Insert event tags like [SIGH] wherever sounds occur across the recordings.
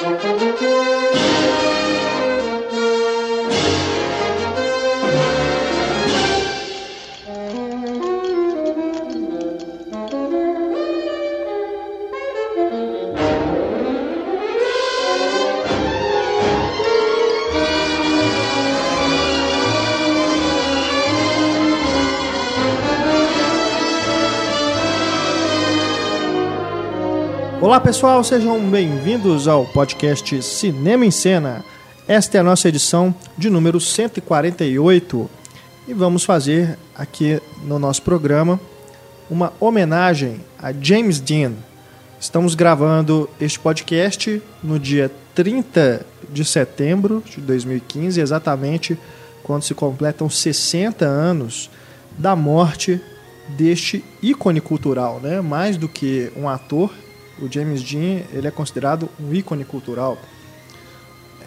Müzik Olá pessoal, sejam bem-vindos ao podcast Cinema em Cena. Esta é a nossa edição de número 148 e vamos fazer aqui no nosso programa uma homenagem a James Dean. Estamos gravando este podcast no dia 30 de setembro de 2015, exatamente quando se completam 60 anos da morte deste ícone cultural, né? Mais do que um ator, o James Dean ele é considerado um ícone cultural.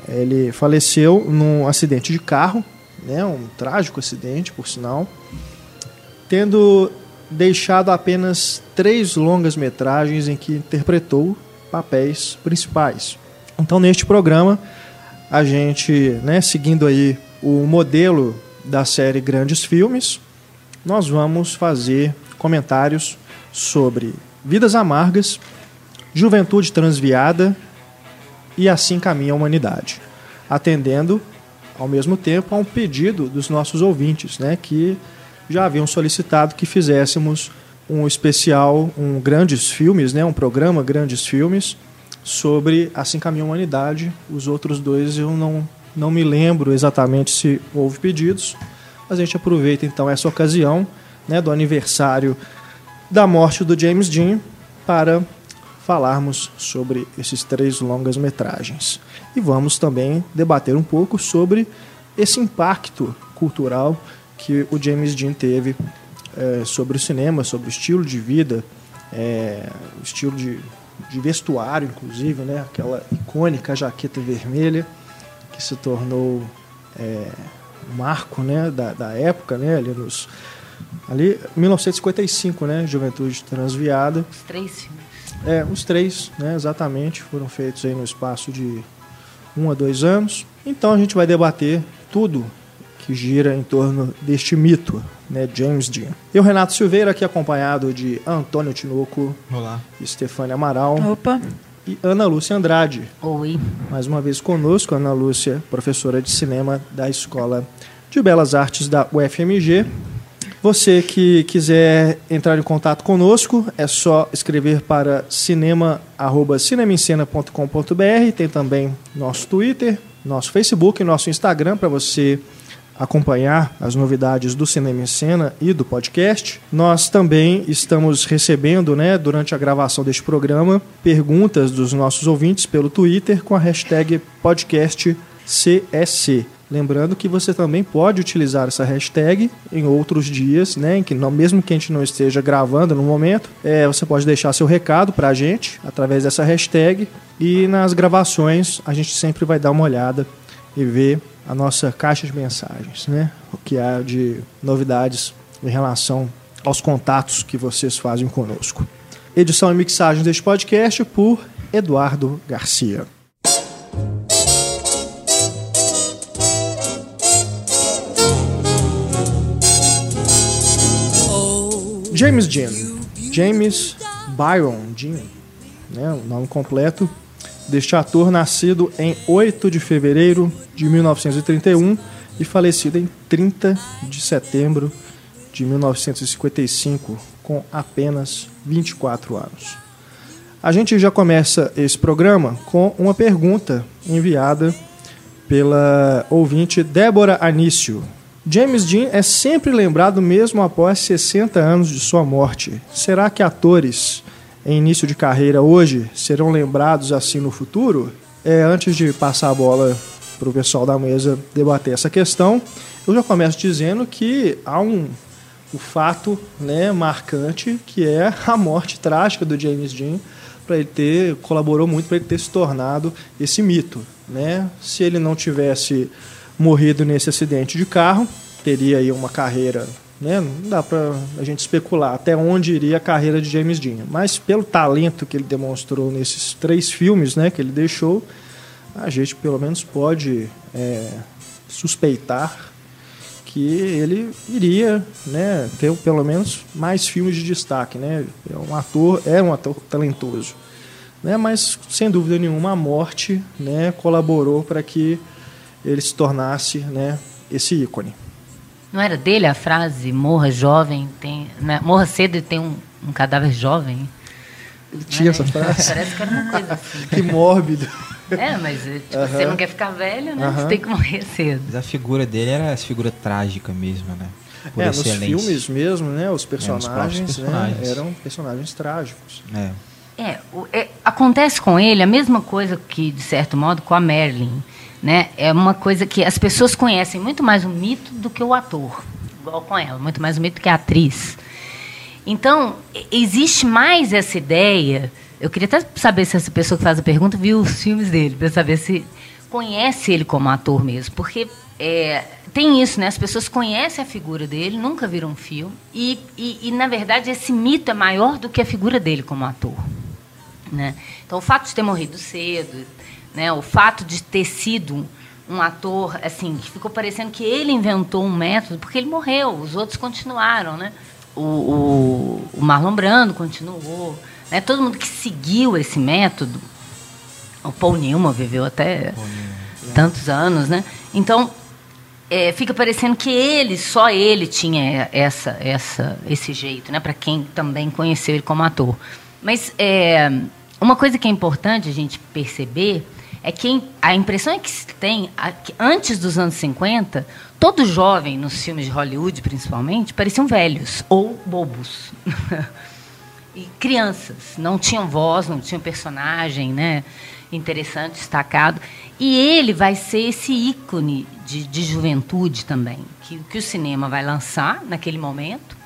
Ele faleceu num acidente de carro, né, um trágico acidente, por sinal, tendo deixado apenas três longas metragens em que interpretou papéis principais. Então, neste programa, a gente, né, seguindo aí o modelo da série Grandes Filmes, nós vamos fazer comentários sobre Vidas Amargas Juventude Transviada e Assim Caminha a Humanidade, atendendo ao mesmo tempo a um pedido dos nossos ouvintes, né, que já haviam solicitado que fizéssemos um especial, um grandes filmes, né, um programa grandes filmes sobre Assim Caminha a Humanidade. Os outros dois eu não não me lembro exatamente se houve pedidos, mas a gente aproveita então essa ocasião, né, do aniversário da morte do James Dean para falarmos sobre esses três longas-metragens. E vamos também debater um pouco sobre esse impacto cultural que o James Dean teve é, sobre o cinema, sobre o estilo de vida, é, o estilo de, de, vestuário, inclusive, né? aquela icônica jaqueta vermelha que se tornou é, marco né? da, da época, né? ali nos ali 1955, né? Juventude Transviada. Os três filmes. É, os três, né, exatamente, foram feitos aí no espaço de um a dois anos. Então a gente vai debater tudo que gira em torno deste mito, né, James Dean. Eu, Renato Silveira, aqui acompanhado de Antônio Tinoco, Olá. Estefânia Amaral Opa. e Ana Lúcia Andrade. Oi. Mais uma vez conosco, Ana Lúcia, professora de cinema da Escola de Belas Artes da UFMG você que quiser entrar em contato conosco, é só escrever para cinema@cinemencena.com.br. Tem também nosso Twitter, nosso Facebook, nosso Instagram para você acompanhar as novidades do Cinema em Cena e do podcast. Nós também estamos recebendo, né, durante a gravação deste programa, perguntas dos nossos ouvintes pelo Twitter com a hashtag podcastcsc. Lembrando que você também pode utilizar essa hashtag em outros dias, né, em que não, mesmo que a gente não esteja gravando no momento, é, você pode deixar seu recado para a gente através dessa hashtag e nas gravações a gente sempre vai dar uma olhada e ver a nossa caixa de mensagens, né, o que há de novidades em relação aos contatos que vocês fazem conosco. Edição e mixagem deste podcast por Eduardo Garcia. James Dean, James Byron Dean, né, o nome completo. Deste ator, nascido em 8 de fevereiro de 1931 e falecido em 30 de setembro de 1955, com apenas 24 anos. A gente já começa esse programa com uma pergunta enviada pela ouvinte Débora Anício, James Dean é sempre lembrado mesmo após 60 anos de sua morte. Será que atores em início de carreira hoje serão lembrados assim no futuro? É, antes de passar a bola para o pessoal da mesa debater essa questão, eu já começo dizendo que há um o fato né, marcante que é a morte trágica do James Dean para ele ter colaborou muito para ele ter se tornado esse mito, né? Se ele não tivesse morrido nesse acidente de carro, teria aí uma carreira né? Não dá para a gente especular até onde iria a carreira de James Dean, mas pelo talento que ele demonstrou nesses três filmes, né, que ele deixou, a gente pelo menos pode é, suspeitar que ele iria, né, ter pelo menos mais filmes de destaque, né? É um ator, é um ator talentoso, né? Mas sem dúvida nenhuma a morte, né, colaborou para que ele se tornasse, né, esse ícone. Não era dele a frase morra jovem, tem, né? morra cedo e tem um, um cadáver jovem? Ele tinha é, essa frase? Parece que era uma coisa assim. [LAUGHS] que mórbido. É, mas tipo, uh -huh. você não quer ficar velho, né? Uh -huh. Você tem que morrer cedo. Mas a figura dele era essa figura trágica mesmo, né? Por é, nos filmes mesmo, né? Os personagens, é, personagens. Né? eram personagens trágicos. É. É, é, acontece com ele a mesma coisa que, de certo modo, com a Merlin né? É uma coisa que as pessoas conhecem muito mais o mito do que o ator, igual com ela, muito mais o mito que a atriz. Então, existe mais essa ideia. Eu queria até saber se essa pessoa que faz a pergunta viu os filmes dele, para saber se conhece ele como ator mesmo, porque é, tem isso, né? As pessoas conhecem a figura dele, nunca viram um filme, e, e, e, na verdade esse mito é maior do que a figura dele como ator. Né? Então o fato de ter morrido cedo, né? O fato de ter sido um ator, assim, que ficou parecendo que ele inventou um método, porque ele morreu, os outros continuaram, né? O, o, o Marlon Brando continuou, né? Todo mundo que seguiu esse método, o Paul Newman viveu até tantos anos, né? Então é, fica parecendo que ele, só ele tinha essa, essa, esse jeito, né? Para quem também conheceu ele como ator. Mas é, uma coisa que é importante a gente perceber é que a impressão é que se tem que antes dos anos 50, todo jovem nos filmes de Hollywood, principalmente, pareciam velhos ou bobos. [LAUGHS] e crianças, não tinham voz, não tinham personagem, né? Interessante, destacado. E ele vai ser esse ícone de, de juventude também, que, que o cinema vai lançar naquele momento,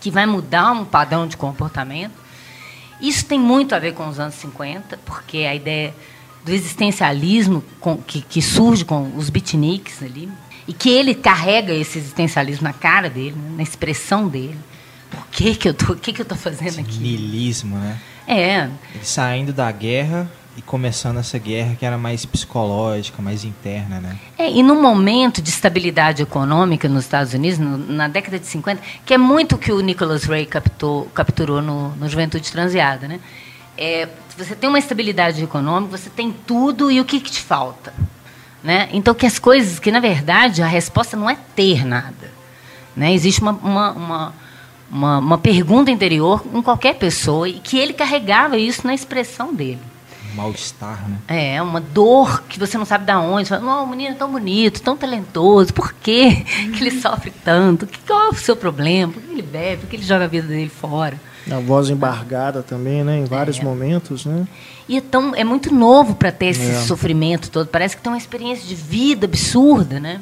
que vai mudar um padrão de comportamento. Isso tem muito a ver com os anos 50, porque a ideia do existencialismo com, que, que, surge com os beatniks ali, e que ele carrega esse existencialismo na cara dele, né, na expressão dele. Por que, que eu tô, que, que eu tô fazendo esse aqui? Nilismo, né? É. Ele saindo da guerra e começando essa guerra que era mais psicológica, mais interna, né? É, e num momento de estabilidade econômica nos Estados Unidos, no, na década de 50, que é muito o que o Nicholas Ray captou, capturou no, no Juventude Transviada, né? É, você tem uma estabilidade econômica, você tem tudo e o que, que te falta? Né? Então, que as coisas, que na verdade a resposta não é ter nada. Né? Existe uma, uma, uma, uma, uma pergunta interior em qualquer pessoa e que ele carregava isso na expressão dele mal-estar, né? É, uma dor que você não sabe de onde. Você fala, o menino é tão bonito, tão talentoso, por quê [LAUGHS] que ele sofre tanto? Qual é o seu problema? Por que ele bebe? Por que ele joga a vida dele fora? A voz embargada também, né? Em vários é. momentos, né? E é, tão, é muito novo para ter esse é. sofrimento todo. Parece que tem uma experiência de vida absurda, né?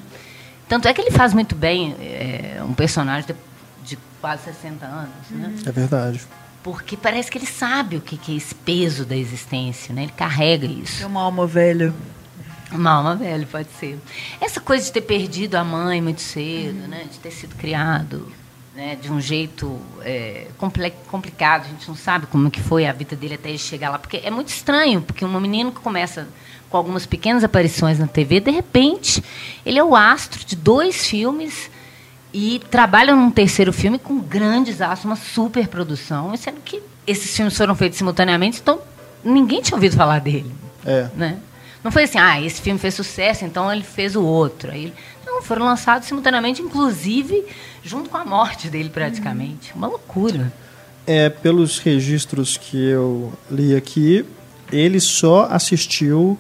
Tanto é que ele faz muito bem é, um personagem de, de, quase 60 anos, né? É verdade. Porque parece que ele sabe o que, que é esse peso da existência, né? Ele carrega isso. É uma alma velha. Uma alma velha, pode ser. Essa coisa de ter perdido a mãe muito cedo, né? De ter sido criado né, de um jeito é, complicado. A gente não sabe como que foi a vida dele até ele chegar lá, porque é muito estranho, porque um menino que começa com algumas pequenas aparições na TV, de repente, ele é o astro de dois filmes e trabalha num terceiro filme com grandes astros, uma super produção, sendo que esses filmes foram feitos simultaneamente, então ninguém tinha ouvido falar dele. É. Né? Não foi assim, ah, esse filme fez sucesso, então ele fez o outro. Aí, não, foram lançados simultaneamente, inclusive junto com a morte dele, praticamente. Uma loucura. É, pelos registros que eu li aqui, ele só assistiu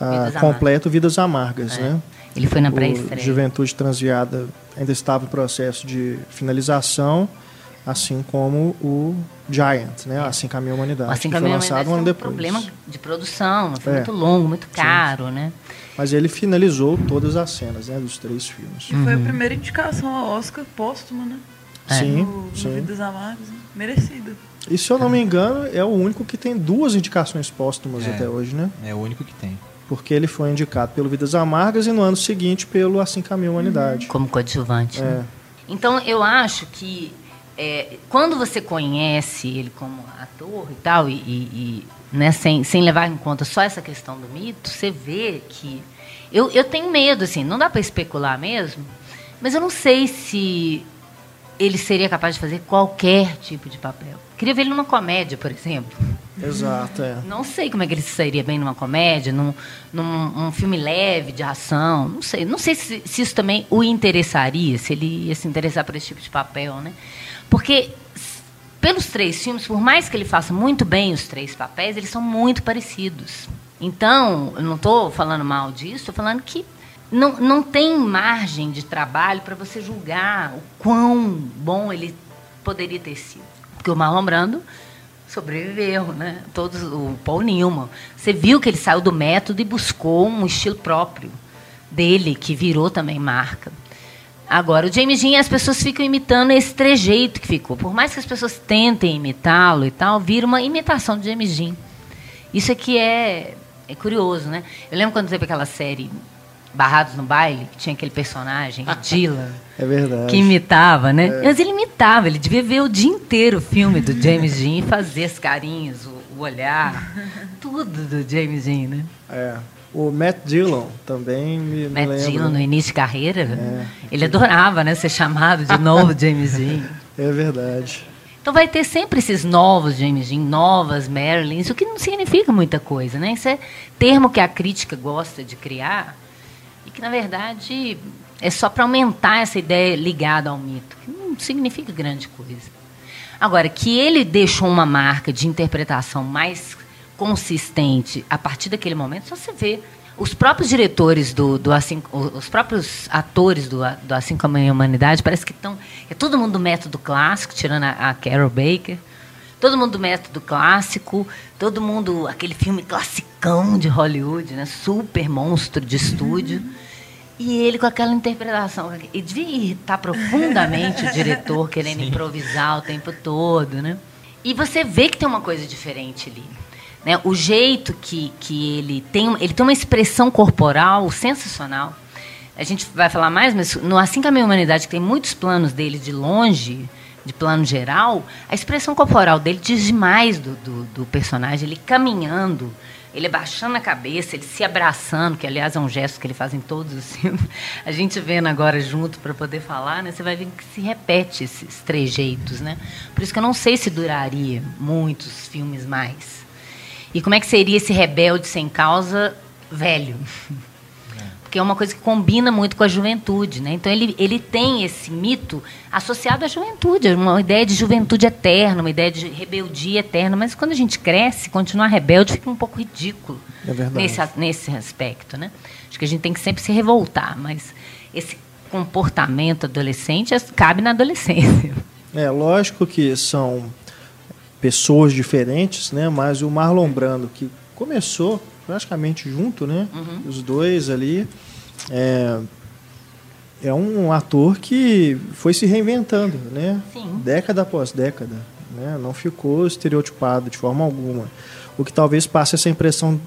a Vidas completo Vidas Amargas, é. né? Ele foi na pré-estreia. Juventude Transviada ainda estava em processo de finalização, assim como o Giant, né? Assim Caminha a Humanidade. Assim que foi lançado um ano depois. um problema de produção, foi é. muito longo, muito caro, sim. né? Mas ele finalizou todas as cenas, né? Dos três filmes. E foi a uhum. primeira indicação ao Oscar póstuma, né? É. Sim, no, no sim. Vidas Amargas, né? merecido. E se eu não me engano, é o único que tem duas indicações póstumas é, até hoje, né? É o único que tem. Porque ele foi indicado pelo Vidas Amargas e no ano seguinte pelo Assim Caminha a Humanidade. Como coadjuvante. É. Né? Então, eu acho que é, quando você conhece ele como ator e tal, e, e, e, né, sem, sem levar em conta só essa questão do mito, você vê que. Eu, eu tenho medo, assim, não dá para especular mesmo, mas eu não sei se ele seria capaz de fazer qualquer tipo de papel. Queria ver ele numa comédia, por exemplo. Exato, é. Não sei como é que ele se sairia bem numa comédia, num, num um filme leve de ação. Não sei. Não sei se, se, isso também o interessaria, se ele ia se interessar por esse tipo de papel, né? Porque pelos três filmes, por mais que ele faça muito bem os três papéis, eles são muito parecidos. Então, eu não estou falando mal disso, estou falando que não, não tem margem de trabalho para você julgar o quão bom ele poderia ter sido. Porque o Marlon Brando sobreviveu, né? Todos, o Paul Newman. Você viu que ele saiu do método e buscou um estilo próprio dele, que virou também marca. Agora, o James Dean, as pessoas ficam imitando esse trejeito que ficou. Por mais que as pessoas tentem imitá-lo e tal, vira uma imitação do James Dean. Isso aqui é, é curioso, né? Eu lembro quando teve aquela série Barrados no Baile, que tinha aquele personagem, [LAUGHS] Dylan. É verdade. Que imitava, né? É. Mas ele imitava, ele devia ver o dia inteiro o filme do James Dean e fazer as carinhas, o, o olhar, [LAUGHS] tudo do James Dean, né? É. O Matt Dillon também me, Matt me Dillon no início de carreira, é. ele adorava, né, ser chamado de novo James Dean. [LAUGHS] É verdade. Então vai ter sempre esses novos James Dean, novas Marilyns, o que não significa muita coisa, né? Isso é termo que a crítica gosta de criar e que, na verdade, é só para aumentar essa ideia ligada ao mito, que não significa grande coisa. Agora, que ele deixou uma marca de interpretação mais consistente a partir daquele momento, só você vê. Os próprios diretores do, do assim, os próprios atores do, do Assim como a Humanidade, parece que estão. É todo mundo do método clássico, tirando a, a Carol Baker. Todo mundo do método clássico, todo mundo, aquele filme classicão de Hollywood, né? super monstro de estúdio. E ele com aquela interpretação. E devia irritar profundamente o diretor, querendo [LAUGHS] Sim. improvisar o tempo todo. Né? E você vê que tem uma coisa diferente ali. Né? O jeito que, que ele tem. Ele tem uma expressão corporal sensacional. A gente vai falar mais, mas no Assim que a Minha Humanidade, que tem muitos planos dele de longe de plano geral, a expressão corporal dele diz demais do, do, do, personagem. Ele caminhando, ele abaixando a cabeça, ele se abraçando, que aliás é um gesto que ele faz em todos os [LAUGHS] filmes. A gente vendo agora junto para poder falar, né? Você vai ver que se repete esses trejeitos, né? Por isso que eu não sei se duraria muitos filmes mais. E como é que seria esse rebelde sem causa velho? porque é uma coisa que combina muito com a juventude. Né? Então, ele, ele tem esse mito associado à juventude, uma ideia de juventude eterna, uma ideia de rebeldia eterna. Mas quando a gente cresce, continuar rebelde fica um pouco ridículo é nesse, nesse aspecto. Né? Acho que a gente tem que sempre se revoltar, mas esse comportamento adolescente cabe na adolescência. É lógico que são pessoas diferentes, né? mas o Marlon Brando, que começou praticamente junto, né? Uhum. Os dois ali. É, é um ator que foi se reinventando, né? Sim. Década após década. Né? Não ficou estereotipado de forma alguma. O que talvez passe essa impressão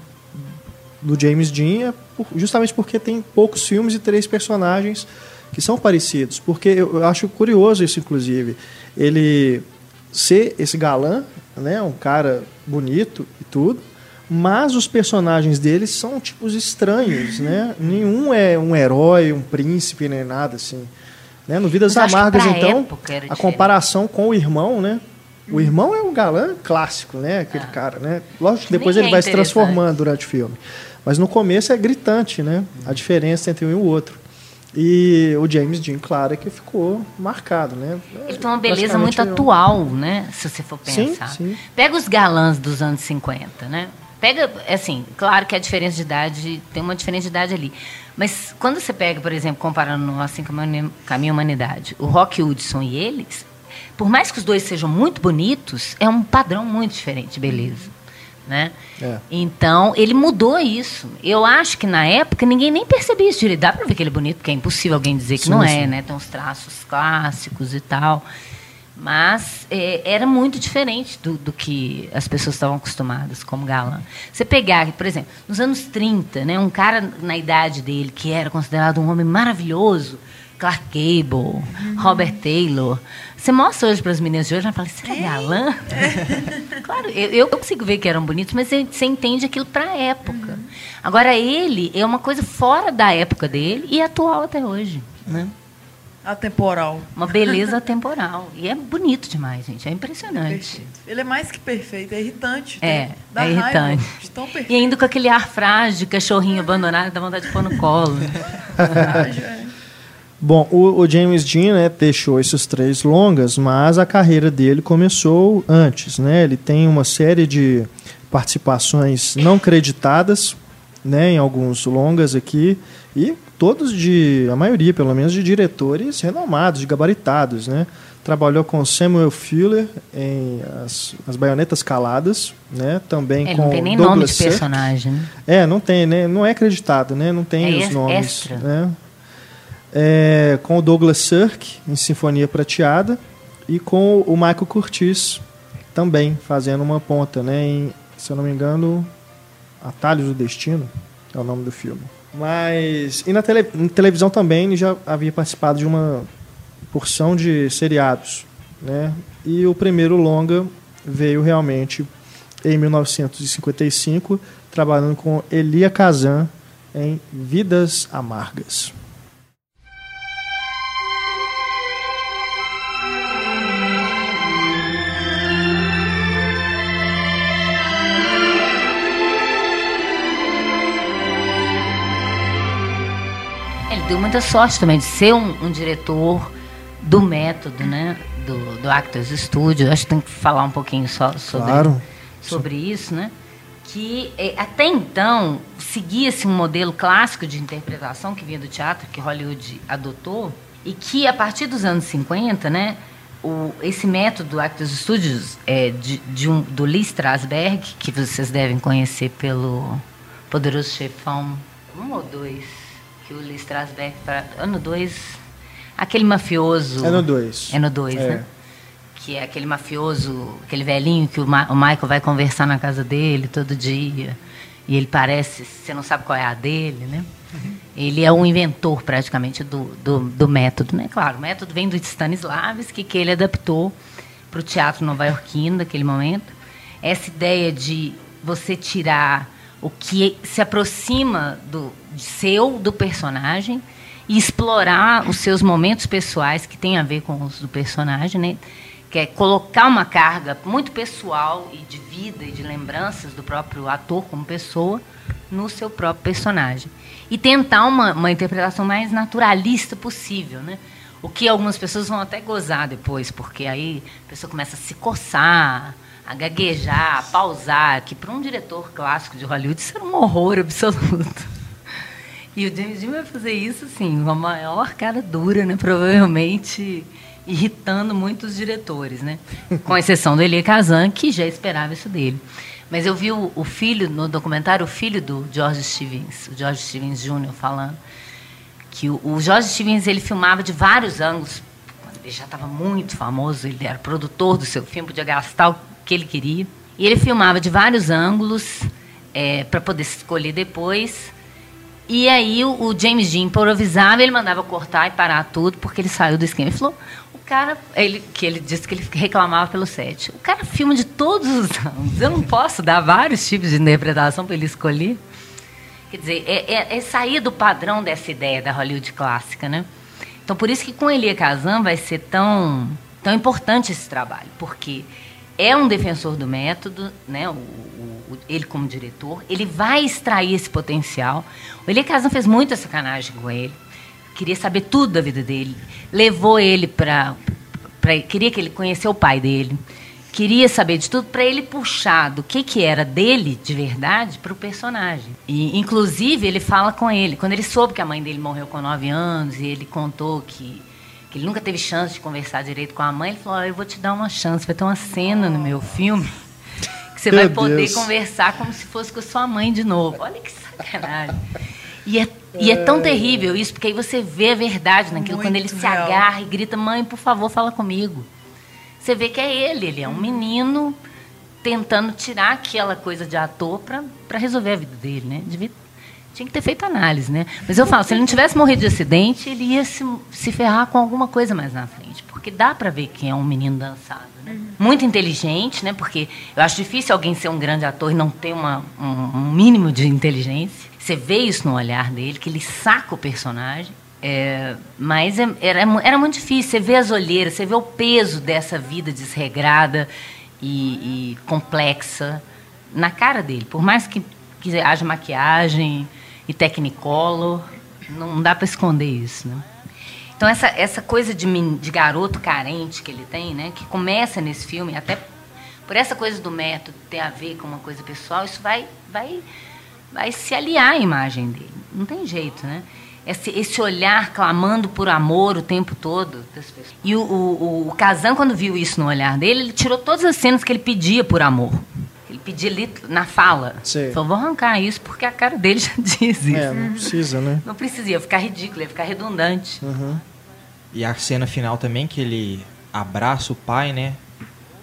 do James Dean é justamente porque tem poucos filmes e três personagens que são parecidos. Porque eu acho curioso isso, inclusive. Ele ser esse galã, né? um cara bonito e tudo, mas os personagens deles são tipos estranhos, né? Nenhum é um herói, um príncipe, nem nada assim. Né? No Vidas Amargas, então, a comparação com o irmão, né? O irmão é um galã clássico, né? Aquele ah. cara, né? Lógico que depois ele é vai se transformando durante o filme. Mas no começo é gritante, né? A diferença entre um e o outro. E o James Dean, claro, é que ficou marcado, né? Ele tem uma beleza muito atual, né? Se você for pensar. Sim, sim. Pega os galãs dos anos 50, né? Pega, assim, claro que a diferença de idade, tem uma diferença de idade ali. Mas quando você pega, por exemplo, comparando assim com a minha humanidade, o Rock Hudson e eles, por mais que os dois sejam muito bonitos, é um padrão muito diferente de beleza. Né? É. Então, ele mudou isso. Eu acho que na época ninguém nem percebia isso direito. Dá para ver que ele é bonito, porque é impossível alguém dizer que sim, não é, sim. é, né? Tem uns traços clássicos e tal. Mas é, era muito diferente do, do, que as pessoas estavam acostumadas como galã. Você pegar, por exemplo, nos anos 30, né, um cara na idade dele, que era considerado um homem maravilhoso, Clark Gable, Robert Taylor. Você mostra hoje para as meninas de hoje, ela fala, você é galã? [LAUGHS] claro, eu, eu consigo ver que eram bonitos, mas você, entende aquilo para a época. Agora, ele é uma coisa fora da época dele e atual até hoje. Né? Atemporal. Uma beleza temporal. E é bonito demais, gente. É impressionante. Ele é mais que perfeito, é irritante. É, tem- dá é raiva irritante. tão perfeito. E ainda com aquele ar frágil, cachorrinho abandonado, dá vontade de pôr no colo. [LAUGHS] frágil, é. Bom, o, o James Dean né, deixou esses três longas, mas a carreira dele começou antes. Né? Ele tem uma série de participações não creditadas né, em alguns longas aqui, e todos de, a maioria pelo menos, de diretores renomados, de gabaritados. Né? Trabalhou com Samuel Fuller em As, As Baionetas Caladas, né? também Ele com não tem nem Douglas nome de personagem. Né? É, não tem, né? Não é acreditado, né? Não tem É os nomes. extra. Né? É, com o Douglas Sirk em Sinfonia Prateada e com o Michael Curtis também fazendo uma ponta, né? Em, se eu não me engano, Atalhos do Destino é o nome do filme. Mas e na tele, televisão também ele já havia participado de uma porção de seriados, né? E o primeiro longa veio realmente em 1955, trabalhando com Elia Kazan em Vidas Amargas. Deu muita sorte também de ser um, um diretor do método, né? Do, do Actors Studio. Acho que tem que falar um pouquinho só sobre, Claro. sobre isso, né? Que eh, até então seguia-se um modelo clássico de interpretação que vinha do teatro, que Hollywood adotou, e que a partir dos anos 50, né? O, esse método do Actors Studios é de, de um, do Lee Strasberg, que vocês devem conhecer pelo Poderoso Chefão um ou dois, que o Lee Strasberg, pra, ano dois, aquele mafioso... É no 2. É no 2, É. né? Que é aquele mafioso, aquele velhinho que o, Ma- o Michael vai conversar na casa dele todo dia. E ele parece, você não sabe qual é a dele, né? Ele é um inventor praticamente do, do, do método, né? Claro, o método vem do Stanislavski, que ele adaptou para o teatro nova-iorquino daquele momento. Essa ideia de você tirar o que se aproxima do seu, do personagem, e explorar os seus momentos pessoais que têm a ver com os do personagem, né? Que é colocar uma carga muito pessoal e de vida e de lembranças do próprio ator como pessoa no seu próprio personagem. E tentar uma, uma interpretação mais naturalista possível, né? O que algumas pessoas vão até gozar depois, porque aí a pessoa começa a se coçar, a gaguejar, a pausar, que para um diretor clássico de Hollywood isso era um horror absoluto. E o James Dean vai fazer isso, assim, com a maior cara dura, né? Provavelmente irritando muitos diretores, né? Com [LAUGHS] exceção do Elie Kazan, que já esperava isso dele. Mas eu vi o, o filho, no documentário, o filho do George Stevens, o George Stevens Jr. falando, que o, o George Stevens ele filmava de vários ângulos, quando ele já estava muito famoso, ele era produtor do seu filme, podia gastar o que ele queria. E ele filmava de vários ângulos para poder escolher depois. E aí o, o James Dean improvisava, ele mandava cortar e parar tudo, porque ele saiu do esquema. Ele falou, o cara, ele, que ele disse que ele reclamava pelo set. O cara filma de todos os [LAUGHS] ângulos. Eu não posso dar vários tipos de interpretação para ele escolher. Quer dizer, é, é- é sair do padrão dessa ideia da Hollywood clássica, né? Então, por isso que com Elia Kazan vai ser tão, tão importante esse trabalho, porque é um defensor do método, né? O- o- ele como diretor, ele vai extrair esse potencial. O Elia Kazan fez muita sacanagem com ele, queria saber tudo da vida dele, levou ele para, queria que ele conhecesse o pai dele, queria saber de tudo para ele puxar do que que era dele de verdade para o personagem. E inclusive ele fala com ele quando ele soube que a mãe dele morreu com nove anos e ele contou que ele nunca teve chance de conversar direito com a mãe, ele falou: "Ó, eu vou te dar uma chance, vai ter uma cena no meu filme que você Meu vai poder Deus. conversar como se fosse com a sua mãe de novo. Olha que sacanagem. E é, e é tão terrível isso, porque aí você vê a verdade naquilo, quando ele Muito se real. agarra e grita: Mãe, por favor, fala comigo. Você vê que é ele, ele é um menino tentando tirar aquela coisa de ator para resolver a vida dele, né? Devia, tinha que ter feito análise, né? Mas eu falo, se ele não tivesse morrido de acidente, ele ia se, se ferrar com alguma coisa mais na frente. Porque dá para ver que é um menino dançado, né? Muito inteligente, né? Porque eu acho difícil alguém ser um grande ator e não ter uma, um, um mínimo de inteligência. Você vê isso no olhar dele, que ele saca o personagem. É, mas é- era, era muito difícil. Você vê as olheiras, você vê o peso dessa vida desregrada e, e complexa na cara dele. Por mais que, que haja maquiagem e technicolor, não dá para esconder isso, né? Então essa, essa coisa de, de garoto carente que ele tem, né, que começa nesse filme, até por essa coisa do método ter a ver com uma coisa pessoal, isso vai vai vai se aliar à imagem dele. Não tem jeito, né? Esse, esse olhar clamando por amor o tempo todo das pessoas. E o, o, o Kazan, quando viu isso no olhar dele, ele tirou todas as cenas que ele pedia por amor. Ele pedia ali na fala. Sim. Falou, vou arrancar isso, porque a cara dele já [LAUGHS] diz isso. É, não precisa, né? Não precisa, ia ficar ridículo, ia ficar redundante. Uhum. E a cena final também, que ele abraça o pai, né?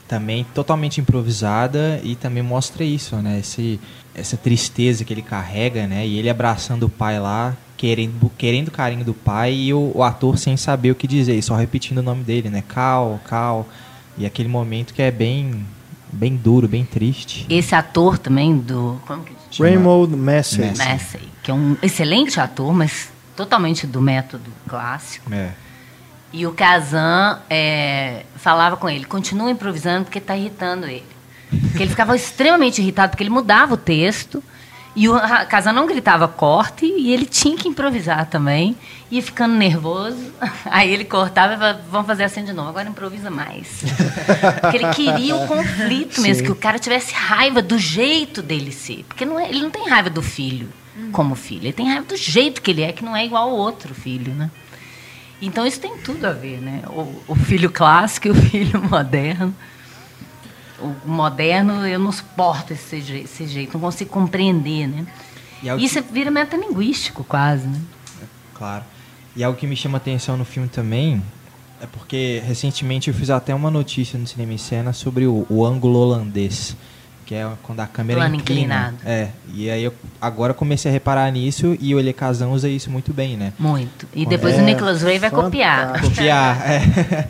Também totalmente improvisada e também mostra isso, né? Esse, essa tristeza que ele carrega, né? E ele abraçando o pai lá, querendo, querendo o carinho do pai e o, o ator sem saber o que dizer, só repetindo o nome dele, né? Cal, Cal. E aquele momento que é bem, bem duro, bem triste. Esse ator também do. Como que chama? Raymond Massey. Massey. Que é um excelente ator, mas totalmente do método clássico. É. E o Kazan é, falava com ele, continua improvisando porque está irritando ele. Porque ele ficava [LAUGHS] extremamente irritado, porque ele mudava o texto, e o Kazan não gritava corte, e ele tinha que improvisar também, ia ficando nervoso. [LAUGHS] Aí ele cortava e falava, vamos fazer assim de novo, agora improvisa mais. Porque ele queria o conflito mesmo, Sim. que o cara tivesse raiva do jeito dele ser. Porque não é- ele não tem raiva do filho como filho, ele tem raiva do jeito que ele é, que não é igual ao outro filho, né? Então isso tem tudo a ver, né? O, o filho clássico e o [LAUGHS] filho moderno. O moderno eu não suporto esse, je- esse jeito, não consigo compreender, né? E algo Isso vira metalinguístico quase, né? Claro. E algo que me chama atenção no filme também é porque recentemente eu fiz até uma notícia no Cinema em Cena sobre o, o ângulo holandês, que é quando a câmera Plano inclina. inclinado. É, e aí eu agora comecei a reparar nisso e o Elie Kazan usa isso muito bem, né? Muito. E depois É, o Nicholas Ray vai copiar. Copiar, [LAUGHS] é.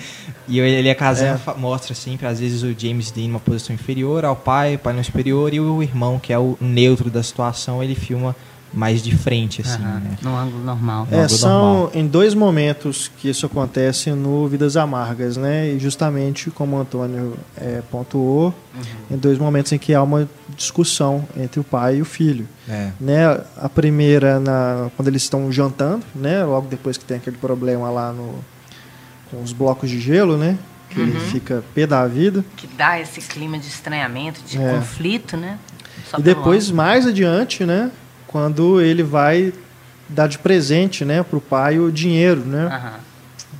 E o Elie Kazan É. mostra sempre, às vezes, o James Dean numa posição inferior ao pai, o pai no superior, e o irmão, que é o neutro da situação, ele filma mais de frente, assim, Aham, né? No ângulo normal. No É, ângulo são normal. em dois momentos que isso acontece no Vidas Amargas, né? E justamente como o Antônio é, pontuou, Uhum. em dois momentos em que há uma discussão entre o pai e o filho. É. Né? A primeira, na, quando eles estão jantando, né? Logo depois que tem aquele problema lá no, com os blocos de gelo, né? Que ele Uhum. fica pé da vida. Que dá esse clima de estranhamento, de É. conflito, né? Só e depois, mais adiante, né? Quando ele vai dar de presente, né? Pro pai o dinheiro, né? Aham.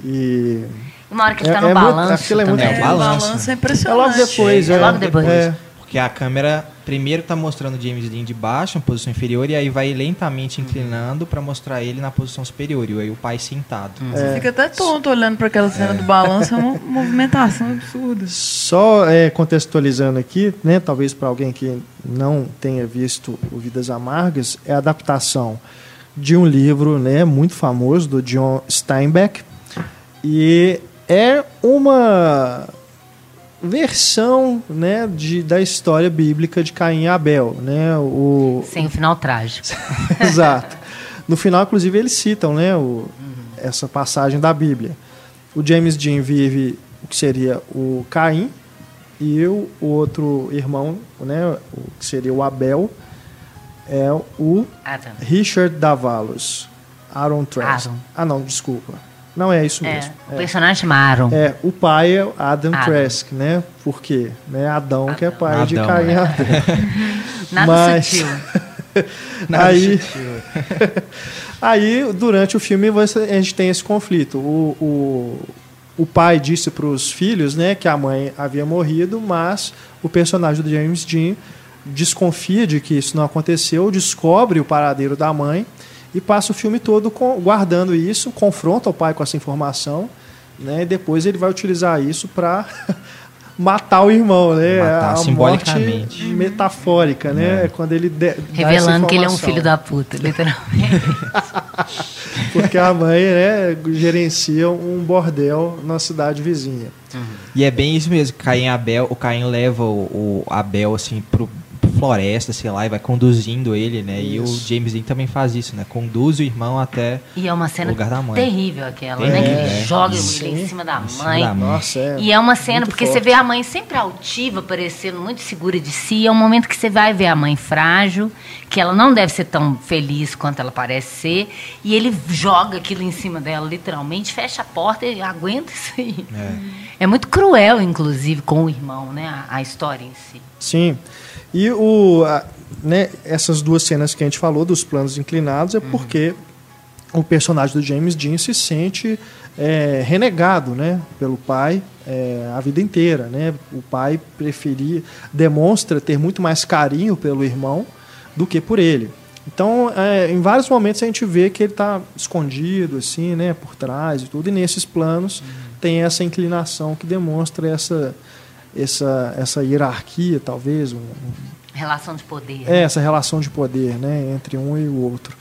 E Uma hora que ele É- tá no é muito- balanço aquilo é muito. É, o o balanço. é é impressionante. logo depois, É é. logo depois. É, Porque a câmera primeiro tá mostrando o James Dean de baixo, na posição inferior, e aí vai lentamente inclinando para mostrar ele na posição superior. E aí o pai sentado. Você fica até tonto olhando para aquela cena do balanço, é uma [LAUGHS] movimentação absurda. Só é, contextualizando aqui, né, talvez para alguém que não tenha visto o Vidas Amargas, é a adaptação de um livro né, muito famoso do John Steinbeck. E é uma versão né, de, da história bíblica de Caim e Abel. Né, o, Sem o final trágico. [LAUGHS] Exato. No final, inclusive, eles citam né, o, essa passagem da Bíblia. O James Dean vive o que seria o Caim e o, o outro irmão, né, o que seria o Abel, é o Adam. Richard Davalos. Aaron Trask. Aaron. Ah, não, desculpa. Não é isso É, mesmo. o personagem chama Aaron. É, o pai é Adam, Adam. Trask, né? Por quê? Né? Adão, que é Adão. pai de Adão, Caim e né? Abel. [LAUGHS] Nada mas- sutil. [LAUGHS] Aí, [LAUGHS] aí, durante o filme, você- a gente tem esse conflito. O, o, o pai disse para os filhos né, que a mãe havia morrido, mas o personagem do James Dean desconfia de que isso não aconteceu, descobre o paradeiro da mãe e passa o filme todo com- guardando isso, confronta o pai com essa informação, né, e depois ele vai utilizar isso para [LAUGHS] matar o irmão, né? Matar a simbolicamente. morte metafórica, né? É. Quando ele de, Revelando que ele é um filho da puta, literalmente. [LAUGHS] Porque a mãe, né, gerencia um bordel na cidade vizinha. E é bem isso mesmo. Caim Abel, o Caim leva o, o Abel assim pro floresta, sei lá, e vai conduzindo ele, né? E o Isso. James Dean também faz isso, né? Conduz o irmão até E é uma cena O lugar da mãe. terrível aquela, É, né? Que é, ele joga sim. ele em cima da Em cima mãe. da mãe. Nossa, é. E é uma cena, porque forte. você vê a mãe sempre altiva, parecendo muito segura de si. É um momento que você vai ver a mãe frágil, que ela não deve ser tão feliz quanto ela parece ser. E ele joga aquilo em cima dela, literalmente, fecha a porta e aguenta isso aí. É. É muito cruel, inclusive, com o irmão, né? A, a história em si. Sim. E o, a- né, essas duas cenas que a gente falou dos planos inclinados é porque o personagem do James Dean se sente é, renegado né, pelo pai é, a vida inteira. Né? O pai preferia, demonstra ter muito mais carinho pelo irmão do que por ele. Então, é, em vários momentos a gente vê que ele está escondido, assim, né, por trás e tudo, e nesses planos tem essa inclinação que demonstra essa, essa, essa hierarquia, talvez, um- Relação de poder. é, essa relação de poder né, entre um e o outro.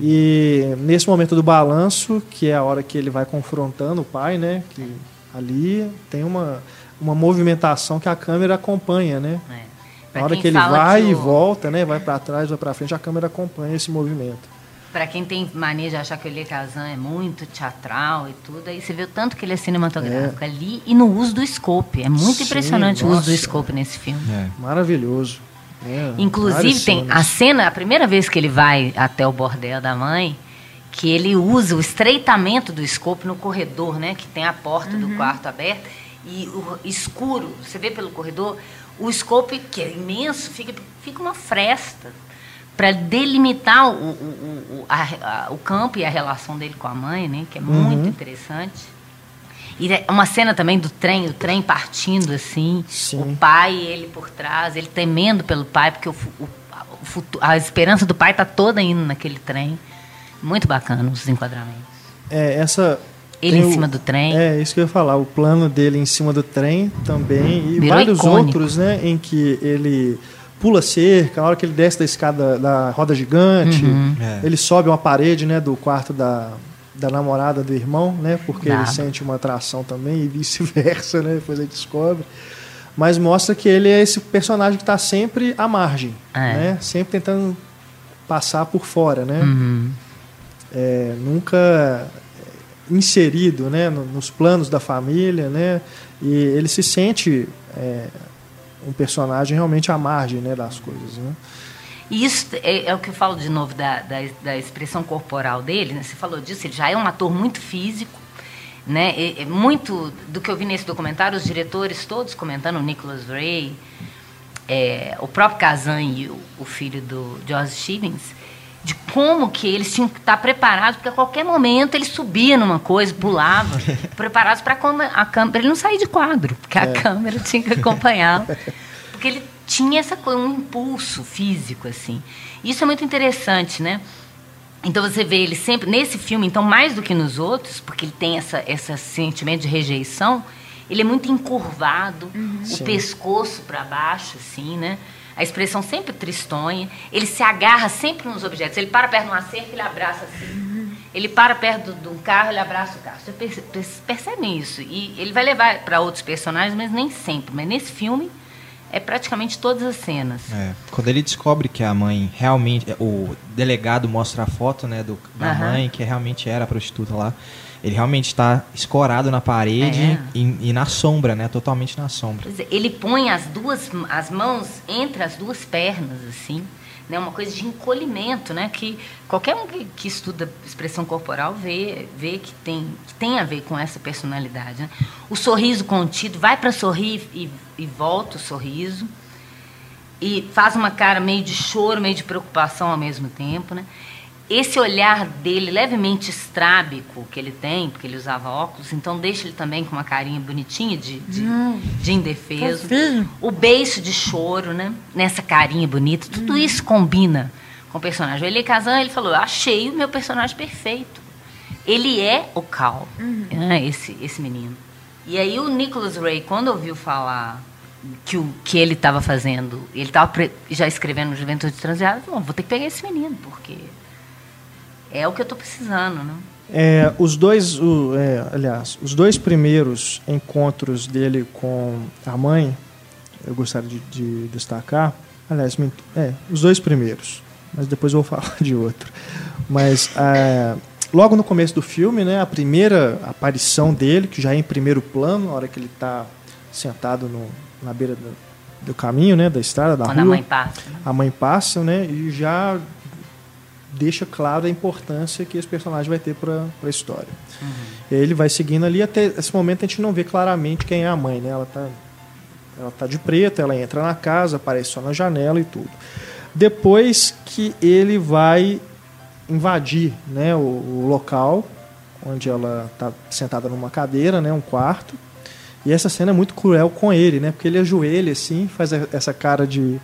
E nesse momento do balanço, que é a hora que ele vai confrontando o pai, né, que ali tem uma, uma movimentação que a câmera acompanha, né? É. Na hora que ele vai que e o- volta, né, vai para trás, vai para frente, a câmera acompanha esse movimento. Pra quem tem mania de achar que o Elie Kazan é muito teatral e tudo, aí você vê o tanto que ele é cinematográfico ali e no uso do scope. É muito Sim, impressionante o uso do nossa. scope nesse filme. É. Maravilhoso. né? Inclusive, tem cenas. a cena, a primeira vez que ele vai até o bordel da mãe, que ele usa o estreitamento do scope no corredor, né? Que tem a porta do quarto aberta e o escuro, você vê pelo corredor, o scope, que é imenso, fica, fica uma fresta para delimitar o, o, o, o- a- a- o campo e a relação dele com a mãe, né? Que é muito interessante. E é uma cena também do trem, o trem partindo assim, Sim. o pai e ele por trás, ele temendo pelo pai, porque o, o, o a esperança do pai tá toda indo naquele trem. Muito bacana os enquadramentos. É, essa Ele em o- cima do trem. É, isso que eu ia falar. O plano dele em cima do trem também. E Virou vários icônico. outros, né? Em que ele pula cerca, a hora que ele desce da escada da roda gigante, Uhum. É. ele sobe uma parede, né? Do quarto da, da namorada do irmão, né? Porque ele Brabo. sente uma atração também e vice-versa, né? Depois ele descobre. Mas mostra que ele é esse personagem que está sempre à margem, É. né? Sempre tentando passar por fora, né? Uhum. é, nunca inserido né, no- nos planos da família, né, e ele se sente é, um personagem realmente à margem né, das coisas. Né? E isso é, é o que eu falo de novo da, da, da expressão corporal dele. Né? Você falou disso, ele já é um ator muito físico. Né? E- muito do que eu vi nesse documentário, os diretores todos comentando, o Nicholas Ray, é, o próprio Kazan e o, o filho do George Stevens, de como que eles tinham que estar preparados, porque a qualquer momento ele subia numa coisa, pulava, [LAUGHS] preparados para a câmera, ele não sair de quadro, porque a câmera tinha que acompanhá-lo. [LAUGHS] Porque ele tinha essa coisa, um impulso físico, assim. Isso é muito interessante, né? Então você vê ele sempre, nesse filme, então mais do que nos outros, porque ele tem essa, esse sentimento de rejeição, ele é muito encurvado, o Sim. pescoço para baixo, assim, né? A expressão sempre tristonha. Ele se agarra sempre nos objetos. Ele para perto de uma cerca, ele abraça assim. Ele para perto de um carro, ele abraça o carro. Você perce- perce- percebem isso? E ele vai levar para outros personagens, mas nem sempre. Mas nesse filme, é praticamente todas as cenas. É, quando ele descobre que a mãe realmente. O delegado mostra a foto né, do, da Aham. mãe, que realmente era a prostituta lá. Ele realmente está escorado na parede É. e, e na sombra, né? Totalmente na sombra. Ele põe as duas as mãos entre as duas pernas assim né uma coisa de encolhimento né que qualquer um que, que estuda expressão corporal vê vê que tem que tem a ver com essa personalidade né? o sorriso contido vai para sorrir e, e volta o sorriso e faz uma cara meio de choro meio de preocupação ao mesmo tempo né esse olhar dele levemente estrábico que ele tem, porque ele usava óculos, então deixa ele também com uma carinha bonitinha de, de, de indefeso. Fofinho. O beiço de choro, né? Nessa carinha bonita, tudo isso combina com o personagem. O Elie Kazan, ele falou, achei o meu personagem perfeito. Ele é o Cal, né? esse, esse menino. E aí o Nicholas Ray, quando ouviu falar que o que ele estava fazendo, ele estava já escrevendo no Juventude Transviada, falou, vou ter que pegar esse menino, porque é o que eu estou precisando, né? É, os dois, o, é, aliás, os dois primeiros encontros dele com a mãe, eu gostaria de, de destacar. Aliás, é, os dois primeiros, mas depois eu vou [LAUGHS] falar de outro. Mas é, logo no começo do filme, né, a primeira aparição dele, que já é em primeiro plano, na hora que ele está sentado no, na beira do, do, caminho, né, da estrada, da Quando rua. a mãe passa. Né? A mãe passa, né, e já deixa claro a importância que esse personagem vai ter para a história. Uhum. Ele vai seguindo ali até esse momento a gente não vê claramente quem é a mãe, né? Ela tá ela tá de preto, ela entra na casa, aparece só na janela e tudo. Depois que ele vai invadir, né, o, o local onde ela está sentada numa cadeira, né, um quarto. E essa cena é muito cruel com ele, né? Porque ele ajoelha assim, faz essa cara de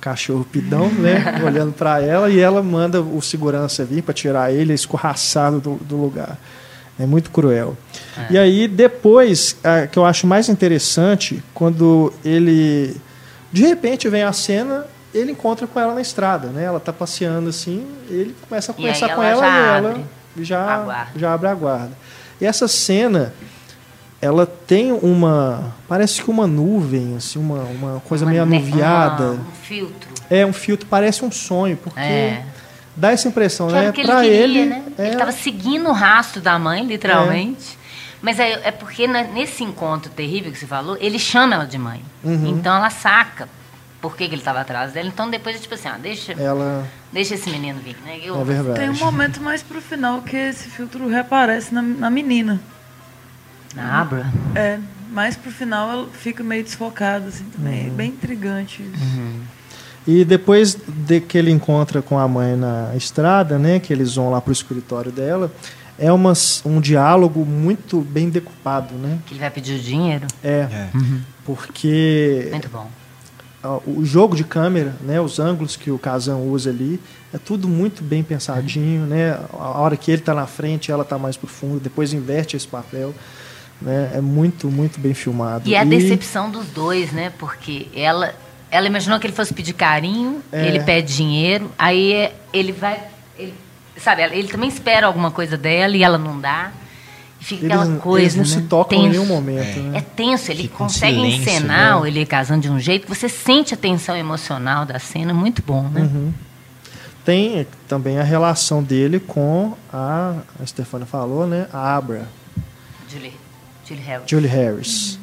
cachorro pidão, né? [LAUGHS] olhando para ela, e ela manda o segurança vir para tirar ele escorraçado do, do, lugar. É muito cruel. É. E aí, depois, a, que eu acho mais interessante, quando ele. De repente vem a cena, ele encontra com ela na estrada, né? Ela tá passeando assim, ele começa a conversar com ela, ela e ela já, já abre a guarda. E essa cena ela tem uma parece que uma nuvem assim uma, uma coisa uma, meio anuviada. um filtro. É um filtro parece um sonho porque é. dá essa impressão que né? para ele, ele né? é... ele estava seguindo o rastro da mãe literalmente. É. mas é, é porque nesse encontro terrível que você falou ele chama ela de mãe. Uhum. então ela saca por que, que ele estava atrás dela. Então depois é tipo assim ah, deixa ela deixa esse menino vir né? Eu, é verdade. Tem um momento mais pro final que esse filtro reaparece na, na menina na Abra? É, mais pro final ela fica meio desfocada, assim, também. Uhum. Bem intrigante isso. Uhum. E depois de que ele encontra com a mãe na estrada, né, que eles vão lá pro escritório dela, é uma, um diálogo muito bem decupado, né? Que ele vai pedir o dinheiro? É, é. Uhum. porque... Muito bom. O jogo de câmera, né, os ângulos que o Kazan usa ali, é tudo muito bem pensadinho, né? A hora que ele está na frente, ela está mais pro fundo, depois inverte esse papel. Né? É muito, muito bem filmado. E, e a decepção dos dois, né? Porque ela, ela imaginou que ele fosse pedir carinho, é. ele pede dinheiro, aí ele vai. Ele, sabe, ele também espera alguma coisa dela e ela não dá. E fica eles, aquela coisa. Eles não né? se tocam tenso. em nenhum momento. É, né? é tenso, ele fica consegue um silêncio, encenar né? ele casando de um jeito que você sente a tensão emocional da cena, muito bom, né? Uhum. Tem também a relação dele com a, a Stefania falou, né? A Abra. Julie. Julie Harris. Julie Harris. Uhum.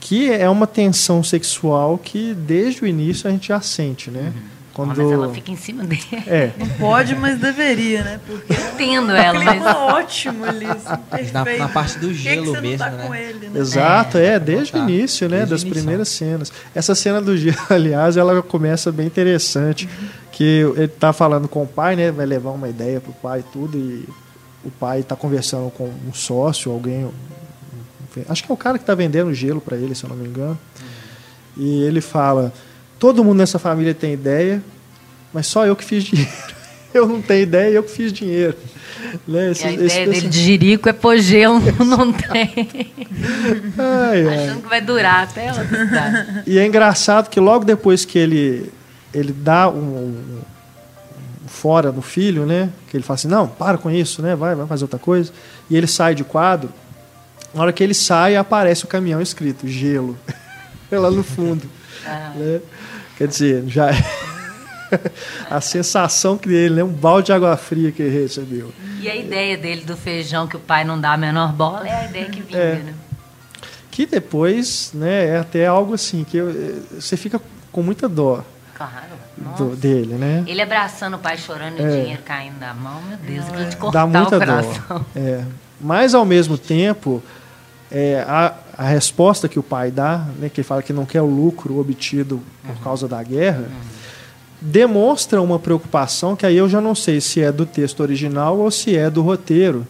Que é uma tensão sexual que desde o início a gente já sente, né? Uhum. Quando... Mas ela fica em cima dele. É. Não pode, mas deveria, né? Porque entendo ela, mas ótimo ali, assim, na, na, parte do gelo que mesmo, tá né? Ele, né? Exato, é, é desde o início, né? Desde das primeiras cenas. Essa cena do gelo, [LAUGHS] aliás, ela começa bem interessante, uhum. que ele tá falando com o pai, né? Vai levar uma ideia pro pai e tudo e o pai está conversando com um sócio, alguém, Acho que é o cara que está vendendo gelo para ele, se eu não me engano. Uhum. E ele fala: todo mundo nessa família tem ideia, mas só eu que fiz dinheiro. [LAUGHS] eu não tenho ideia, eu que fiz dinheiro. Né? Esse, a ideia esse, dele de jirico é pôr gelo, [LAUGHS] não tem. Ai, ai. Achando que vai durar até ela E é engraçado que logo depois que ele, ele dá um, um, um, fora no filho, né? Que ele fala assim, não, para com isso, né? Vai, vai fazer outra coisa. E ele sai de quadro na hora que ele sai, aparece o caminhão escrito gelo [LAUGHS] lá no fundo. Ah. Né? Quer dizer, já é [LAUGHS] a sensação que ele, né? um balde de água fria que ele recebeu. E a ideia dele do feijão que o pai não dá a menor bola é a ideia que vinha, é. né? Que depois, né, é até algo assim que eu, você fica com muita dó. Claro. Do, dele, né? Ele abraçando o pai chorando e é. o dinheiro caindo da mão, meu Deus, aquilo de cortar Dá muita o coração. Dó. É. Mas ao mesmo tempo, é, a, a, resposta que o pai dá, né, que ele fala que não quer o lucro obtido por uhum. causa da guerra, uhum. demonstra uma preocupação que aí eu já não sei se é do texto original ou se é do roteiro.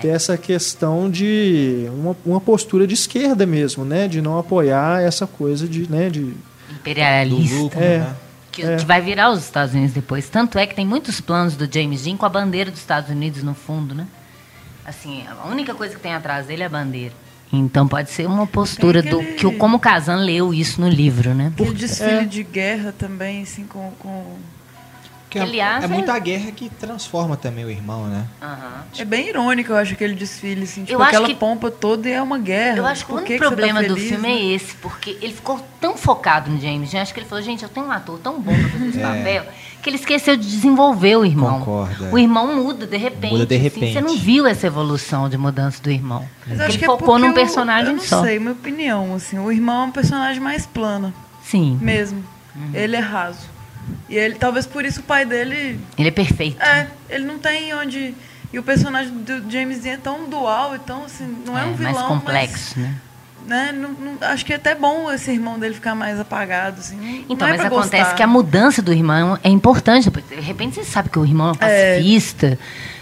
Dessa questão de uma, uma, postura de esquerda mesmo, né? De não apoiar essa coisa de, né, de imperialista. Lucro, é, né? que, é. que, vai virar os Estados Unidos depois. Tanto é que tem muitos planos do James Dean com a bandeira dos Estados Unidos no fundo, né? Assim, a única coisa que tem atrás dele é a bandeira. Então pode ser uma postura do aquele- que o como Kazan leu isso no livro, né? Aquele desfile É. de guerra também, assim, com. com... Que é, Aliás, é é- muita guerra que transforma também o irmão, né? Aham. É bem irônico, eu acho, aquele desfile, assim, tipo, Eu acho aquela que- pompa toda e é uma guerra. Eu acho que o Por único que tá problema do feliz, filme né? é esse, porque ele ficou tão focado no James. Eu acho que ele falou, gente, eu tenho um ator tão bom pra fazer esse É. papel, que ele esqueceu de desenvolver o irmão. Concordo, é. O irmão muda de repente. Muda de assim, repente. você não viu essa evolução de mudança do irmão. Mas ele que é focou porque num personagem eu não só. sei, minha opinião, assim, o irmão é um personagem mais plano, Sim, mesmo. Uhum. Ele é raso. E ele, talvez por isso o pai dele ele é perfeito. É, ele não tem onde. E o personagem do James Dean é tão dual, então, assim, não é, um vilão. mais complexo, né? Mas, né, não- não- acho que é até bom esse irmão dele ficar mais apagado, assim. Então, é mas acontece gostar. que a mudança do irmão é importante. porque, De repente você sabe que o irmão é É.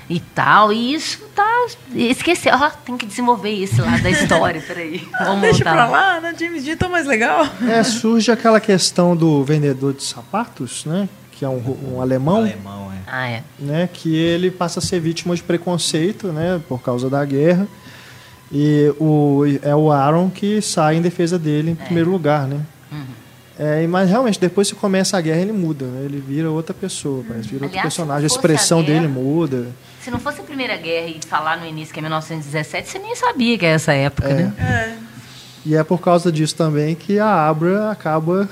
e tal, e isso tá. Esqueceu. Ó, tem que desenvolver esse lado da história. Peraí. [LAUGHS] Vamos Deixa voltar. pra lá, né? James Dean é tão mais legal. É, surge aquela questão do vendedor de sapatos, né? Que é um, um alemão, Alemão, é. Ah, é. né? Que ele passa a ser vítima de preconceito, né? Por causa da guerra. E o, é o Aaron que sai em defesa dele em primeiro lugar, né? É, e- mas realmente, depois que começa a guerra, ele muda, né? Ele vira outra pessoa, parece, vira outro Aliás, não personagem. A expressão a guerra- dele muda. Se não fosse a Primeira Guerra e falar no início que é 1917, você nem sabia que é essa época, É. né? É. E é por causa disso também que a Abra acaba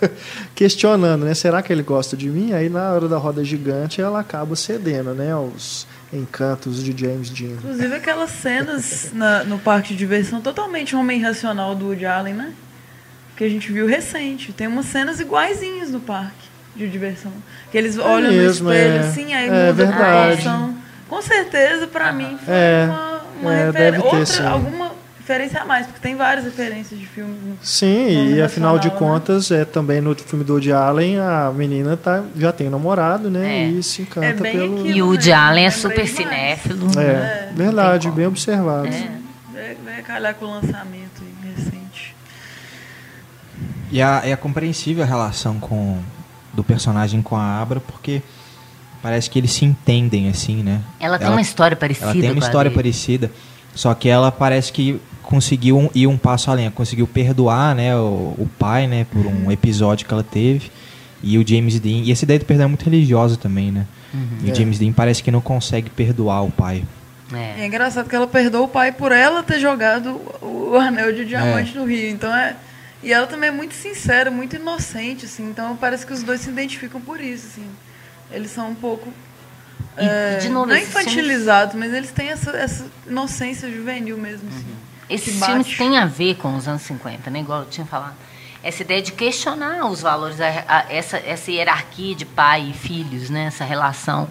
[LAUGHS] questionando, né? Será que ele gosta de mim? Aí na hora da roda gigante ela acaba cedendo, né? Aos encantos de James Dean. Inclusive aquelas cenas na- no parque de diversão totalmente homem irracional do Woody Allen, né? Que a gente viu recente. Tem umas cenas iguaizinhas no parque de diversão. Que eles olham mesmo, no espelho é. assim, aí É muda a verdade. proporção. Com certeza, pra mim, foi É. uma, uma É, refer- ter, alguma referência a mais, porque tem várias referências de filmes. Sim, e afinal de né? contas, é também no filme do Woody Allen, a menina tá, já tem um namorado, né? É. E se encanta É pelo. aquilo. E o Woody Allen é super cinéfilo. É, né? verdade, bem observado. É. Vai, calhar com o lançamento recente. E a- é compreensível a relação com do personagem com a Abra, porque parece que eles se entendem, assim, né? Ela tem uma história parecida Ela tem uma história dele. parecida, só que ela parece que conseguiu um- ir um passo além, ela conseguiu perdoar, né, o, o pai, né, por um episódio que ela teve. E o James Dean, e essa ideia do perdão é muito religiosa também, né? E É. o James Dean parece que não consegue perdoar o pai. E é É. engraçado que ela perdoou o pai por ela ter jogado o, o anel de diamante no rio. Então é. E ela também é muito sincera, muito inocente, assim. Então parece que os dois se identificam por isso, assim. Eles são um pouco. E, é, de novo, não esses filmes- infantilizados, mas eles têm essa, essa inocência juvenil mesmo, assim. Esses que bate. filmes têm a ver com os anos 50, né? Igual eu tinha falado. Essa ideia de questionar os valores, a- a- essa, essa hierarquia de pai e filhos, né? Essa relação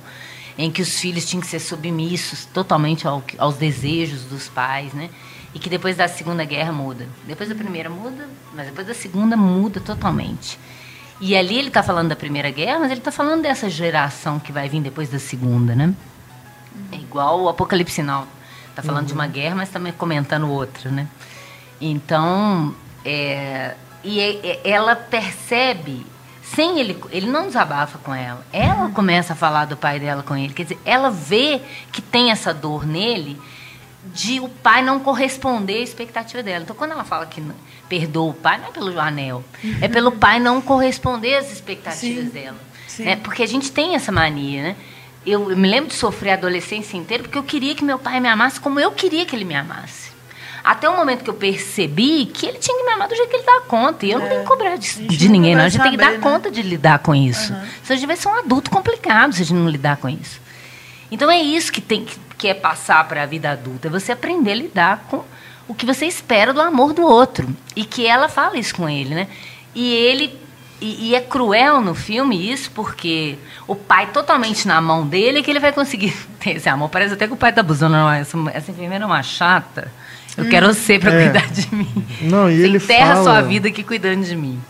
em que os filhos tinham que ser submissos totalmente ao aos desejos dos pais, né? E que depois da Segunda Guerra muda. Depois da Primeira muda, mas depois da Segunda muda totalmente. E ali ele está falando da Primeira Guerra, mas ele está falando dessa geração que vai vir depois da Segunda, né? É igual o Apocalipse Now. Está falando de uma guerra, mas também comentando outra, né? Então, é, e é- é- ela percebe, sem ele, ele não desabafa com ela. Ela começa a falar do pai dela com ele. Quer dizer, ela vê que tem essa dor nele de o pai não corresponder à expectativa dela. Então, quando ela fala que não- perdoa o pai, não é pelo anel, é pelo pai não corresponder às expectativas Sim. dela. Sim. Né? Porque a gente tem essa mania, né? Eu, eu me lembro de sofrer a adolescência inteira porque eu queria que meu pai me amasse como eu queria que ele me amasse. Até o momento que eu percebi que ele tinha que me amar do jeito que ele dá conta. E eu não tenho que cobrar de, É. de ninguém, não. A gente tem que dar saber, né? conta de lidar com isso. Você a gente vai ser um adulto complicado se a gente não lidar com isso. Então é isso que tem que, é passar para a vida adulta, é você aprender a lidar com o que você espera do amor do outro e que ela fala isso com ele, né? E ele e, e é cruel no filme isso porque o pai totalmente na mão dele é que ele vai conseguir [LAUGHS] ter esse amor. Parece até que o pai tá abusando, não, essa, essa enfermeira é uma chata. Eu quero você para É. cuidar de mim. Não, e você ele enterra fala- sua vida aqui cuidando de mim.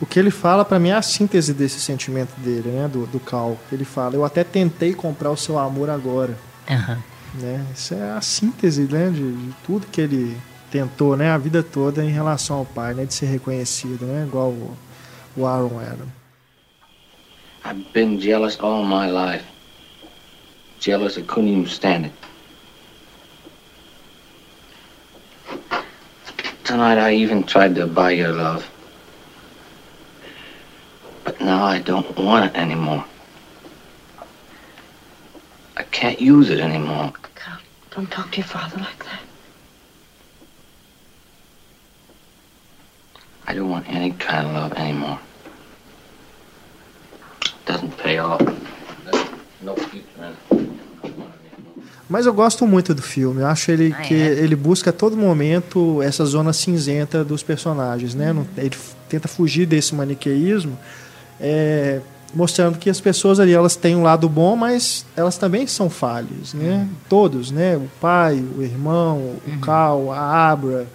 O que ele fala pra mim é a síntese desse sentimento dele, né? Do, do Cal. Ele fala, eu até tentei comprar o seu amor agora. Aham. Né? Isso é a síntese né? de, de tudo que ele tentou né? a vida toda em relação ao pai, né? de ser reconhecido, né? igual o, o Aaron era. I've been jealous all my life. Jealous I couldn't even stand it. night I even tried to buy your love. But now I don't want it anymore. I can't use it anymore. Carl, don't talk to your father like that. I don't want any kind of love anymore. Doesn't pay off. No future in it. Mas eu gosto muito do filme. Eu acho ele Ah, que é? ele busca a todo momento essa zona cinzenta dos personagens, né? Não- Ele tenta fugir desse maniqueísmo, é, mostrando que as pessoas ali elas têm um lado bom, mas elas também são falhas, né? Todos, né? O pai, o irmão, o Cal, a Abra,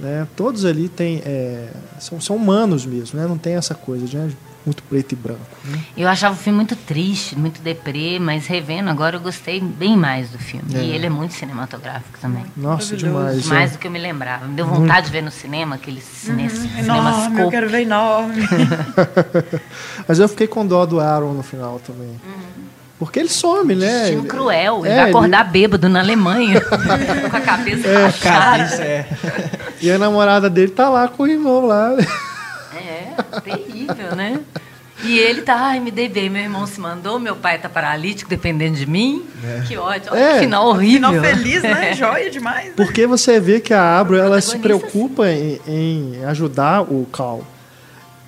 né? Todos ali têm é, são, são humanos mesmo, né? Não tem essa coisa de né? Muito preto e branco. né? Eu achava o filme muito triste, muito deprê, mas revendo agora eu gostei bem mais do filme. É. E ele é muito cinematográfico também. Nossa, demais. mais é. do que eu me lembrava. Me deu vontade de ver no cinema, aquele cine, Uhum. cinema Enorme, eu quero ver enorme. [LAUGHS] Mas eu fiquei com dó do Aaron no final também. Porque ele some, né? Destino Ele- cruel. Ele é, vai acordar bêbado na Alemanha. [LAUGHS] com a cabeça rachada. Isso é. E a namorada dele tá lá com o irmão lá. É, terrível, né? E ele tá, ai, me dei bem, meu irmão se mandou, meu pai tá paralítico, dependendo de mim. Que ódio. Olha É. que final horrível. Final feliz, né? Joia demais. né? Porque você vê que a Abra ela se preocupa em, em ajudar o Cal.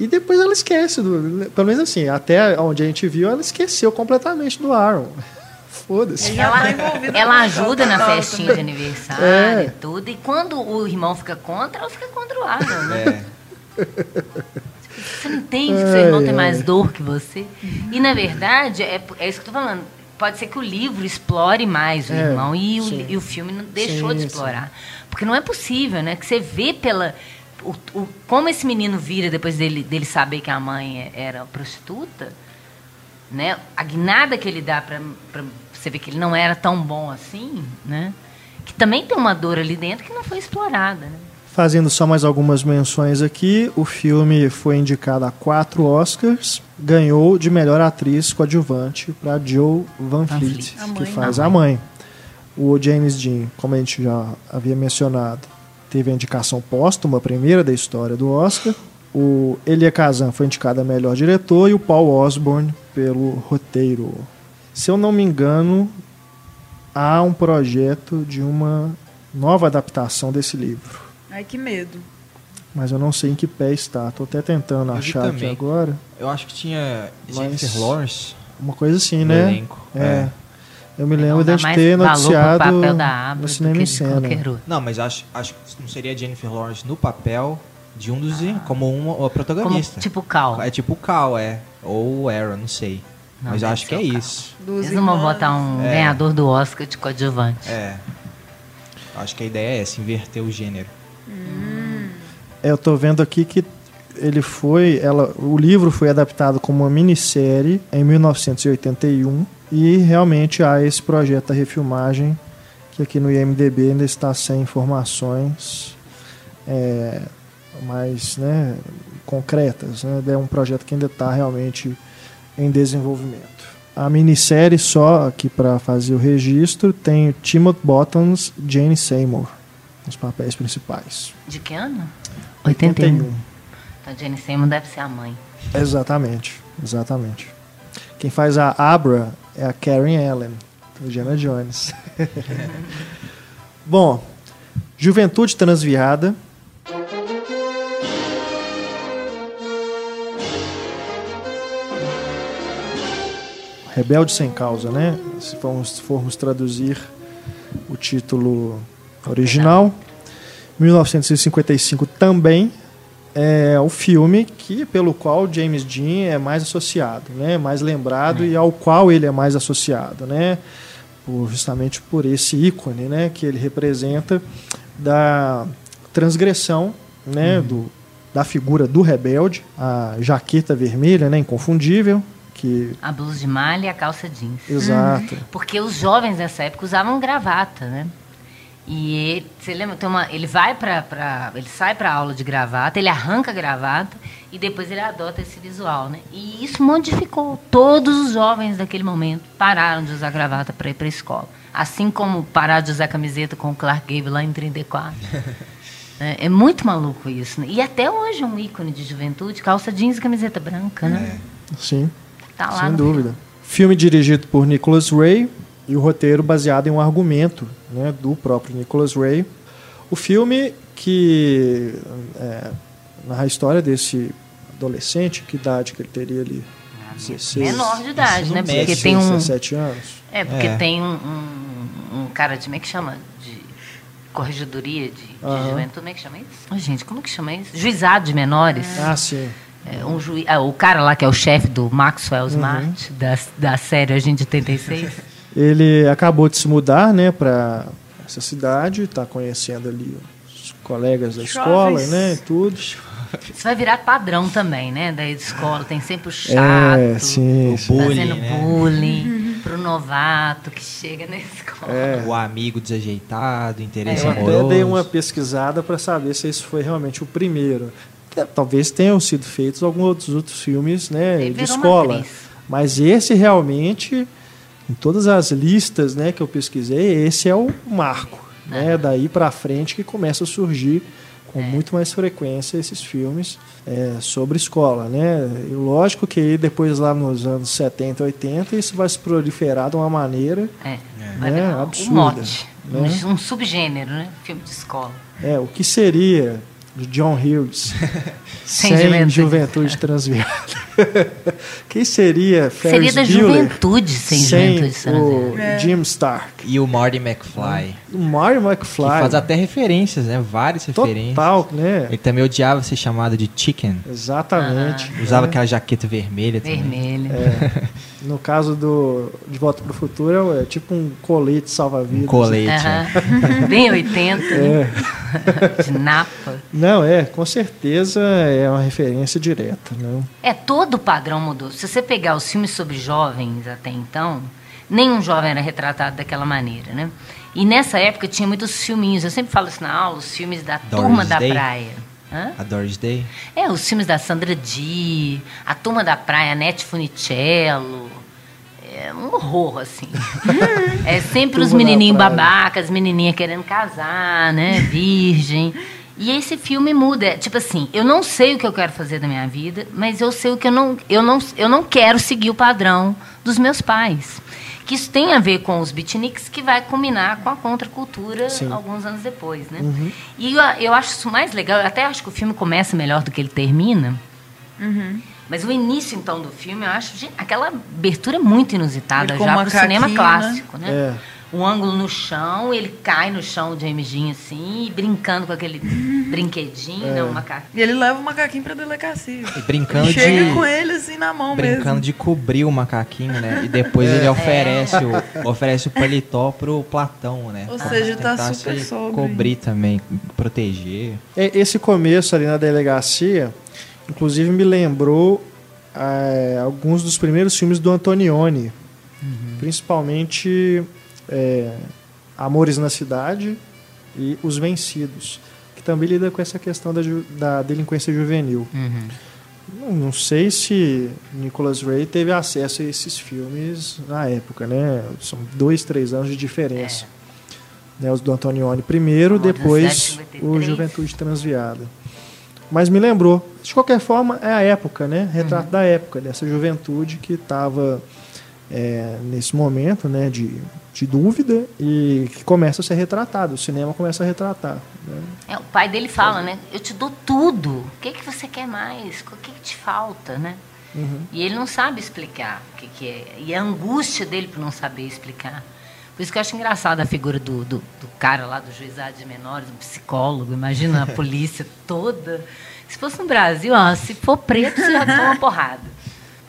E depois ela esquece do. Pelo menos assim, até onde a gente viu, ela esqueceu completamente do Aaron. [LAUGHS] Foda-se. Ela, tá ela o ajuda na festinha de aniversário É. e tudo. E quando o irmão fica contra, ela fica contra o Aaron, né? É. [LAUGHS] Você não entende que seu irmão tem ai. mais dor que você? E, na verdade, é, é isso que eu tô falando. Pode ser que o livro explore mais o É, irmão e o, sim. e o filme não deixou Sim, de sim. explorar. Porque não é possível, né? Que você vê pela... O, o- como esse menino vira depois dele, dele saber que a mãe é- era prostituta, né? A guinada que ele dá para você ver que ele não era tão bom assim, né? Que também tem uma dor ali dentro que não foi explorada, né? Fazendo só mais algumas menções aqui, o filme foi indicado a quatro Oscars, ganhou de melhor atriz coadjuvante para Joe Van Fleet, que mãe. faz A a mãe. O James Dean, como a gente já havia mencionado, teve a indicação póstuma, a primeira da história do Oscar. O Elia Kazan foi indicado a melhor diretor e o Paul Osborne pelo roteiro. Se eu não me engano, há um projeto de uma nova adaptação desse livro. Ai, que medo. Mas eu não sei em que pé está. Tô até tentando Eu achar aqui também. agora. Eu acho que tinha Jennifer Lawrence Uma coisa assim, né? elenco. É. Eu me lembro de ter noticiado papel da Abra no do cinema que em cena. Não, mas acho, acho que não seria Jennifer Lawrence no papel de um dos como uma, protagonista. Como, tipo Cal. É tipo o Cal, é. Ou o Aaron, não sei. Não, mas acho que é Cal. isso. Dos Eles não vão irmãos. botar um É. ganhador do Oscar de coadjuvante. É. Acho que a ideia é essa, inverter o gênero. É, eu tô vendo aqui que ele foi, ela, o livro foi adaptado como uma minissérie em 1981 e realmente há esse projeto da refilmagem que aqui no IMDb ainda está sem informações é, mais né, concretas. Né? É um projeto que ainda está realmente em desenvolvimento. A minissérie, só aqui para fazer o registro, tem Timothy Bottoms Jane Seymour nos papéis principais. De que ano? 81. Então, Jenny Seymour deve ser a mãe. Exatamente, exatamente. Quem faz a Abra é a Karen Allen, Indiana Jones. [LAUGHS] Bom, Juventude Transviada. Rebelde sem causa, né? Se formos, formos traduzir o título original. 1955 também é o filme que pelo qual James Dean é mais associado, né? Mais lembrado e ao qual ele é mais associado, né? Por, justamente por esse ícone, né? Que ele representa da transgressão, né? Do, da figura do rebelde, a jaqueta vermelha, né? Inconfundível, que A blusa de malha e a calça jeans. exato. Porque os jovens dessa época usavam gravata, né? E ele, você lembra, tem uma, ele vai para pra, ele sai para aula de gravata, ele arranca a gravata e depois ele adota esse visual, né? E isso modificou. Todos os jovens daquele momento pararam de usar gravata para ir para a escola. Assim como parar de usar camiseta com o Clark Gable lá em 34. [LAUGHS] É, é muito maluco isso. né? E até hoje é um ícone de juventude, calça jeans e camiseta branca, né? Sim, Tá lá sem no dúvida. Filme dirigido por Nicholas Ray e o roteiro baseado em um argumento né, do próprio Nicholas Ray. O filme que é, narra a história desse adolescente, que idade que ele teria ali? 16, Menor de idade, né? Porque 16, tem um. 17 anos. É, porque É. tem um, um, um cara de. Como é que chama? De corregedoria de, de Aham. juventude. Como é que chama isso? Ô, gente, como que chama isso? Juizado de menores. Ah, sim. É, um juiz, ah, o cara lá que é o chefe do Maxwell Uhum. Smart, da, da série Agente 86. [LAUGHS] Ele acabou de se mudar, né, para essa cidade, está conhecendo ali os colegas da escola, né, tudo. Isso vai virar padrão também, né? Da escola. Tem sempre o chato. É, sim, O bullying, fazendo né? bullying pro novato que chega na escola. É. O amigo desajeitado, interesse Eu amoroso. até dei uma pesquisada para saber se esse foi realmente o primeiro. É, Talvez tenham sido feitos alguns outros, outros filmes né, de escola. Mas esse realmente, em todas as listas né, que eu pesquisei, esse é o marco. Né, daí para frente que começa a surgir com É. muito mais frequência esses filmes é, sobre escola. Né? E lógico que aí depois lá nos anos 70, 80, isso vai se proliferar de uma maneira É. É, Vai virar um absurda, mote. né? Um, um subgênero, né? Filme de escola. É, o que seria de John Hughes [LAUGHS] Sem sem, juventude. juventude, transviada? [LAUGHS] Quem seria Ferris Seria da Bueller juventude sem, juventude o transviada. Jim Stark? E o Marty McFly. O Que McFly. faz até referências, né? Várias referências. total, né? Ele também odiava ser chamado de chicken. Exatamente. Usava né? aquela jaqueta vermelha também. Vermelho. É, no caso do De Volta para o Futuro, é tipo um colete salva-vidas. Um colete. [LAUGHS] né? Aham. Bem 80, É. né? De napa. Não, é, com certeza é uma referência direta. Né? É, todo o padrão mudou. Se você pegar os filmes sobre jovens até então, nenhum jovem era retratado daquela maneira, né? E nessa época tinha muitos filminhos, eu sempre falo isso na aula, os filmes da Doris Turma da Day? Praia. Hã? A Doris Day. É, os filmes da Sandra Dee, a Turma da Praia, a Nete Funicello. É um horror, assim. [LAUGHS] é sempre os Turma da menininhos babacas, menininha querendo casar, né? Virgem. E esse filme muda. É, Tipo assim, eu não sei o que eu quero fazer da minha vida, mas eu sei o que eu não, eu não, eu não quero seguir o padrão dos meus pais. Que isso tem a ver com os beatniks, que vai combinar com a contracultura Sim. alguns anos depois, né? E eu, eu acho isso mais legal. Eu até acho que o filme começa melhor do que ele termina. Mas o início, então, do filme, eu acho aquela abertura muito inusitada Ele já para o cinema macaquinho, clássico, né? É. Um ângulo no chão, ele cai no chão, o James Dean, assim, brincando com aquele brinquedinho, né? Um macaco. E ele leva o macaquinho pra delegacia. E brincando Chega de. com ele assim na mão Brincando mesmo. de cobrir o macaquinho, né? E depois ele oferece, o, oferece o paletó pro Platão, né? Ou seja, tá super se sóbrio. Cobrir também, proteger. É, Esse começo ali na delegacia, inclusive me lembrou eh, alguns dos primeiros filmes do Antonioni, principalmente eh, Amores na Cidade e Os Vencidos, que também lida com essa questão da, da delinquência juvenil. Uhum. Não, não sei se Nicholas Ray teve acesso a esses filmes na época, né? São dois, três anos de diferença. Né, os do Antonioni primeiro, depois o 53. Juventude Transviada. Mas me lembrou. De qualquer forma, é a época, né? Retrato da época, dessa juventude que estava nesse momento né, de, de dúvida e que começa a ser retratado. O cinema começa a retratar. né? É, o pai dele fala, né? Eu te dou tudo. O que, que você quer mais? O que, que te falta, né? E ele não sabe explicar o que, que é. E a angústia dele por não saber explicar. Por isso que eu acho engraçado a figura do, do, do cara lá do juizado de menores, um psicólogo. Imagina a [LAUGHS] polícia toda. Se fosse no Brasil, ó, se for preto, você já toma uma porrada.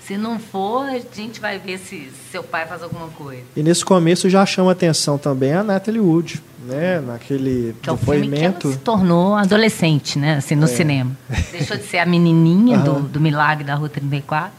Se não for, a gente vai ver se seu pai faz alguma coisa. E nesse começo já chama atenção também a Natalie Wood, né? Naquele Que é o filme que depoimento. se tornou adolescente, né? Assim, no cinema. [LAUGHS] Deixou de ser a menininha do, do Milagre da Rua 34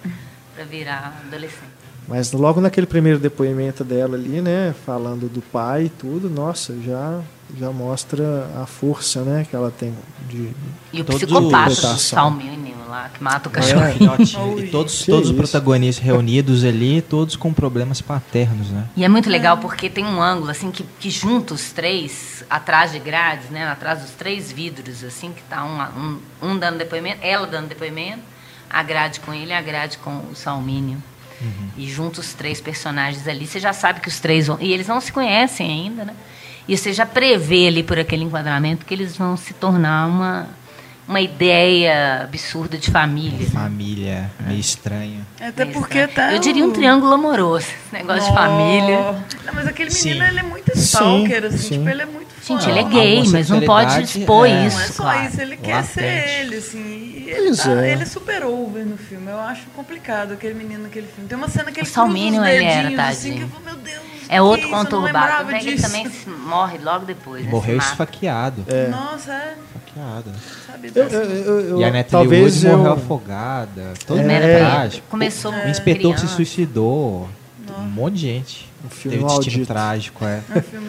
para virar adolescente. Mas logo naquele primeiro depoimento dela ali, né, falando do pai e tudo, nossa, já já mostra a força, né, que ela tem de E o psicopata do. Salmínio lá, que mata o É, cachorrinho. filhotinho. [LAUGHS] e todos, Que todos os protagonistas reunidos ali, todos com problemas paternos, né? E é muito legal porque tem um ângulo assim que, que junta os três atrás de grades, né? Atrás dos três vidros, assim, que tá um, um, um dando depoimento, ela dando depoimento, a grade com ele e a grade com o Salmínio. E junta os três personagens ali, você já sabe que os três vão. E eles não se conhecem ainda, né? E você já prevê ali por aquele enquadramento que eles vão se tornar uma, uma ideia absurda de família. né? Família, meio estranho. Até Meio porque estranho. tá. Eu diria um triângulo amoroso. Esse negócio de família. Não, mas aquele Sim. menino, ele é muito stalker, assim, sim. tipo, ele é muito Gente, fã. ele é A gay, mas não pode expor é- isso. Não é só claro. isso, ele quer ser Latente. ele, assim. e Ele, tá, é. ele é super over no filme. Eu acho complicado aquele menino naquele filme. Tem uma cena que ele cruza os ele era, dedinhos, assim, que eu falo, meu Deus. É que outro isso? Conturbado. é que ele também morre logo depois. né? Morreu esfaqueado. Nossa, é. Esfaqueado. Sabe, Eu, eu- eu- E a Natalie talvez Wood morreu eu, afogada. Todo É. mundo trágico. Começou O inspetor que se criança. suicidou. Um monte de gente. Um filme Teve destino trágico, é. um filme-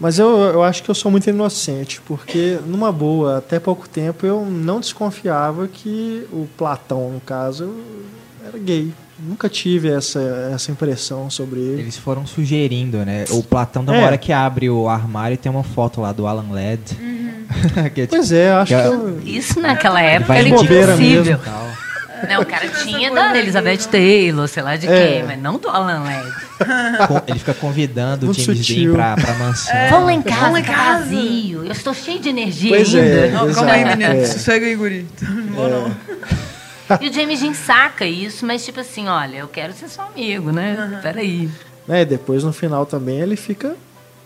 Mas eu, eu acho que eu sou muito inocente, porque, numa boa, até pouco tempo eu não desconfiava que o Platão, no caso, era gay. Nunca tive essa, essa impressão sobre ele. Eles foram sugerindo, né? O Platão, da É. hora que abre o armário, tem uma foto lá do Alan Ladd. [LAUGHS] que é tipo, Pois é, acho Que que é- eu, Isso naquela época era impossível. [LAUGHS] Não, o cara tinha da Elizabeth não. Taylor, sei lá de É. quem, mas não do Alan. [LAUGHS] Com- Ele fica convidando o Muito James sutil. Dean pra, pra mansão. Vão lá em casa, Vão lá em tá casa. vazio. Eu estou cheio de energia Pois ainda. é. Não, calma aí, menino. é. Sossega aí, guri. Não vou, não. E o James Dean saca isso, mas tipo assim, olha, eu quero ser seu amigo, né? Peraí. né, e depois no final também ele fica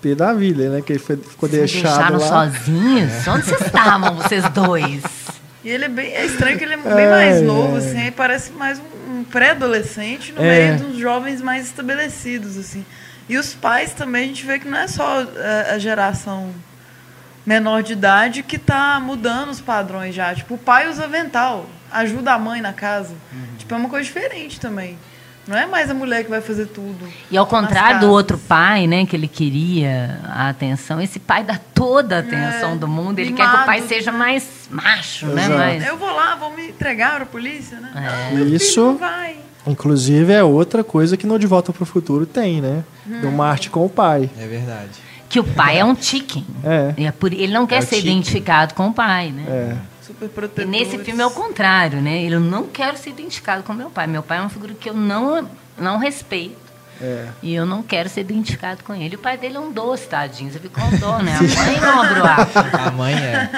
pé da vida, né? Que ele foi, ficou Vocês deixado deixaram lá. sozinhos? Onde vocês estavam, vocês dois? E ele é bem. É estranho que ele é bem Ai, mais novo, assim, aí parece mais um, um pré-adolescente no É. meio dos jovens mais estabelecidos, assim. E os pais também, a gente vê que não é só a, a geração menor de idade que tá mudando os padrões já. Tipo, o pai usa avental, ajuda a mãe na casa. Tipo, é uma coisa diferente também. Não é mais a mulher que vai fazer tudo. E ao contrário do outro pai, né, que ele queria a atenção, esse pai dá toda a atenção É, do mundo. Ele quer que o pai mimado. seja mais macho, né? Exato. Mais... Eu vou lá, vou me entregar para a polícia, né? É. Isso-. Inclusive é outra coisa que no De Volta pro Futuro tem, né? Do Marte com o pai. É verdade. Que o pai é um chicken. É. É por- Ele não quer É o ser chicken. identificado com o pai, né? É. Super E protetor. nesse filme é o contrário, né? Ele não quero ser identificado com meu pai. Meu pai é uma figura que eu não, não respeito. É. E eu não quero ser identificado com ele. O pai dele é um doce, tadinho. Você fica com dó, né? A mãe não abre o ar. A mãe é.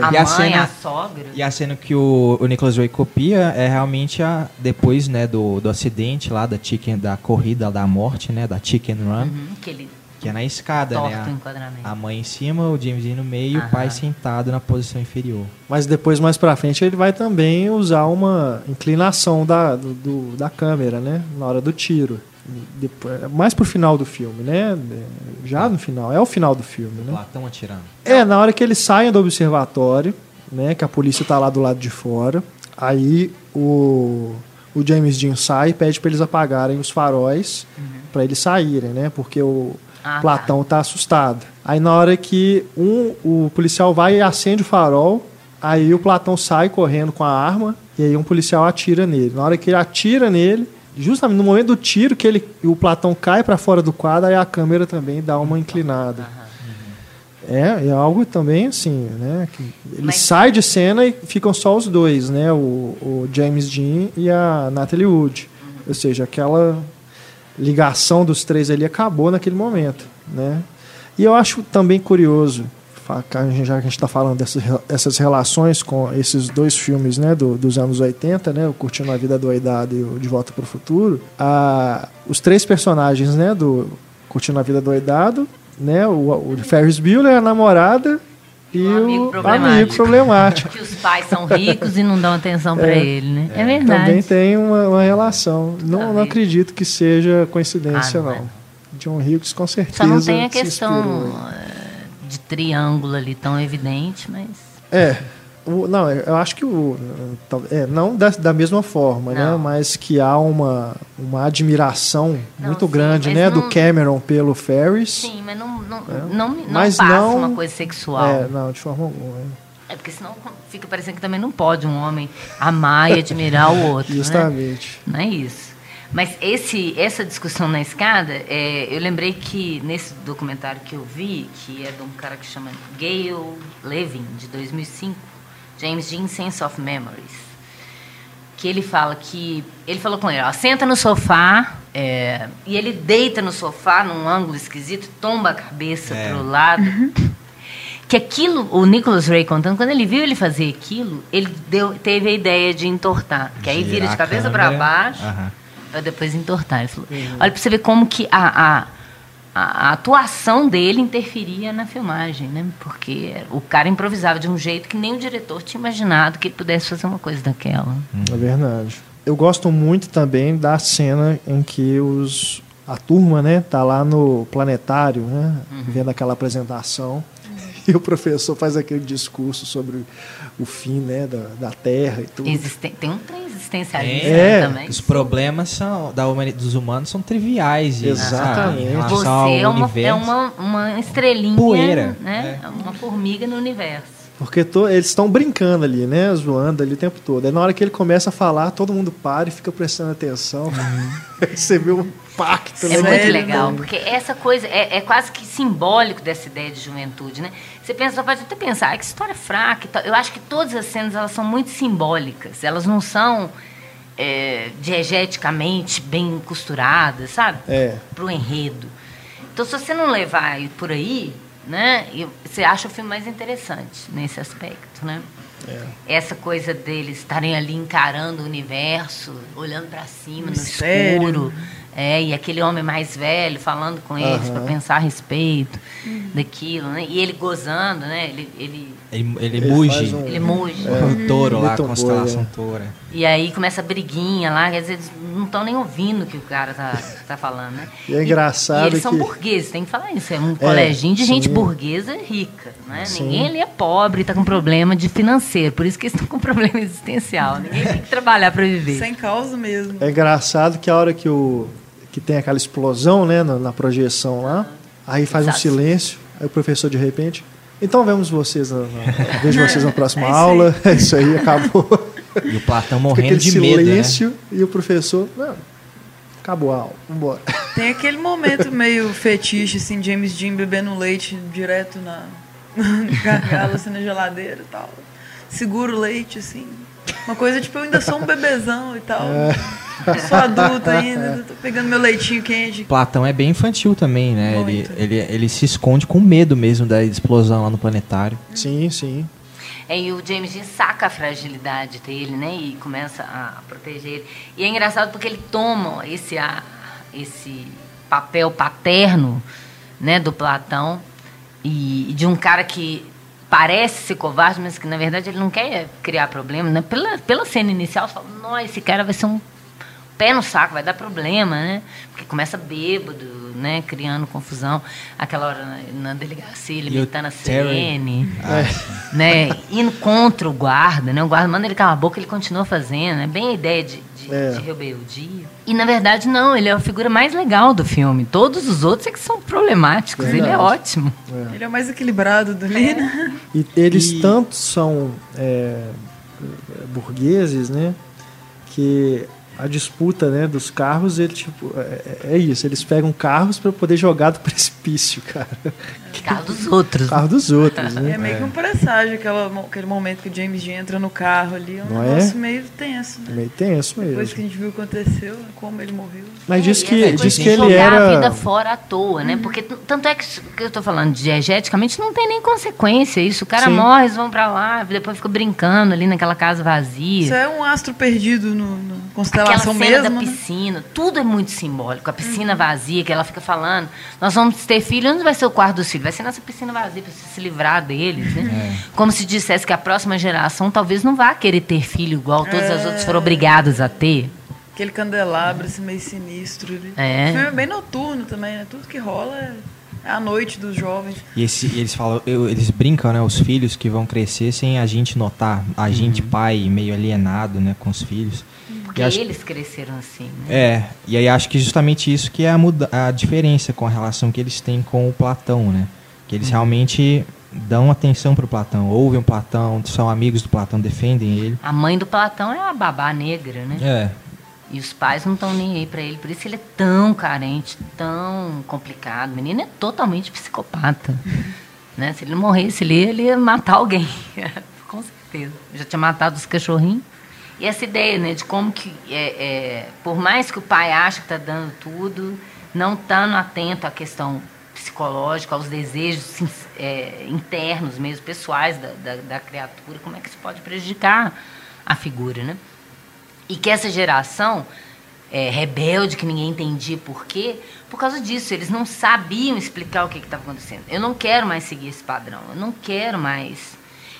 A E mãe, a a, cena- sogra. E a cena que o, o Nicholas Ray copia é realmente a depois, né, do, do acidente lá da chicken da corrida da morte, né, da chicken run, Uhum, que ele que é na escada, torta né? A, a mãe em cima, o James Dean no meio e o Aham. pai sentado na posição inferior. Mas depois, mais pra frente, ele vai também usar uma inclinação da, do, da câmera, né? Na hora do tiro. Depois, mais pro final do filme, né? Já no final. É o final do filme, né? Platão atirando. É, na hora que eles saem do observatório, né? Que a polícia tá lá do lado de fora. Aí o, o James Dean sai e pede pra eles apagarem os faróis pra eles saírem, né? Porque o Ah, Platão tá. assustado. Aí na hora que um, o policial vai e acende o farol, aí o Platão sai correndo com a arma e aí um policial atira nele. Na hora que ele atira nele, justamente no momento do tiro que ele, o Platão cai para fora do quadro, aí a câmera também dá uma inclinada. É, é algo também assim, né? que ele Mas- sai de cena e ficam só os dois, né? O, o James Dean e a Natalie Wood. Ou seja, aquela ligação dos três ali acabou naquele momento, né? E eu acho também curioso, já que a gente está falando dessas, re- essas relações com esses dois filmes, né, do- dos anos 80, né, o Curtindo a Vida Doidado e o De Volta para o Futuro, a, os três personagens, né, do Curtindo a Vida Doidado, né, o, o Ferris Bueller, a namorada e o amigo problemático. amigo problemático. Que os pais são ricos e não dão atenção pra ele, né? É, verdade. Também tem uma, uma relação. Não, Tá não acredito que seja coincidência, Ah, não não. é. John Hughes com certeza. Só não tem a questão eh, de triângulo ali tão evidente, mas. É. O- não, eu acho que o. É, não da, da mesma forma, né? Não. Mas que há uma, uma admiração Não, muito sim, grande, né? não- Do Cameron pelo Ferris. Sim, mas não, não, não, não Mas passa não- uma coisa sexual. É, não, de forma alguma. É porque senão fica parecendo que também não pode um homem amar e admirar o outro. né? Justamente. Não é isso. Mas esse, essa discussão na escada, é, eu lembrei que nesse documentário que eu vi, que é de um cara que chama Gail Levin, de 2005, James Dean Sense of Memories, que ele fala que. Ele falou com ele: ó, senta no sofá, é, e ele deita no sofá num ângulo esquisito, tomba a cabeça É. pro lado. Que aquilo, o Nicholas Ray contando, quando ele viu ele fazer aquilo, ele deu, teve a ideia de entortar. Que aí vira Girar de a cabeça para baixo Aham. para depois entortar. Ele falou, olha para você ver como que a, a, a atuação dele interferia na filmagem, né? Porque o cara improvisava de um jeito que nem o diretor tinha imaginado que ele pudesse fazer uma coisa daquela. É verdade. Eu gosto muito também da cena em que os a turma, né, tá lá no planetário, né, vendo aquela apresentação [LAUGHS] e o professor faz aquele discurso sobre o fim, né, da, da Terra e tudo. Existen- tem um trem existencialista É, também. Os problemas são, da dos humanos são triviais. E, Exatamente. Você é uma, é uma, uma estrelinha, Poeira, né? Uma formiga no universo. Porque to- eles estão brincando ali, né, zoando ali o tempo todo. Aí na hora que ele começa a falar, todo mundo para e fica prestando atenção. [LAUGHS] Você vê um impacto, É né? muito legal, porque essa coisa é, é quase que simbólico dessa ideia de juventude, né? Você pensa, pode até pensar, ah, que história fraca e tal. Eu acho que todas as cenas elas são muito simbólicas, elas não são é, diegeticamente bem costuradas, sabe? É. Pro enredo. Então, se você não levar por aí, né? e Você acha o filme mais interessante nesse aspecto, né? Essa coisa deles estarem ali encarando o universo, olhando para cima, no escuro. É, e aquele homem mais velho falando com eles para Aham. pensar a respeito daquilo, né? E ele gozando, né? Ele, ele, Ele, ele, Ele muge. um- ele muge. O touro lá, a Muito constelação boa, toura. E aí começa a briguinha lá, quer dizer, eles não estão nem ouvindo o que o cara tá, tá falando, né? E é engraçado E, eles são que- burgueses, tem que falar isso. É um coleginho de gente sim. burguesa rica, né? Sim. Ninguém ali é pobre, está com problema de financeiro, por isso que eles estão com [LAUGHS] problema existencial. Ninguém tem que trabalhar para viver. Sem causa mesmo. É engraçado que a hora que, o, que tem aquela explosão né, na, na projeção lá, aí faz um silêncio, aí o professor de repente. Então vemos vocês na, na- [LAUGHS] vejo vocês na próxima É isso aí. aula. [LAUGHS] É isso aí, acabou. [LAUGHS] E o Platão morrendo de medo, né? silêncio e o professor. Não, acabou a aula, vambora. Tem aquele momento meio fetiche, assim, James Dean bebendo leite direto na, gargalo, assim, na geladeira e tal. Segura o leite, assim. Uma coisa tipo, eu ainda sou um bebezão e tal. Eu [LAUGHS] sou adulto ainda, tô pegando meu leitinho quente. Platão é bem infantil também, né? Ele, Muito. ele, ele se esconde com medo mesmo da explosão lá no planetário. Sim, sim. É, e o James Dean saca a fragilidade dele, né? E começa a proteger ele. E é engraçado porque ele toma esse, a, esse papel paterno né, do Platão e, e de um cara que parece ser covarde, mas que na verdade ele não quer criar problema. Né? Pela, pela cena inicial, você fala, nossa, esse cara vai ser um pé no saco, vai dar problema, né? Porque começa bêbado, né? Criando confusão. Aquela hora na, na delegacia, ele E imitando a sirene É. né, indo contra o guarda, né? O guarda manda ele calar a boca, ele continua fazendo, é bem a ideia de, de, É. de rebeldia. E na verdade não, ele é a figura mais legal do filme. Todos os outros é que são problemáticos, ele é Verdade. ótimo. Ele é o mais equilibrado do ali, né? E eles E- tanto são é, burgueses, né? Que a disputa né, dos carros, ele, tipo, é, é isso, eles pegam carros para poder jogar do [LAUGHS] precipício, cara. [LAUGHS] Carro dos outros. Carro dos outros, [LAUGHS] É né? meio que um presságio, aquela, aquele momento que o James Dean entra no carro ali. É um Não é? negócio meio tenso, né? Meio tenso Depois mesmo. que a gente viu o que aconteceu, como ele morreu. Mas diz É, que, diz que ele jogar a era. vida fora à toa, né? Porque t- tanto é que que eu tô falando, diegeticamente, não tem nem consequência isso. O cara Sim. morre, eles vão pra lá, depois fica brincando ali naquela casa vazia. Isso é um astro perdido no, no Aquela cena mesmo. da né? piscina, tudo é muito simbólico. A piscina vazia, que ela fica falando, nós vamos ter filho, onde vai ser o quarto dos filhos? Vai ser nessa piscina vazia, para você se livrar deles, né? Como se dissesse que a próxima geração talvez não vá querer ter filho igual todas as outras foram obrigadas a ter. Aquele candelabro assim, meio sinistro ali. É. O filme é bem noturno também, né? Tudo que rola é é a noite dos jovens. E esse- eles falam, eu- eles brincam, né? Os filhos que vão crescer sem a gente notar. A gente, pai, meio alienado, né? Com os filhos. Porque acho- eles cresceram assim, né? É, e aí acho que justamente isso que é a, muda a diferença com a relação que eles têm com o Platão, né? Que eles realmente dão atenção pro Platão, ouvem o Platão, são amigos do Platão, defendem ele. A mãe do Platão é a babá negra, né? É. E os pais não estão nem aí pra ele. Por isso ele é tão carente, tão complicado. O menino é totalmente psicopata. [LAUGHS] né? Se ele morresse ali, ele ia matar alguém. [LAUGHS] Com certeza. Já tinha matado os cachorrinhos. E essa ideia, né, de como que, é, é, por mais que o pai ache que está dando tudo, não estando atento à questão psicológica, aos desejos é, internos mesmo, pessoais da, da, da criatura, como é que isso pode prejudicar a figura, né? E que essa geração é, rebelde, que ninguém entendia por quê, por causa disso, eles não sabiam explicar o que estava acontecendo. Eu não quero mais seguir esse padrão, eu não quero mais.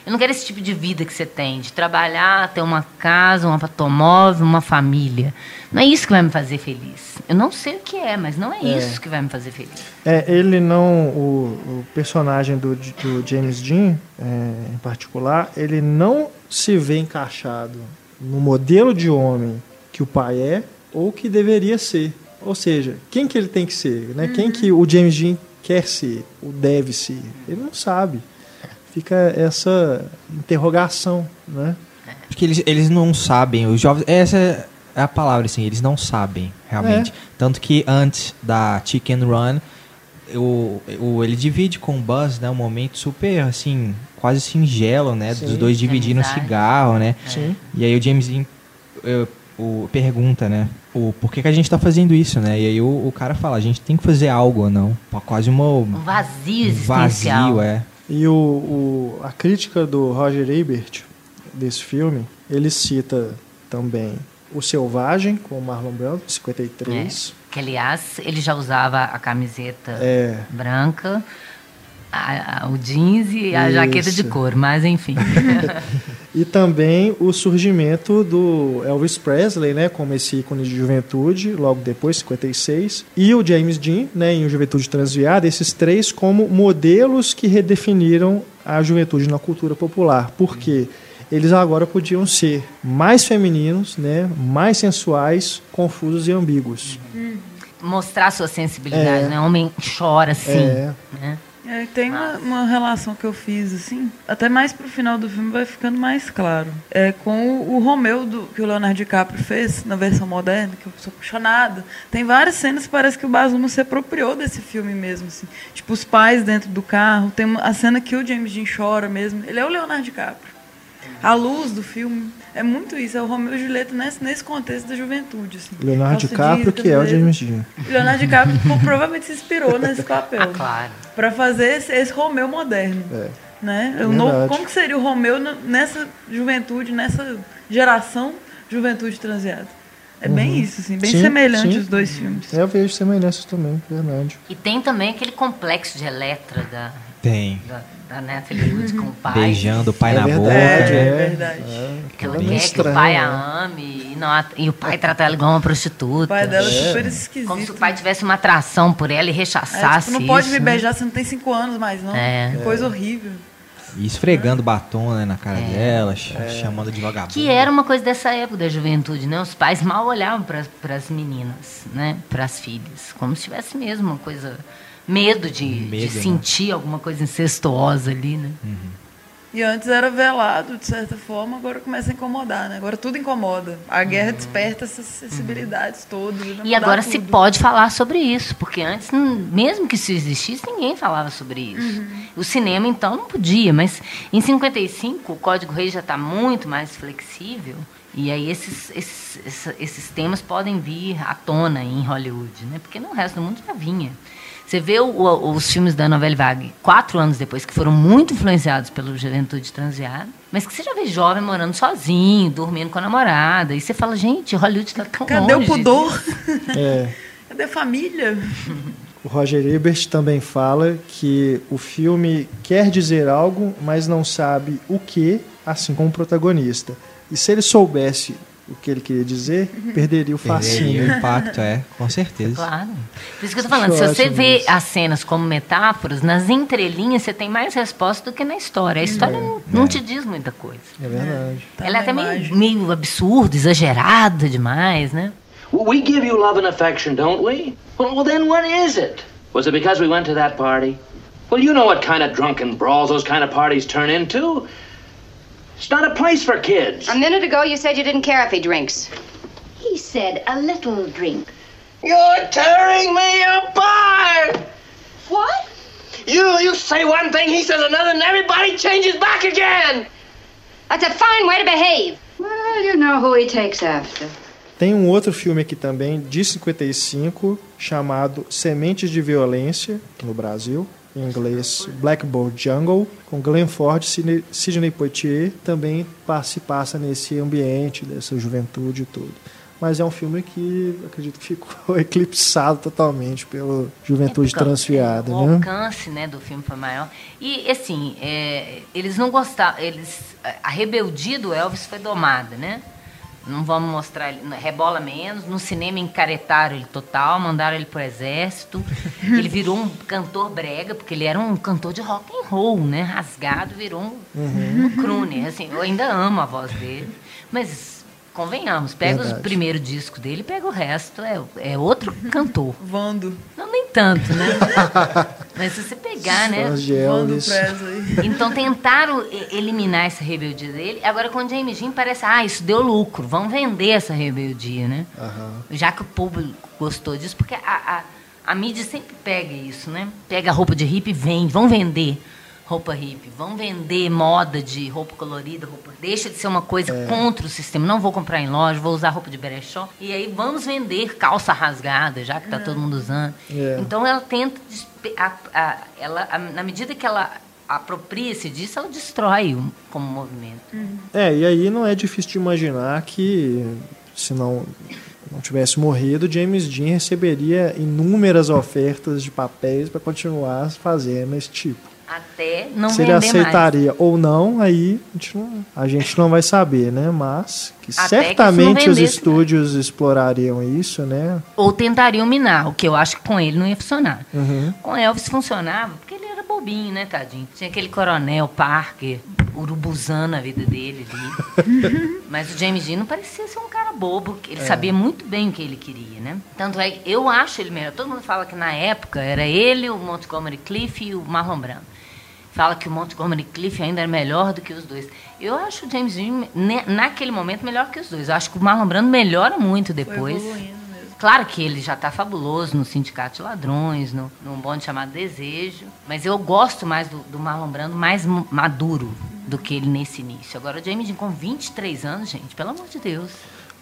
Eu não quero esse tipo de vida que você tem, de trabalhar, ter uma casa, um automóvel, uma família. Não é isso que vai me fazer feliz. Eu não sei o que é, mas não é, isso que vai me fazer feliz. É, ele não. O, o personagem do, do James Dean, é, em particular, ele não se vê encaixado no modelo de homem que o pai é ou que deveria ser. Ou seja, quem que ele tem que ser? Né? Quem que o James Dean quer ser, ou deve ser? Ele não sabe. Fica essa interrogação, né? Porque eles, eles não sabem, os jovens. Essa é a palavra, assim, eles não sabem, realmente. Tanto que antes da Chicken Run, o, o, ele divide com o Buzz, né? Um momento super, assim, quase singelo, né? Sim. Dos dois dividindo um amizade. cigarro, né? Sim. E aí o James Dean eh, o, pergunta, né? O, por que, que a gente tá fazendo isso, né? E aí o, o cara fala, a gente tem que fazer algo ou não. Quase uma, Um um vazio existencial. vazio, é. E o, o- a crítica do Roger Ebert desse filme, ele cita também O Selvagem, com o Marlon Brando, 53. Que, aliás, ele já usava a camiseta É. branca, a- a- o jeans e a jaqueta de Isso. couro, mas enfim. [LAUGHS] E também o surgimento do Elvis Presley, né, como esse ícone de juventude, logo depois, 56, e o James Dean, né, em Juventude Transviada, esses três como modelos que redefiniram a juventude na cultura popular. Porque eles agora podiam ser mais femininos, né, mais sensuais, confusos e ambíguos. Mostrar sua sensibilidade, É. né? Homem chora assim. É. Né? É, tem uma, uma relação que eu fiz, assim, até mais pro final do filme vai ficando mais claro. É com o, o Romeu do, que o Leonardo DiCaprio fez na versão moderna, que eu sou apaixonada. Tem várias cenas que parece que o Luhrmann se apropriou desse filme mesmo, assim. Tipo, os pais dentro do carro, tem uma, a cena que o James Dean chora mesmo. Ele é o Leonardo DiCaprio. A luz do filme é muito isso, é o Romeu e Julieta nesse, nesse contexto da juventude, assim. Leonardo DiCaprio, que é o. James Dean. Leonardo DiCaprio pô, provavelmente se inspirou nesse [LAUGHS] papel. Ah, claro. Pra fazer esse, esse Romeu moderno. É. Né? É novo- como que seria o Romeu nessa juventude, nessa geração juventude transeada? É bem isso, assim, bem Sim, semelhante sim. os dois filmes. Eu vejo semelhanças também, verdade. E tem também aquele complexo de Electra da, Tem. da, da Natalie Wood com o pai. Beijando o pai É na verdade, boca. É, é, verdade. Que ela Ela é quer que o pai né? a ame e, não a- e o pai trata ela igual uma prostituta. O pai dela é É. super esquisito. Como se o pai tivesse uma atração por ela e É, rechaçasse tipo, não pode isso, me né? beijar, você não tem cinco anos mais, não. É. Que Coisa horrível. E esfregando batom né, na cara É. dela, ch- chamando de vagabundo. Que era uma coisa dessa época da juventude, né? Os pais mal olhavam para as meninas, né? Para as filhas, como se tivesse mesmo uma coisa medo de, de Medo, né? sentir alguma coisa incestuosa ali, né? E antes era velado, de certa forma, agora começa a incomodar, né? Agora tudo incomoda. A guerra desperta essas sensibilidades todas. vai E agora se tudo. pode falar sobre isso, porque antes, mesmo que isso existisse, ninguém falava sobre isso. O cinema, então, não podia, mas em 55 o Código Reis já está muito mais flexível, e aí esses, esses, esses temas podem vir à tona em Hollywood, né? porque no resto do mundo já vinha. Você vê o- o- os filmes da Novelle Vague quatro anos depois, que foram muito influenciados pela juventude transviada, mas que você já vê jovem morando sozinho, dormindo com a namorada, e você fala, gente, Hollywood está tão Cadê longe o pudor? [LAUGHS] É, Cadê a família? O Roger Ebert também fala que o filme quer dizer algo, mas não sabe o que, assim como o protagonista. E se ele soubesse o que ele queria dizer, perderia o Perderia fascínio. o impacto, é, com certeza. Claro. Por isso que eu tô falando, se Acho você vê isso. as cenas como metáforas, nas entrelinhas você tem mais resposta do que na história. A história não, não te diz muita coisa. É verdade. Tá Ela é na até meio, meio absurda, exagerada demais, né? We give you love and affection, don't we? Well, well, then what is it? Was it because we went to that party? Well, you know what kind of drunken brawls those kind of parties turn into. It's not a place for kids. A minute ago, you said you didn't care if he drinks. He said a little drink. You're tearing me apart! What? You you say one thing, he says another, and everybody changes back again! That's a fine way to behave. Well, you know who he takes after. Tem um outro filme aqui também, de 55, chamado Sementes de Violência, aqui no Brasil, em inglês Blackboard Jungle, com Glenn Ford e Sidney- Sidney Poitier, também se passa nesse ambiente dessa juventude e tudo. Mas é um filme que acredito que ficou [LAUGHS] eclipsado totalmente pela juventude É, transfiada, O né? alcance né, do filme foi maior. E, assim, é, eles não gostavam. Eles, a rebeldia do Elvis foi domada, né? Não vamos mostrar ele. Rebola menos. No cinema encaretaram ele total, mandaram ele pro exército. [LAUGHS] ele virou um cantor brega, porque ele era um cantor de rock and roll, né? Rasgado, virou um, Uhum. um crooner. Assim, eu ainda amo a voz dele. Mas. Convenhamos, pega Verdade. os primeiros discos dele, pega o resto, é, é outro cantor. Vando. Não, nem tanto, né? [LAUGHS] Mas se você pegar, né? Vando. Presley. Então tentaram eliminar essa rebeldia dele. Agora com o James Dean parece, ah, isso deu lucro, vamos vender essa rebeldia, né? Já que o público gostou disso, porque a, a, a mídia sempre pega isso, né? Pega a roupa de hippie e vende, vão vender roupa hippie, vão vender moda de roupa colorida, roupa. Deixa de ser uma coisa É. contra o sistema. Não vou comprar em loja, vou usar roupa de berechó. E aí vamos vender calça rasgada, já que está todo mundo usando. É. Então ela tenta. a- a- ela, a- na medida que ela apropria-se disso, ela destrói como movimento. É, e aí não é difícil de imaginar que se não, não tivesse morrido, James Dean receberia inúmeras ofertas de papéis para continuar fazendo esse tipo. Até não se ele vender mais. aceitaria ou não, aí a gente não, a gente não vai saber, né? Mas que Até que certamente os né? estúdios explorariam isso, né? Ou tentariam minar, o que eu acho que com ele não ia funcionar. Uhum. Com Elvis funcionava, porque ele era bobinho, né, tadinho? Tinha aquele coronel Parker, urubuzando a vida dele ali. [LAUGHS] Mas o James Dean não parecia ser um cara bobo, ele sabia muito bem o que ele queria, né? Tanto é que eu acho ele melhor. Todo mundo fala que na época era ele, o Montgomery Cliff e o Marlon Brando. Fala que o Montgomery Cliff ainda era melhor do que os dois. Eu acho o James Dean, naquele momento, melhor que os dois. Eu acho que o Marlon Brando melhora muito depois. Claro que ele já está fabuloso no Sindicato de Ladrões, no, num bonde chamado Desejo. Mas eu gosto mais do, do Marlon Brando mais maduro do que ele nesse início. Agora, o James Dean com 23 anos, gente, pelo amor de Deus.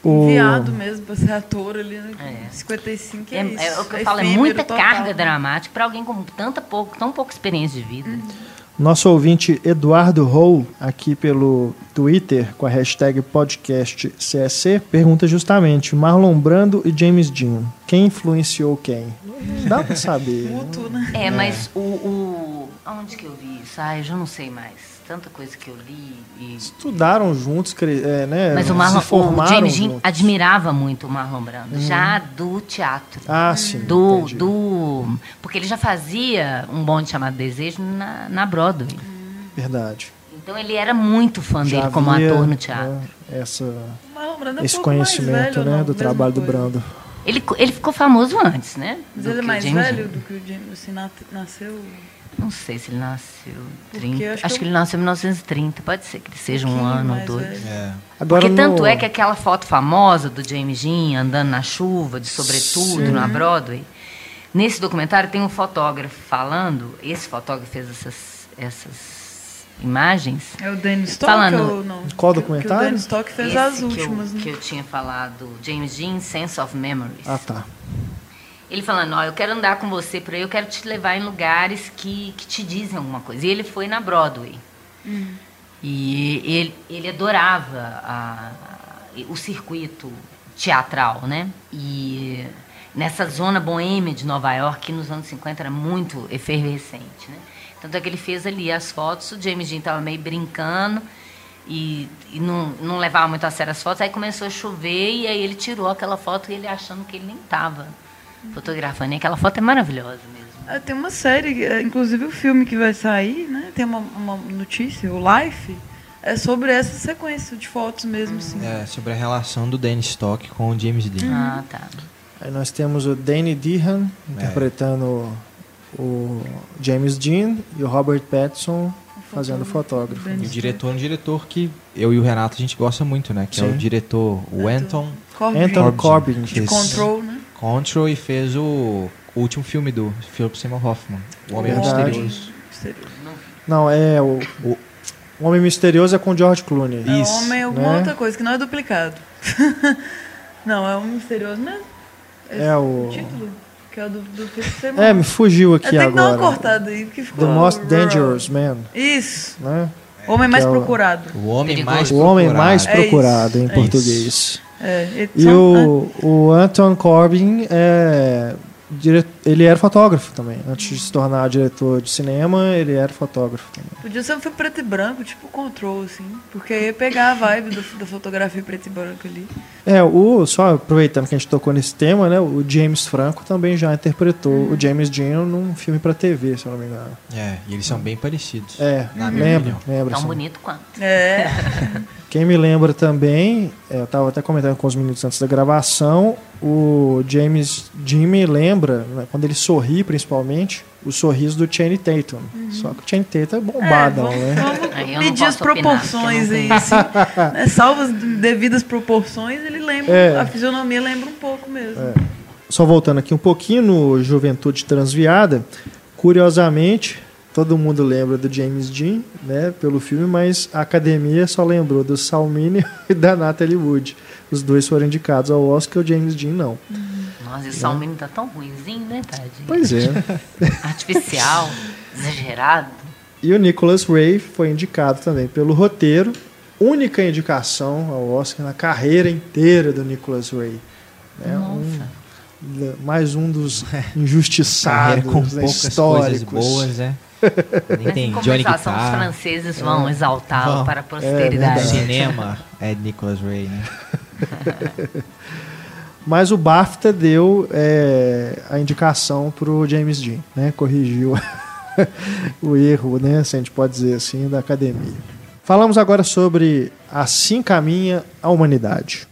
O- Enviado mesmo pra ser ator ali no É. 55 é, É, isso. é o que eu falo, é muita total. carga dramática para alguém com tanta pouco, tão pouca experiência de vida. Nosso ouvinte Eduardo Hou, aqui pelo Twitter, com a hashtag podcastcsc, pergunta justamente: Marlon Brando e James Dean, quem influenciou quem? Dá pra saber. né? Mútuo, né? É, mas o, o. Onde que eu vi isso? Ah, eu já não sei mais. Tanta coisa que eu li e. Estudaram juntos, cre- é, né? Mas o, se Marlon, o formaram James Dean admirava muito o Marlon Brando, já do teatro. Ah, sim. do, entendi. do. Porque ele já fazia um bonde chamado Desejo na, na Broadway. Verdade. Então ele era muito fã Já dele como havia, ator no teatro. né, essa, é um esse conhecimento velho, né, não? do trabalho do coisa. Brando. Ele, ele ficou famoso antes, né? Mas do ele é mais James velho do que o James, assim, na- nasceu... Não sei se ele nasceu Porque 30. acho Acho, que eu- ele nasceu em 1930. Pode ser que ele seja um pouquinho ano ou dois. É. Agora Porque tanto no- é que aquela foto famosa do James Dean andando na chuva, de sobretudo, na Broadway, nesse documentário tem um fotógrafo falando, esse fotógrafo fez essas, essas imagens. É o Danny Stock Falando- ou não? Qual Que- documentário? Que o Danny Stock fez esse as que últimas, eu, né? que eu tinha falado, James Dean, Sense of Memories. Ah, tá. Ele falando, ó, eu quero andar com você por aí, eu quero te levar em lugares que, que te dizem alguma coisa. E ele foi na Broadway. E ele, ele adorava a- o circuito teatral, né? E nessa zona boêmia de Nova York, que nos anos 50 era muito efervescente, né? Tanto é que ele fez ali as fotos, o James Dean estava meio brincando e, e não, não levava muito a sério as fotos. Aí começou a chover e aí ele tirou aquela foto e ele achando que ele nem estava fotografando. E aquela foto é maravilhosa mesmo. Ah, tem uma série, é, inclusive o filme que vai sair, né? Tem uma, uma notícia, o Life, é sobre essa sequência de fotos mesmo, assim. É, sobre a relação do Danny Stock com o James Dean. Ah, tá. Aí nós temos o Danny Dehan interpretando o James Dean e o Robert Pattinson fazendo fotógrafo. E o diretor é um diretor que eu e o Renato a gente gosta muito, né? Que é Sim. o diretor Wenton Corbin. Anton Corbin. de Control, né? Control e fez o último filme do Philip Seymour Hoffman, O Homem Verdade. Misterioso. Misterioso. Não, é o, O- o Homem Misterioso é com o George Clooney. É Isso, homem alguma né? outra coisa, que não é duplicado. [LAUGHS] não, é um misterioso mesmo. É o- título, que é o do, do Philip É, me fugiu Eu aqui tenho que dar uma agora. cortada aí, porque ficou... The Most rural. Dangerous Man, Isso. né? Homem mais é o- procurado. O Homem. Mais O Homem Procurado. Mais É Procurado em é português. É, E o, o Anton Corbin é dire- ele era fotógrafo também. Antes de se tornar diretor de cinema, ele era fotógrafo também. Podia ser um filme preto e branco, tipo Control, assim. Porque ia pegar a vibe do- da fotografia preto e branco ali. É, o, só aproveitando que a gente tocou nesse tema, né? O James Franco também já interpretou Uhum. o James Dean num filme pra TV, se eu não me engano. É, e eles são bem parecidos. É, Na minha lembra, opinião. lembra. Tão sim. bonito quanto. É. [LAUGHS] Quem me lembra também, é, eu estava até comentando com os minutos antes da gravação, o James me lembra, né, quando ele sorri principalmente, o sorriso do Channing Tatum. Só que o Channing Tatum é bombadão, é, né? vamos, medir as opinar, proporções eu aí, assim. né, salvo as devidas proporções, ele lembra. É. A fisionomia lembra um pouco mesmo. Só voltando aqui um pouquinho no Juventude Transviada, curiosamente, todo mundo lembra do James Dean, né, pelo filme, mas a academia só lembrou do Salmini [LAUGHS] e da Natalie Wood. Os dois foram indicados ao Oscar, o James Dean não. Nossa, esse Salmino tá tão ruimzinho, né, tadinho? Pois é. [LAUGHS] Artificial, exagerado. E o Nicholas Ray foi indicado também pelo roteiro, única indicação ao Oscar na carreira inteira do Nicholas Ray. É Nossa. um, mais um dos Carreira [LAUGHS] injustiçados, com né, poucas coisas históricos. boas, né? Nem tem em Johnny os franceses vão exaltá-lo Vão. para a É posteridade. verdade. Cinema é Nicholas Ray, né? [LAUGHS] Mas o BAFTA deu é, a indicação para o James Dean, né? corrigiu [LAUGHS] o erro, né? se a gente pode dizer assim, da academia. Falamos agora sobre Assim Caminha a Humanidade.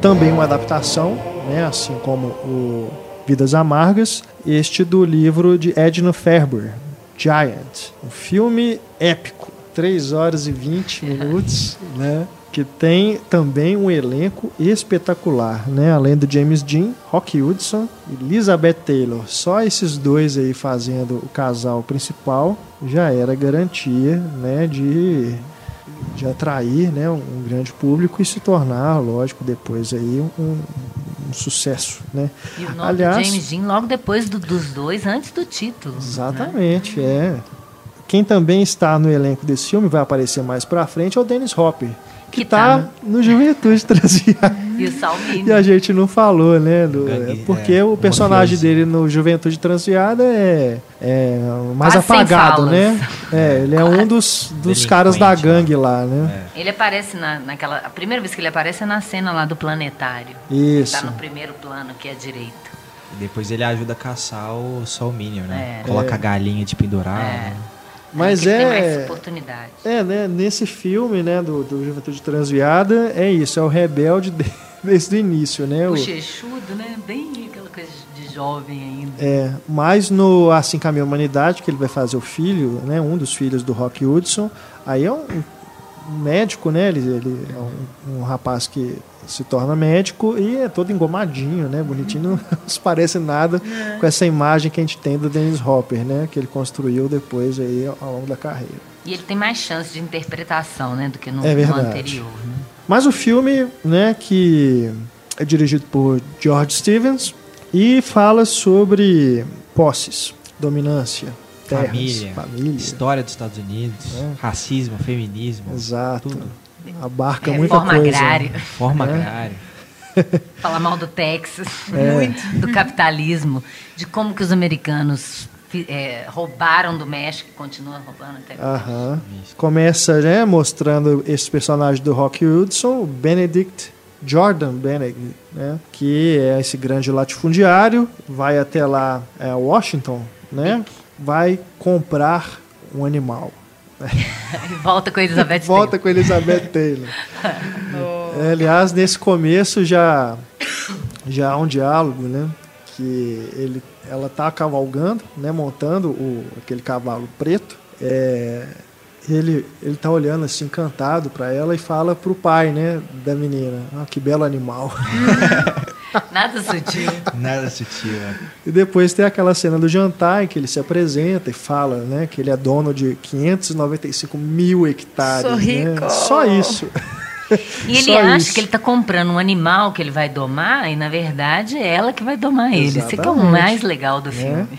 Também uma adaptação, né? assim como o Vidas Amargas, este do livro de Edna Ferber, Giant, um filme épico, 3 horas e 20 [LAUGHS] minutos, né? Que tem também um elenco espetacular, né? Além do James Dean, Rock Hudson e Elizabeth Taylor. Só esses dois aí fazendo o casal principal já era garantia, né? De, de atrair, né? Um grande público e se tornar, lógico, depois aí um, um sucesso, né? E o nome Aliás- do James Dean logo depois do- dos dois, antes do título. né? Exatamente, é. Quem também está no elenco desse filme, vai aparecer mais pra frente, é o Dennis Hopper. Que, Que tá, tá no Juventude Transviada. E o Salmini. E a gente não falou, né? Do, Gangue, é porque é, o personagem dele no Juventude Transviada é, é mais Quase apagado, né? É, ele é um dos, dos caras da Delinquente, gangue lá, né? Ele aparece na, naquela. A primeira vez que ele aparece é na cena lá do planetário. Isso. Tá no primeiro plano, que é direito. E depois ele ajuda a caçar o Sol Minion, né? É. Coloca É. a galinha de pendurar. É. né? Mas ele Tem mais é. oportunidade. É, né? Nesse filme, né, do, do Juventude Transviada, é isso, é o rebelde de- desde o início, né? O- Bochechudo, né? Bem aquela coisa de jovem ainda. É, mas no Assim Caminha a Humanidade, que ele vai fazer o filho, né, um dos filhos do Rock Hudson, aí é um, um médico, né, ele, ele é um, um rapaz que se torna médico e é todo engomadinho, né, bonitinho, não [LAUGHS] se parece nada com essa imagem que a gente tem do Dennis Hopper, né, que ele construiu depois aí ao longo da carreira. E ele tem mais chance de interpretação, né? Do que no, É no verdade. anterior. Né? Mas o filme, né, que é dirigido por George Stevens e fala sobre posses, dominância, terras, Família, família. história dos Estados Unidos, É. racismo, feminismo, Exato. tudo. Abarca muita Reforma coisa. agrária. Forma É. agrária. Falar mal do Texas, É. muito, do capitalismo, de como que os americanos é, roubaram do México e continuam roubando até. Aham. Começa né, mostrando esse personagem do Rock Hudson, o Benedict Jordan Benedict, né, que é esse grande latifundiário, vai até lá, é, Washington, né, vai comprar um animal. [LAUGHS] E volta com a Elizabeth Volta Taylor. com a Elizabeth Taylor. [LAUGHS] É, aliás, nesse começo já, já há um diálogo, né? Que ele, ela tá cavalgando, né? Montando o, aquele cavalo preto. É, ele, ele tá olhando assim, encantado para ela e fala pro pai, né? Da menina. Ah, que belo animal. [LAUGHS] Nada sutil. Nada sutil. né? E depois tem aquela cena do jantar em que ele se apresenta e fala, né? Que ele é dono de 595 mil hectares. Sou né? rico. Só isso. E ele Só acha isso. que ele está comprando um animal que ele vai domar e, na verdade, é ela que vai domar ele. Isso que é o mais legal do Né? filme.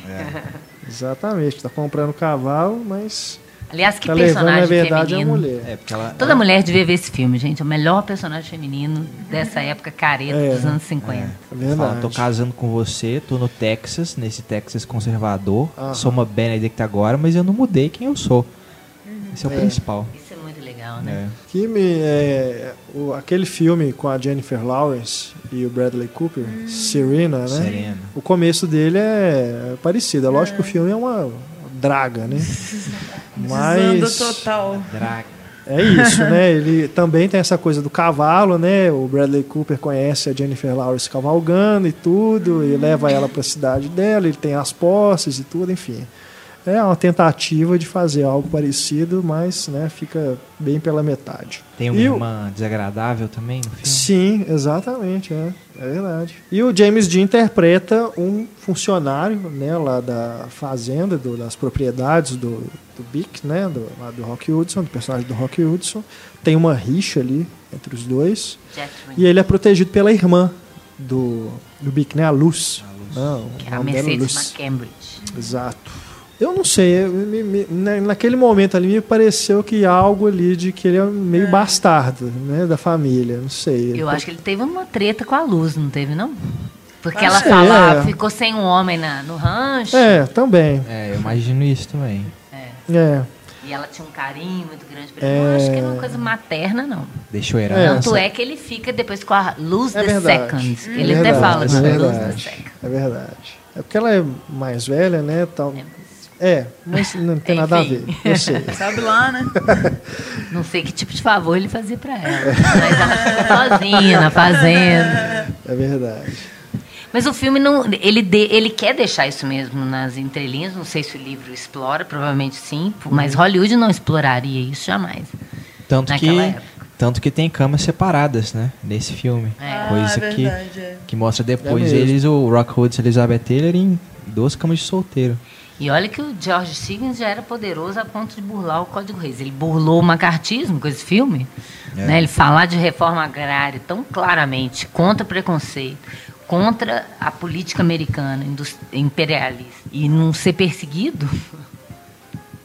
Exatamente. Tá comprando cavalo, mas Aliás, que tá levando, na personagem verdade, a feminino. mulher. É, porque ela. Toda mulher devia ver esse filme, gente. É o melhor personagem feminino dessa época careta É, dos anos 50. É ela fala, verdade. tô casando com você, tô no Texas, nesse Texas conservador. Aham. Sou uma Benedict agora, mas eu não mudei quem eu sou. Esse é o É. principal. É né? É. Que me, é, o, aquele filme com a Jennifer Lawrence e o Bradley Cooper, Serena, né? Serena. O começo dele é parecido. É lógico que o filme é uma draga, né? [LAUGHS] Mas total. Draga. é isso, né? Ele também tem essa coisa do cavalo, né? O Bradley Cooper conhece a Jennifer Lawrence cavalgando e tudo, e leva ela para a cidade dela, ele tem as posses e tudo, enfim. É uma tentativa de fazer algo parecido, mas né, fica bem pela metade. Tem uma E o- irmã desagradável também no filme? Sim, exatamente, é, é verdade. E o James Dean interpreta um funcionário, né, lá da fazenda, do- das propriedades do, do Bic, né, do, lá do Rock Hudson, do personagem do Rock Hudson. Tem uma rixa ali entre os dois. Jack E ele é protegido pela irmã do, do Bic, né, a Luz. Não, Que o é a é Mercedes Luz. McCambridge. Exato. Eu não sei, me- me- na- naquele momento ali me pareceu que algo ali de que ele é meio bastardo, né, da família, não sei. Eu acho que ele teve uma treta com a luz, não teve, não? Porque Ah, ela sei, fala, é. ficou sem um homem na, no rancho. É, também. É, eu imagino isso também. É. É. E ela tinha um carinho muito grande por ele. Não acho que é uma coisa materna, não. Deixou É, herança. Tanto é que ele fica depois com a Luz É the verdade. Second. É Ele até verdade, fala é com a Luz the. Second. É verdade. É porque ela é mais velha, né? Tal. É, mas não tem nada a ver. Enfim. Eu sei. [LAUGHS] Sabe lá, né? [LAUGHS] Não sei que tipo de favor ele fazia pra ela. Mas ela ficou sozinha na fazenda. É verdade. Mas o filme não. Ele, de- ele quer deixar isso mesmo nas entrelinhas. Não sei se o livro explora, provavelmente sim. Mas Uhum. Hollywood não exploraria isso jamais. Tanto que, Naquela época. tanto que tem camas separadas, né? Nesse filme. É. Coisa ah, é que, é. que mostra depois É eles, o Rock Hudson e Elizabeth Taylor, em duas camas de solteiro. E olha que o George Stevens já era poderoso a ponto de burlar o Código Reis. Ele burlou o macartismo com esse filme. É. Né? Ele falar de reforma agrária tão claramente contra preconceito, contra a política americana imperialista e não ser perseguido. [LAUGHS]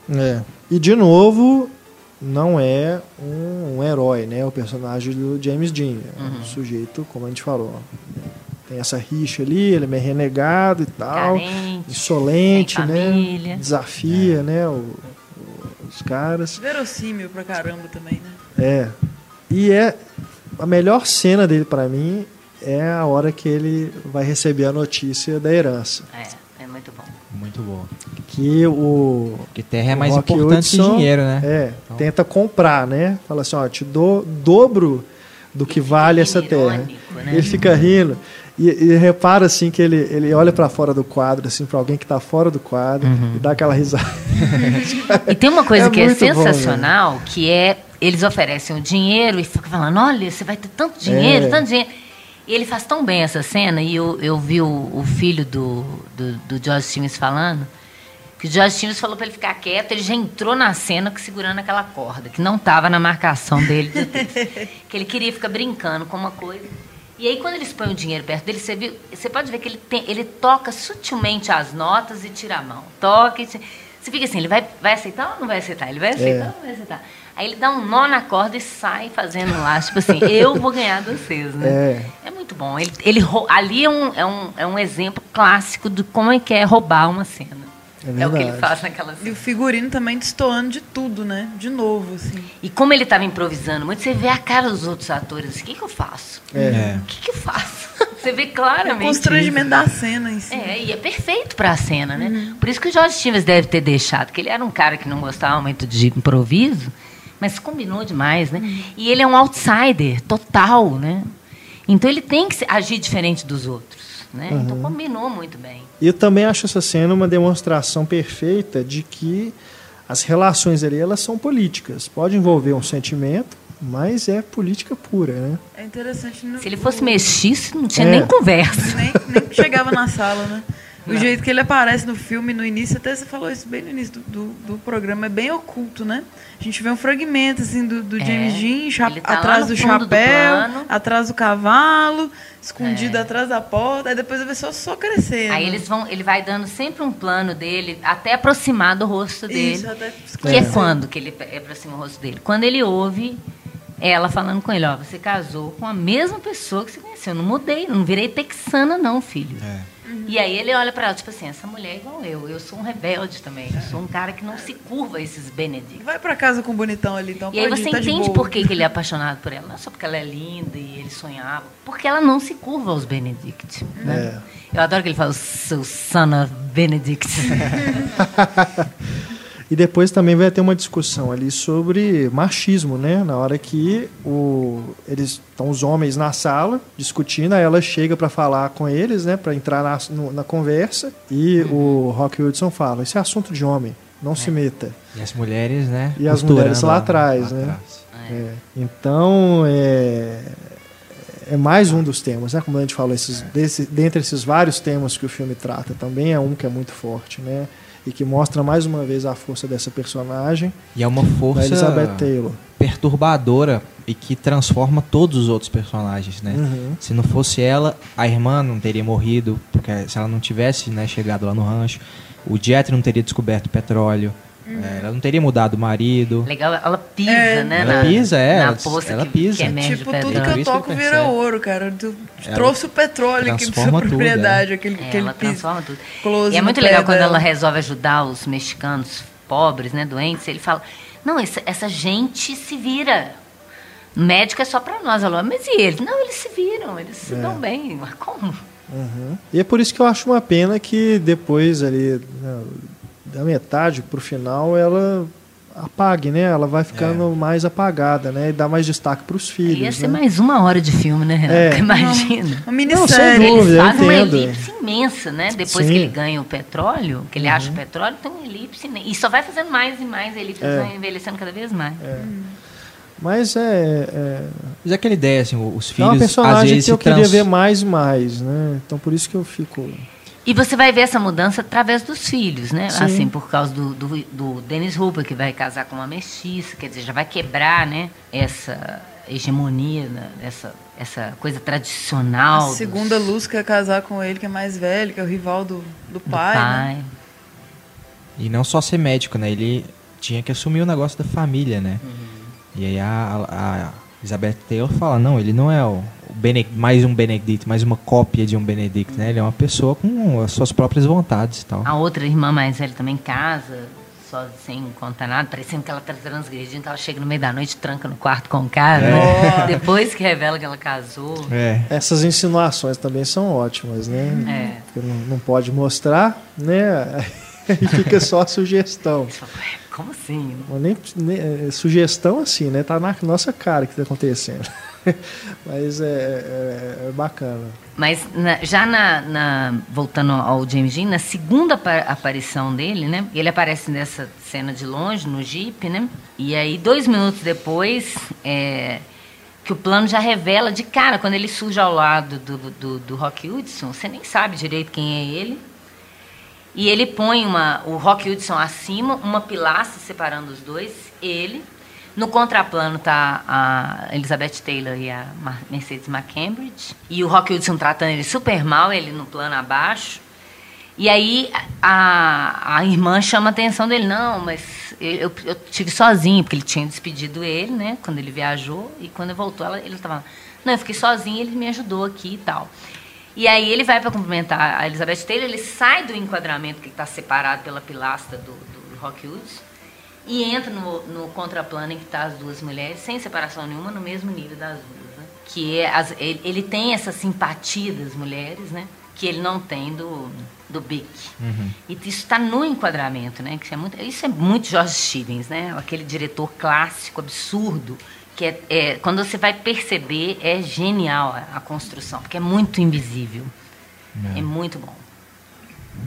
É. E de novo, não é um, um herói, né? O personagem do James Dean. É Uhum. um sujeito, como a gente falou. Tem essa rixa ali, ele é meio renegado e tal. Carente, insolente, né? família. Desafia, né? o- o- os caras. Verossímil pra caramba também, né? É. E é a melhor cena dele pra mim é a hora que ele vai receber a notícia da herança. É, é muito bom. Muito bom. Que o Porque terra é mais Rock importante que Hudson, dinheiro, né? É, Então. tenta comprar, né? Fala assim, ó, te dou dobro do que vale essa terra. irônico, né? Ele fica rindo e, e repara assim que ele, ele olha pra fora do quadro, assim, para alguém que tá fora do quadro Uhum. e dá aquela risada. [LAUGHS] E tem uma coisa É que é bom, sensacional, que é eles oferecem o dinheiro e ficam falando, olha, você vai ter tanto dinheiro, É. tanto dinheiro. E ele faz tão bem essa cena, e eu, eu vi o, o filho do, do, do George Stevens falando, que o George Stevens falou para ele ficar quieto, ele já entrou na cena segurando aquela corda, que não estava na marcação dele [LAUGHS] que ele queria ficar brincando com uma coisa. E aí, quando eles põem o dinheiro perto dele, você, viu, você pode ver que ele, tem, ele toca sutilmente as notas e tira a mão. Toca e tira. Você fica assim, ele vai, vai aceitar ou não vai aceitar? Ele vai aceitar ou não vai aceitar? Aí ele dá um nó na corda e sai fazendo lá, tipo assim, [LAUGHS] eu vou ganhar de vocês, né? É. É muito bom. Ele, ele, ali é um, é, um, é um exemplo clássico de como é que é roubar uma cena. É É, o que ele faz naquela E cena. o figurino também destoando de tudo, né? De novo, assim. E como ele estava improvisando muito, você vê a cara dos outros atores. assim, O que, que eu faço? É. É. O que, que eu faço? [LAUGHS] Você vê O claramente. constrangimento da cena em si. É, e é perfeito pra cena, né? Por isso que o Jorge Stevens deve ter deixado, que ele era um cara que não gostava muito de improviso, mas combinou demais, né? E ele é um outsider total, né? Então ele tem que agir diferente dos outros, né? Então combinou muito bem. E eu também acho essa cena uma demonstração perfeita de que as relações ali elas são políticas. Pode envolver um sentimento, mas é política pura, né? É interessante. No, Se ele fosse mestiço, não tinha É. nem conversa. Nem, nem chegava na sala, né? O jeito que ele aparece no filme, no início, até você falou isso bem no início do, do, do programa, é bem oculto, né? A gente vê um fragmento, assim, do, do É. James Ele tá atrás do do chapéu, plano. atrás do cavalo, escondido É. atrás da porta, aí depois vê só, só crescendo. Aí eles vão, ele vai dando sempre um plano dele, até aproximar do rosto dele. Isso, até Que é quando que ele aproxima o rosto dele? Quando ele ouve ela falando com ele, ó, você casou com a mesma pessoa que você conheceu. Eu não mudei, não virei texana, não, filho. E aí ele olha pra ela, tipo assim, essa mulher é igual eu, eu sou um rebelde também. Eu sou um cara que não se curva a esses Benedict. Vai pra casa com o bonitão ali, então E aí você tá de entende por que, que ele é apaixonado por ela. Não é só porque ela é linda e ele sonhava. Porque ela não se curva aos Benedict. Né? Eu adoro que ele fala, seu son of Benedict. [LAUGHS] E depois também vai ter uma discussão ali sobre machismo, né? Na hora que o, eles estão os homens na sala discutindo, aí ela chega para falar com eles, né? Para entrar na, no- na conversa e o Rock Hudson fala: "Isso é assunto de homem, não se meta". E as mulheres, né? E as mulheres lá atrás, né? atrás. É. Então é, é mais um dos temas, né? Como a gente falou, esses, desse, dentre esses vários temas que o filme trata, também é um que é muito forte, né? E que mostra mais uma vez a força dessa personagem, E é uma força perturbadora e que transforma todos os outros personagens, né? Uhum. Se não fosse ela, a irmã não teria morrido, porque se ela não tivesse né, chegado lá no rancho, o Jet não teria descoberto o petróleo, é, ela não teria mudado o marido. Legal, ela pisa, É. né? Ela na, pisa, é, Na ela- poça ela que, pisa. que Tipo, tudo petróleo. que eu que toco vira ouro, cara. Tu Ela trouxe o petróleo aqui pra sua transforma tudo, propriedade, é. aquele, É, aquele ela piso. transforma tudo. close E é muito legal quando dela. ela resolve ajudar os mexicanos pobres, né, doentes. Ele fala: Não, essa, essa gente se vira. Médico é só pra nós. Ela, mas e eles? Não, eles se viram, eles se dão bem. Mas como? Uhum. E é por isso que eu acho uma pena que depois ali, né, da metade pro final, ela apague, né? Ela vai ficando mais apagada, né? E dá mais destaque pros filhos, Ia ser né? mais uma hora de filme, né, Renato? É. Imagina. Uma Não, sem minissérie. dúvida. Eles eu fazem uma elipse imensa, né? Depois Sim. que ele ganha o petróleo, que ele acha o petróleo, tem uma elipse. E só vai fazendo mais e mais elipses, É. vai envelhecendo cada vez mais. Mas é, é, Mas é aquela ideia, assim, os é filhos uma às personagem vezes que eu se queria trans- ver mais e mais, né? Então por isso que eu fico. E você vai ver essa mudança através dos filhos, né? Sim. Assim, por causa do, do, do Dennis Hooper, que vai casar com uma mestiça, quer dizer, já vai quebrar, né? Essa hegemonia, né? essa, essa coisa tradicional. A dos- segunda luz quer casar com ele, que é mais velho, que é o rival do, do do pai. né? pai. E não só ser médico, né? Ele tinha que assumir o negócio da família, né? E aí a, a Elizabeth Taylor fala, não, ele não é o, mais um Benedict, mais uma cópia de um Benedict, né? Ele é uma pessoa com as suas próprias vontades e tal. A outra irmã mais velha também casa, só sem contar nada, parecendo que ela tá transgredindo, que ela chega no meio da noite tranca no quarto com o cara. né? Depois que revela que ela casou. É. Essas insinuações também são ótimas, né? É. Porque não, não pode mostrar, né? [LAUGHS] E fica só a sugestão. Fala, "Ué, Como assim? Nem, nem- é, sugestão assim, né? Tá na nossa cara que tá acontecendo. [LAUGHS] Mas é, é- é bacana. Mas na- já na, na- voltando ao James Dean, na segunda apa- aparição dele, né? Ele aparece nessa cena de longe, no Jeep, né? E aí, dois minutos depois, é, que o plano já revela de cara, quando ele surge ao lado do, do, do Rock Hudson, você nem sabe direito quem é ele. E ele põe uma, o Rock Hudson acima, uma pilastra separando os dois, ele. No contraplano tá a Elizabeth Taylor e a Mercedes McCambridge. E o Rock Hudson tratando ele super mal, ele no plano abaixo. E aí a, a irmã chama a atenção dele, não, mas eu, eu, eu tive sozinho, porque ele tinha despedido ele, né, quando ele viajou, e quando ele voltou, ela, ele estava, não, eu fiquei sozinho, ele me ajudou aqui e tal. E aí ele vai para cumprimentar a Elizabeth Taylor, ele sai do enquadramento que está separado pela pilastra do, do Rock Hudson, e entra no, no contraplano em que tá as duas mulheres, sem separação nenhuma, no mesmo nível das duas, né? que é as- ele, ele tem essa simpatia das mulheres, né? Que ele não tem do, do Bic. E isso está no enquadramento, né? Que isso, é muito, isso é muito George Stevens, né? Aquele diretor clássico, absurdo, que é, é- quando você vai perceber, é genial a, a construção, porque é muito invisível. É, muito bom.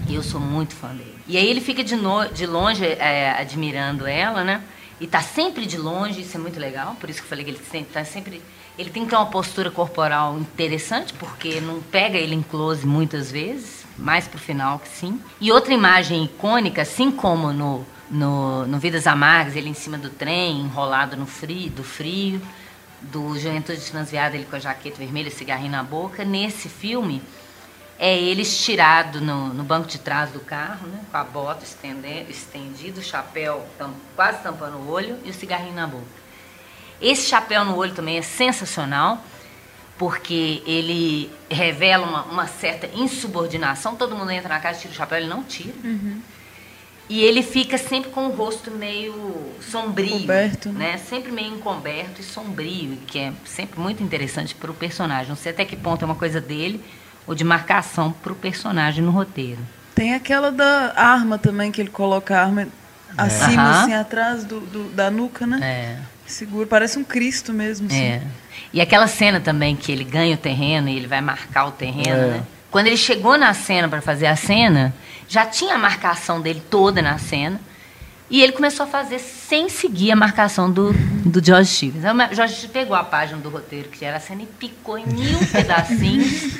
E eu sou muito fã dele. E aí ele fica de, no- de longe é, admirando ela, né? E tá sempre de longe, isso é muito legal. Por isso que eu falei que ele sempre, tá sempre. Ele tem que ter uma postura corporal interessante, porque não pega ele em close muitas vezes, mais pro final que sim. E outra imagem icônica, assim como no, no, no Vidas Amargas, ele em cima do trem, enrolado no frio, do frio, do Juventude Transviada, ele com a jaqueta vermelha, cigarrinho na boca. Nesse filme, é ele estirado no, no banco de trás do carro, né, com a bota estendida, o chapéu tam- quase tampando o olho e o cigarrinho na boca. Esse chapéu no olho também é sensacional, porque ele revela uma, uma certa insubordinação. Todo mundo entra na casa, tira o chapéu, ele não tira. E ele fica sempre com o rosto meio sombrio, Encoberto, né? né? Sempre meio encoberto e sombrio, que é sempre muito interessante para o personagem. Não sei até que ponto é uma coisa dele ou de marcação para o personagem no roteiro. Tem aquela da arma também, que ele coloca a arma acima, Aham. assim, atrás do, do- da nuca, né? É. Segura, parece um Cristo mesmo, assim. É. E aquela cena também que ele ganha o terreno e ele vai marcar o terreno, né? Quando ele chegou na cena para fazer a cena, já tinha a marcação dele toda na cena. E ele começou a fazer sem seguir a marcação do, do George Stevens. O George Stevens pegou a página do roteiro, que era a cena, e picou em mil [LAUGHS] pedacinhos.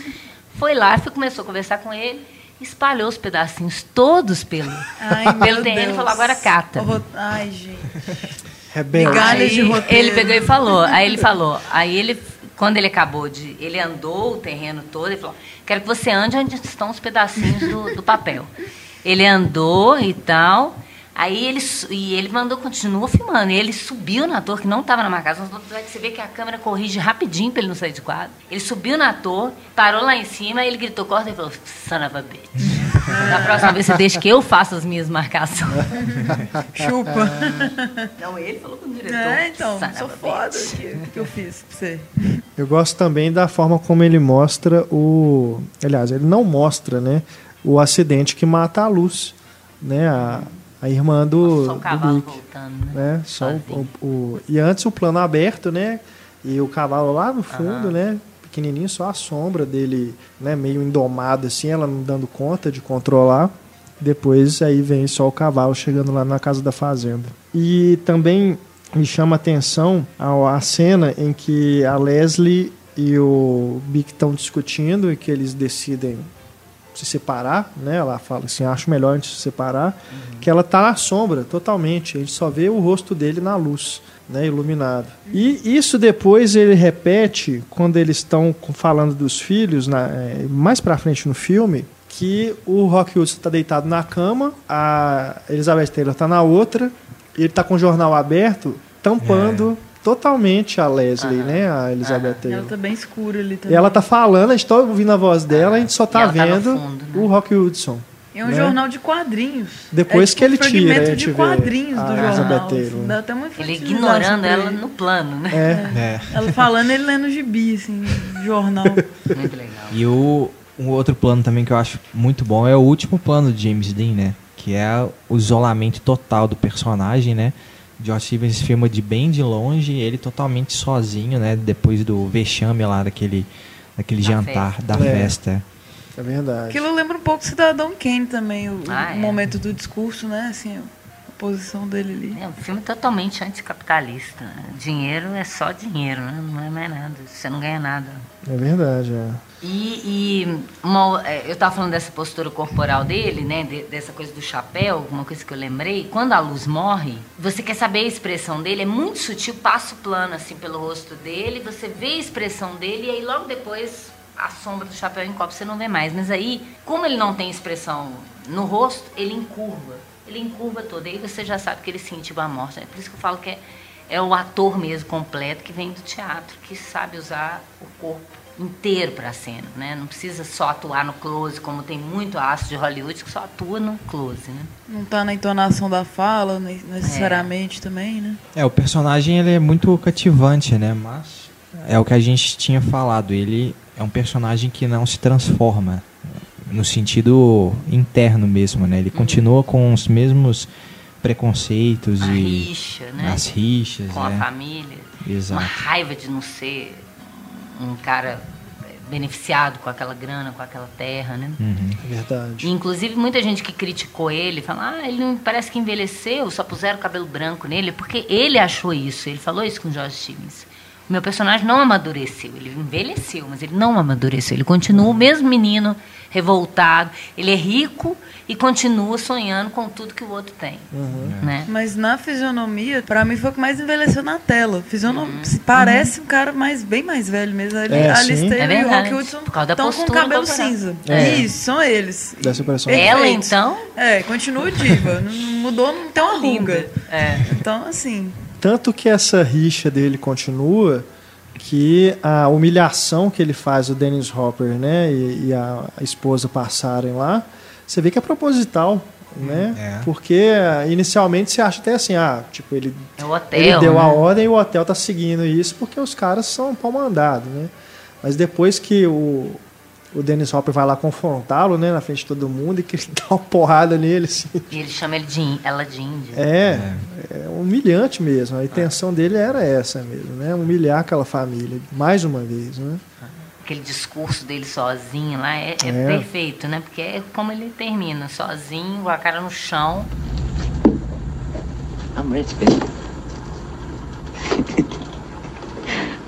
Foi lá, começou a conversar com ele, espalhou os pedacinhos todos pelo, Ai, pelo terreno e falou, agora cata. Ai, gente. Rebelde. Migalhas de roteiro. Ele pegou e falou. Aí ele falou. Aí ele, quando ele acabou de. Ele andou o terreno todo e falou: Quero que você ande onde estão os pedacinhos do, do papel. Ele andou e tal. Aí ele, e ele mandou, continuou filmando. E ele subiu na torre, que não estava na marcação. Você vê que a câmera corrige rapidinho para ele não sair de quadro. Ele subiu na torre, parou lá em cima, ele gritou, corta e falou, son of a bitch. [LAUGHS] Da próxima vez você deixa que eu faça as minhas marcações. [LAUGHS] Chupa. Não, ele falou com o diretor. É, então, "Son of sou foda. bitch." aqui. O que eu fiz pra você? Eu gosto também da forma como ele mostra o. Aliás, ele não mostra, né? O acidente que mata a luz. Né? A, a irmã do. Só o do cavalo Luke, voltando, né? né? Só o, o- e antes o plano aberto, né? E o cavalo lá no fundo, né? Pequenininho, só a sombra dele, né? Meio indomado assim, ela não dando conta de controlar. Depois aí vem só o cavalo chegando lá na casa da fazenda. E também me chama a atenção a, a cena em que a Leslie e o Bic estão discutindo e que eles decidem se separar, né? Ela fala assim, acho melhor a gente se separar, que ela tá na sombra totalmente, gente só vê o rosto dele na luz, né, iluminado. E isso depois ele repete quando eles estão falando dos filhos, na- é, mais pra frente no filme, que o Rock Hudson tá deitado na cama, a Elizabeth Taylor tá na outra, ele tá com o jornal aberto, tampando totalmente a Leslie, né, a Elizabeth Taylor. Ela tá bem escura ali E também. ela tá falando, a gente tá ouvindo a voz dela, a gente só tá tá vendo fundo, né? o Rock Hudson. É um né? jornal de quadrinhos. Depois é, tipo, que ele um tira, a de gente quadrinhos do Elizabeth jornal. Assim, dá até uma Ele ignorando ela no plano, né? É, É. Ela falando, ele lendo gibi, assim, jornal. Muito legal. E o um outro plano também que eu acho muito bom é o último plano de James Dean, né? Que é o isolamento total do personagem, né? Josh Stevens filma de bem de longe, ele totalmente sozinho, né? Depois do vexame lá daquele, daquele Da jantar, festa. da É. festa. é verdade. Aquilo lembra um pouco o Cidadão Kane também, o, Ah, o é. momento do discurso, né? Assim, a posição dele ali. É um filme totalmente anticapitalista. né? Dinheiro é só dinheiro, né? não é mais nada. Você não ganha nada. É verdade, é. E, e uma- é, eu estava falando dessa postura corporal dele, né? de- dessa coisa do chapéu, uma coisa que eu lembrei. Quando a luz morre, você quer saber a expressão dele, é muito sutil, passa o plano assim pelo rosto dele, você vê a expressão dele e aí logo depois a sombra do chapéu encobre, você não vê mais. Mas aí, como ele não tem expressão no rosto, ele encurva. Ele encurva todo, aí você já sabe que ele sentiu a morte. É por isso que eu falo que é, é o ator mesmo completo que vem do teatro, que sabe usar o corpo inteiro para a cena, né? Não precisa só atuar no close, como tem muito astro de Hollywood que só atua no close, né? Não tá na entonação da fala, ne- necessariamente também, né? É, o personagem ele é muito cativante, né? Mas é o que a gente tinha falado. Ele é um personagem que não se transforma no sentido interno mesmo, né? Ele continua com os mesmos preconceitos A e rixa, né? as rixas, Com a é. família. Exato. Uma raiva de não ser um cara beneficiado com aquela grana, com aquela terra, né? Uhum. É verdade. E, inclusive, muita gente que criticou ele, fala, ah, ele não parece que envelheceu, só puseram cabelo branco nele, porque ele achou isso, ele falou isso com o George Stevens. O meu personagem não amadureceu, ele envelheceu, mas ele não amadureceu, ele continua o mesmo menino revoltado, ele é rico e continua sonhando com tudo que o outro tem, né? Mas na fisionomia, pra mim foi o que mais envelheceu na tela. Fisionomia, Uhum. se parece um cara mais, bem mais velho mesmo. Ali, É. Alistair É e o Rock Hudson por causa da estão com cabelo cinza. É. Isso, são eles. Dá essa impressão. Ela, então, É, continua diva. não mudou, não tem uma ruga. linda. É. Então, assim, Tanto que essa rixa dele continua que a humilhação que ele faz o Dennis Hopper né, e, e a, a esposa passarem lá, você vê que é proposital. Né? é. Porque ah, inicialmente você acha até assim, ah, tipo, ele, É o hotel, ele deu a né? ordem e o hotel tá seguindo isso porque os caras são pau mandado, né? Mas depois que o, o Dennis Hopper vai lá confrontá-lo, né, na frente de todo mundo e que ele [LAUGHS] dá uma porrada nele, assim, E ele chama ele de, ela de índia. é, é humilhante mesmo. A intenção dele era essa mesmo, né? Humilhar aquela família, mais uma vez, né? Aquele discurso dele sozinho lá é, é É. perfeito, né? Porque é como ele termina, sozinho, com a cara no chão. I'm rich, baby. [LAUGHS]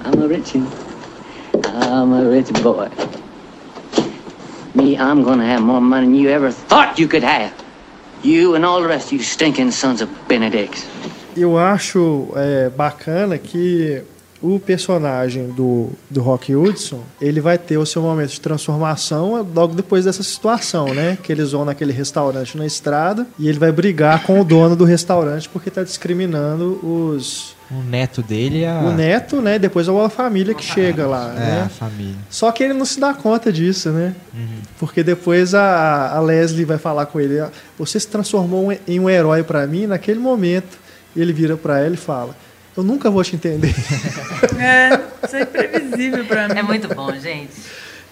I'm a rich. I'm a rich boy. Me, I'm gonna have more money than you ever thought you could have. You and all the rest you stinking sons of Benedicts. Eu acho é, bacana que o personagem do, do Rock Hudson, ele vai ter o seu momento de transformação logo depois dessa situação, né? Que eles vão naquele restaurante na estrada e ele vai brigar com o dono do restaurante porque está discriminando os O neto dele é a, o neto, né? Depois é a família que chega lá, é, né? a família. Só que ele não se dá conta disso, né? Uhum. Porque depois a, a Leslie vai falar com ele: "Ah, Você se transformou em um herói pra mim naquele momento. Ele vira pra ela e fala: Eu nunca vou te entender. [LAUGHS] é, isso é imprevisível pra mim. É muito bom, gente.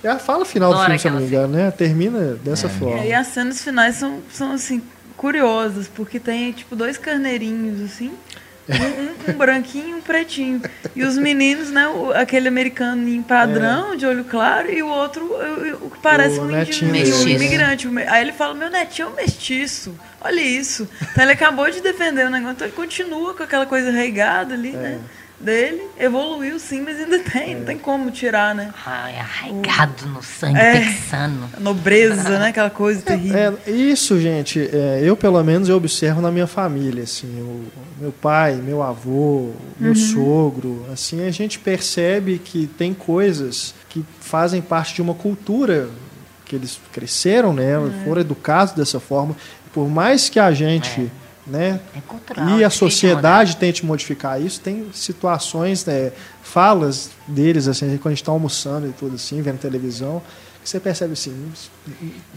É a fala final do Adoro filme, se eu não me engano, né? Termina dessa forma. É, e as cenas finais são, são assim, curiosas, porque tem, tipo, dois carneirinhos, assim. Um, um- um branquinho e um pretinho. E os meninos, né? o- aquele americaninho padrão, de olho claro, e o outro, o, que parece O um netinho indi- um imigrante. Aí ele fala, meu netinho é um mestiço. Olha isso. Então ele acabou de defender o negócio, então ele continua com aquela coisa regada ali, né? Dele. Evoluiu sim, mas ainda tem. Não tem como tirar, né? É arraigado no sangue É. texano. A nobreza, né? Aquela coisa terrível. É, isso, gente, é, eu pelo menos eu observo na minha família, assim, o meu pai, meu avô, meu sogro, assim, a gente percebe que tem coisas que fazem parte de uma cultura que eles cresceram, né, foram educados dessa forma, por mais que a gente, né, É cultural. e a de sociedade tente modificar isso, tem situações, né, falas deles, assim, quando a gente está almoçando e tudo assim, vendo televisão, que você percebe assim,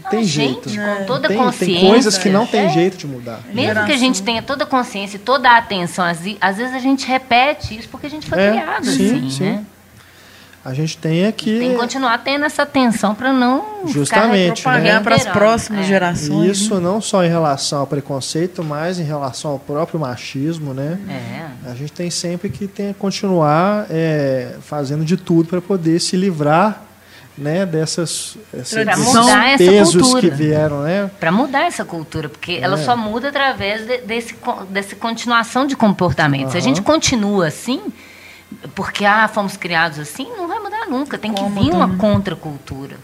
não tem jeito. gente, com toda tem, consciência. tem coisas que não tem É. jeito de mudar. Mesmo que a gente tenha toda a consciência e toda a atenção, às vezes a gente repete isso porque a gente foi É, criado sim, assim, sim. né? A gente tem é que Tem que continuar tendo essa atenção para não Justamente, né? Pagar para as próximas É. gerações. isso não só em relação ao preconceito, mas em relação ao próprio machismo, né? É. A gente tem sempre que tem, continuar é, fazendo de tudo para poder se livrar né, dessas essa- Pra desses mudar essa pesos cultura. que vieram, né? Para mudar essa cultura, porque ela É. só muda através de, desse dessa continuação de comportamento. Se a gente continua assim, porque ah, fomos criados assim, não vai mudar nunca. Tem que vir uma contracultura.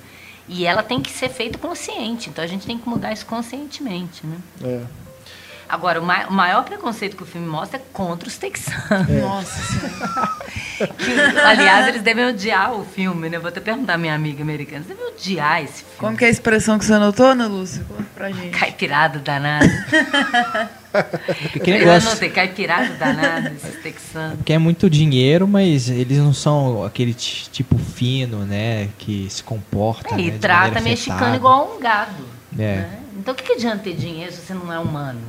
E ela tem que ser feita consciente. Então a gente tem que mudar isso conscientemente, né? É. Agora, o, ma- o maior preconceito que o filme mostra é contra os texanos. Nossa senhora. Que, aliás, eles devem odiar o filme, né? Vou até perguntar à minha amiga americana. Eles devem odiar esse filme. Como que é a expressão que você anotou, Ana Lúcia? Conta pra gente. Caipirado danado. Porque [LAUGHS] Eu negócio, anotei, caipirado danado, esses texanos. que é muito dinheiro, mas eles não são aquele ti- tipo fino, né? Que se comporta. É, né, e de trata mexicano igual um gado. É. né? Então o que, que adianta ter dinheiro se você não é humano?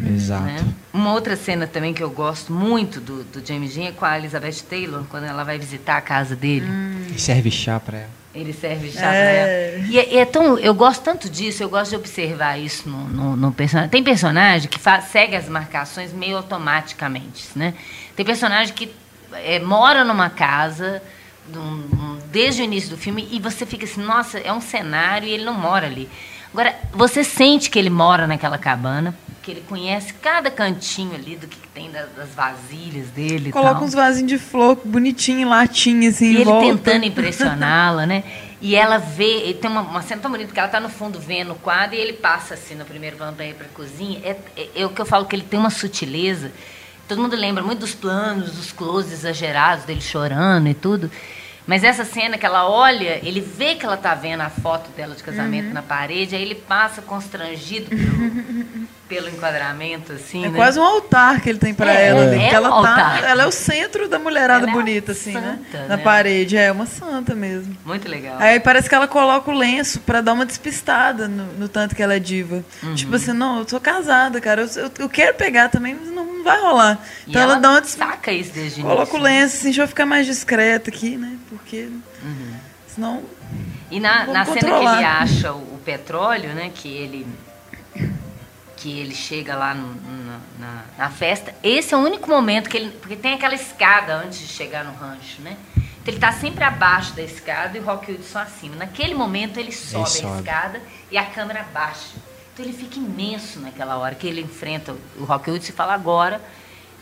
Exato. né? Uma outra cena também que eu gosto muito do, do James Dean é com a Elizabeth Taylor, quando ela vai visitar a casa dele. E serve chá pra ela. Ele serve chá É. pra ela. E é, e é tão, eu gosto tanto disso, eu gosto de observar isso no, no, no personagem. Tem personagem que fa- segue as marcações meio automaticamente, né? Tem personagem que é, mora numa casa num- num- desde o início do filme e você fica assim, nossa, é um cenário e ele não mora ali. Agora, você sente que ele mora naquela cabana, que ele conhece cada cantinho ali do que tem das, das vasilhas dele Coloca tal. uns vasinhos de flor bonitinho, em latinha, assim, E ele volta. tentando [LAUGHS] impressioná-la, né? E ela vê, tem uma, uma cena tão bonita que ela tá no fundo vendo o quadro e ele passa assim no primeiro plano para ir para a cozinha. É, é, é o que eu falo que ele tem uma sutileza. Todo mundo lembra muito dos planos, dos closes exagerados dele chorando e tudo. Mas essa cena que ela olha, ele vê que ela tá vendo a foto dela de casamento Uhum. na parede, aí ele passa constrangido pelo, [LAUGHS] pelo enquadramento, assim, É né? quase um altar que ele tem pra É, ela. é um ela, altar. tá, ela é o centro da mulherada Ela é bonita, assim, né? santa, Na né? parede. É uma santa mesmo. Muito legal. Aí parece que ela coloca o lenço pra dar uma despistada no, no tanto que ela é diva. Uhum. Tipo assim, não, eu sou casada, cara. Eu, eu, eu quero pegar também, mas não, vai rolar. E Então ela, dá uma des... saca isso desde Coloca o né? lenço, assim, deixa eu ficar mais discreta aqui, né? Porque. Uhum. Senão. E na, na cena que ele acha o, o petróleo, né? Que ele que ele chega lá no- na, na- na festa, esse é o único momento que ele. Porque tem aquela escada antes de chegar no rancho, né? Então ele está sempre abaixo da escada e o Rock Hudson acima. Naquele momento ele sobe, a sobe. escada e a câmera baixa. Então ele fica imenso naquela hora que ele enfrenta o Rock Hudson e fala: agora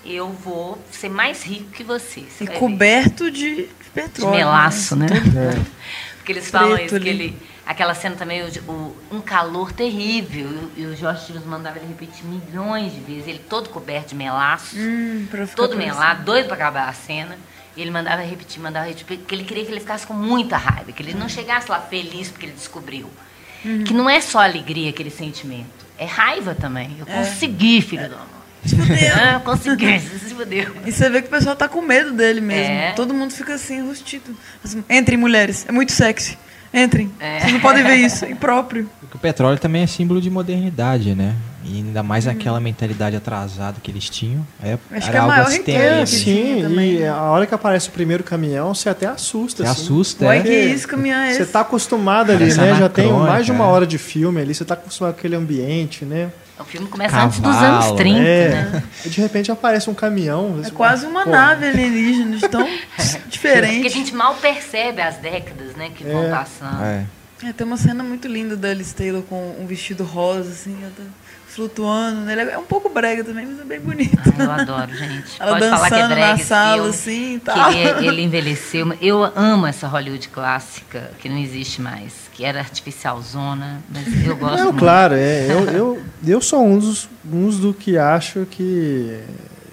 eu vou ser mais rico que você. Você E vai ver." coberto de de petróleo. melaço, né? [LAUGHS] Porque eles falam Preto isso, que ali. ele. Aquela cena também, o, o- um calor terrível. E, o- Jorge Tiros mandava ele repetir milhões de vezes. Ele todo coberto de melaço, Hum, todo melado, doido pra acabar a cena. E ele mandava repetir, mandava repetir, porque ele queria que ele ficasse com muita raiva, que ele não chegasse lá feliz porque ele descobriu. Uhum. Que não é só alegria aquele sentimento, é raiva também. Eu consegui, filho da mãe. Ah, eu consegui, você [LAUGHS] se fudeu. E você vê que o pessoal tá com medo dele mesmo. É. Todo mundo fica assim, rustido. Entrem, mulheres. É muito sexy. Entrem. É. Vocês não podem ver isso. É impróprio. Porque o petróleo também é símbolo de modernidade, né? E ainda mais aquela mentalidade atrasada que eles tinham. É, Acho era que é a algo maior É, sim, também, e né? a hora que aparece o primeiro caminhão, você até assusta. Você assim. assusta, Uai, é? que isso, caminhão é Você tá acostumado ali, Parece né? Já tem mais de uma é. hora de filme ali, você tá acostumado com aquele ambiente, né? O filme começa antes dos Cavalo, anos 30, é. né? E de repente aparece um caminhão. É assim, quase uma pô, nave alienígena, de tão [LAUGHS] Porque a diferente. gente mal percebe as décadas, né, que vão É. passando. É. É, tem uma cena muito linda da Alice Taylor com um vestido rosa, assim, ela tá flutuando. né? É um pouco brega também, mas é bem bonito. Ah, eu adoro, gente. Ela Pode falar que é dançando drag na sala, assim, e que ele, ele envelheceu. Eu amo essa Hollywood clássica, que não existe mais, que era artificial zona, mas eu gosto Não, muito. claro, é, eu, eu, eu sou um dos, uns do que acho que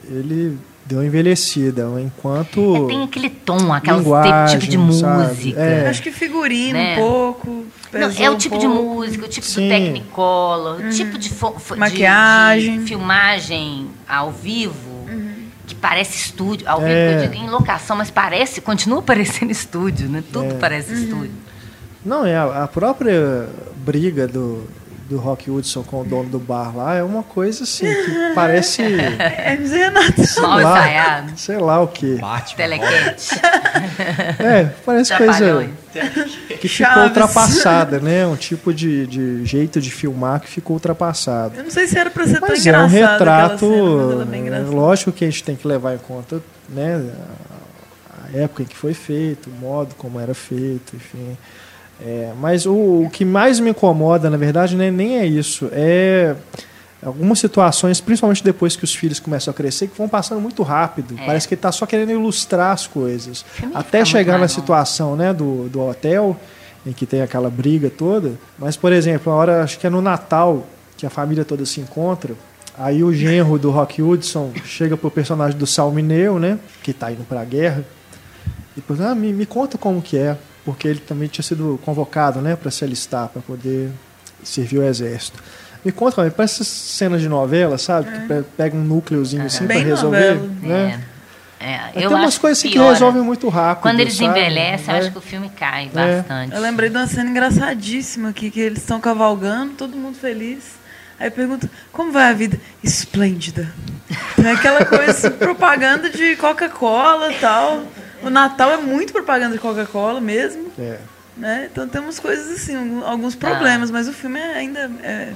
ele deu uma envelhecida, enquanto... É, tem aquele tom, aquele tipo de música. É. Acho que figurino Né? um pouco. Não, é o um tipo de pouco. música, o tipo Sim. do Technicolor, o tipo de, fo- de- Maquiagem. de filmagem ao vivo, que parece estúdio. Ao vivo, É. eu digo em locação, mas parece, continua parecendo [LAUGHS] estúdio, né? Tudo É. parece estúdio. Não, é a, a própria briga do, do Rock Hudson com o dono do bar lá é uma coisa assim, que parece, [LAUGHS] É, Renato. sei Mal lá, ensaiado. sei lá o que. Telecat. [LAUGHS] É, parece coisa que ficou Chaves. ultrapassada, né? Um tipo de, de jeito de filmar que ficou ultrapassado. Eu não sei se era pra ser Mas tão é um retrato. cena, é é, lógico que a gente tem que levar em conta, né? A época em que foi feito, o modo como era feito, enfim. É, mas o, o que mais me incomoda, na verdade, né, nem é isso. É algumas situações, principalmente depois que os filhos começam a crescer, que vão passando muito rápido. É. Parece que ele está só querendo ilustrar as coisas. Até chegar na situação né, do, do hotel, em que tem aquela briga toda. Mas, por exemplo, a hora, acho que é no Natal, que a família toda se encontra. Aí o genro do Rock Hudson chega pro personagem do Sal Mineu, né? Que tá indo pra guerra. E depois, ah, me, me conta como que é. Porque ele também tinha sido convocado, né? Pra se alistar, para poder servir o exército. Me conta, é, parece essas cenas de novela, sabe? Que pe- pega um núcleozinho assim Bem pra resolver. Né? É. É, Tem umas coisas assim que piora. resolvem muito rápido. Quando eles sabe? envelhecem, eu É. acho que o filme cai É. bastante. Eu lembrei de uma cena engraçadíssima aqui, que eles estão cavalgando, todo mundo feliz. Aí pergunta, como vai a vida? Esplêndida. É aquela coisa, assim, propaganda de Coca-Cola e tal. O Natal é muito propaganda de Coca-Cola mesmo. É. Né? Então temos coisas assim, alguns problemas, mas o filme é ainda. É...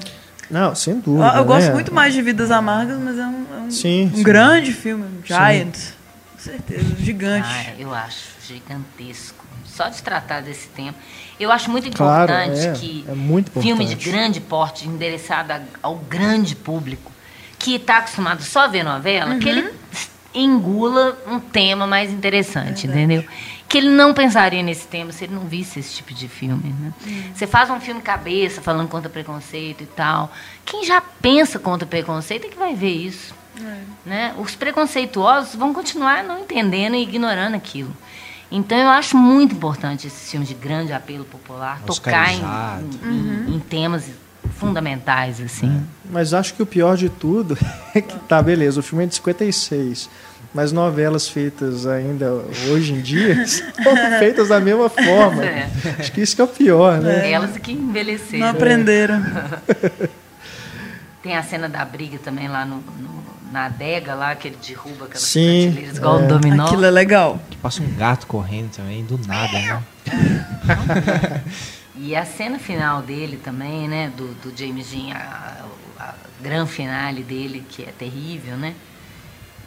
Não, sem Eu, dúvida. eu gosto né? muito mais de Vidas Amargas, mas é um, é um, Sim, um sim. grande filme, um Giant. Com certeza, gigante. Ah, eu acho gigantesco. Só de tratar desse tema. Eu acho muito Claro, importante é, que é muito filme de importante. grande porte, endereçado ao grande público, que está acostumado só a ver novela, que ele engula um tema mais interessante, entendeu? Que ele não pensaria nesse tema se ele não visse esse tipo de filme. Né? Você faz um filme cabeça, falando contra preconceito e tal. Quem já pensa contra preconceito é que vai ver isso. Né? Os preconceituosos vão continuar não entendendo e ignorando aquilo. Então eu acho muito importante esse filme de grande apelo popular tocar em, em- em temas fundamentais assim. Mas acho que o pior de tudo [LAUGHS] é que, tá, beleza, o filme é de 56. Mas novelas feitas ainda hoje em dia [LAUGHS] são feitas da mesma forma. É. Acho que isso que é o pior, né? Elas que envelheceram. Não aprenderam. Tem a cena da briga também lá no, no- na adega lá, que ele derruba aquelas Sim, prateleiras igual é. o dominó. Aquilo é legal. Que passa um gato correndo também, do nada, né? [LAUGHS] E a cena final dele também, né, do, do James Dean, a, a gran finale dele, que é terrível, né?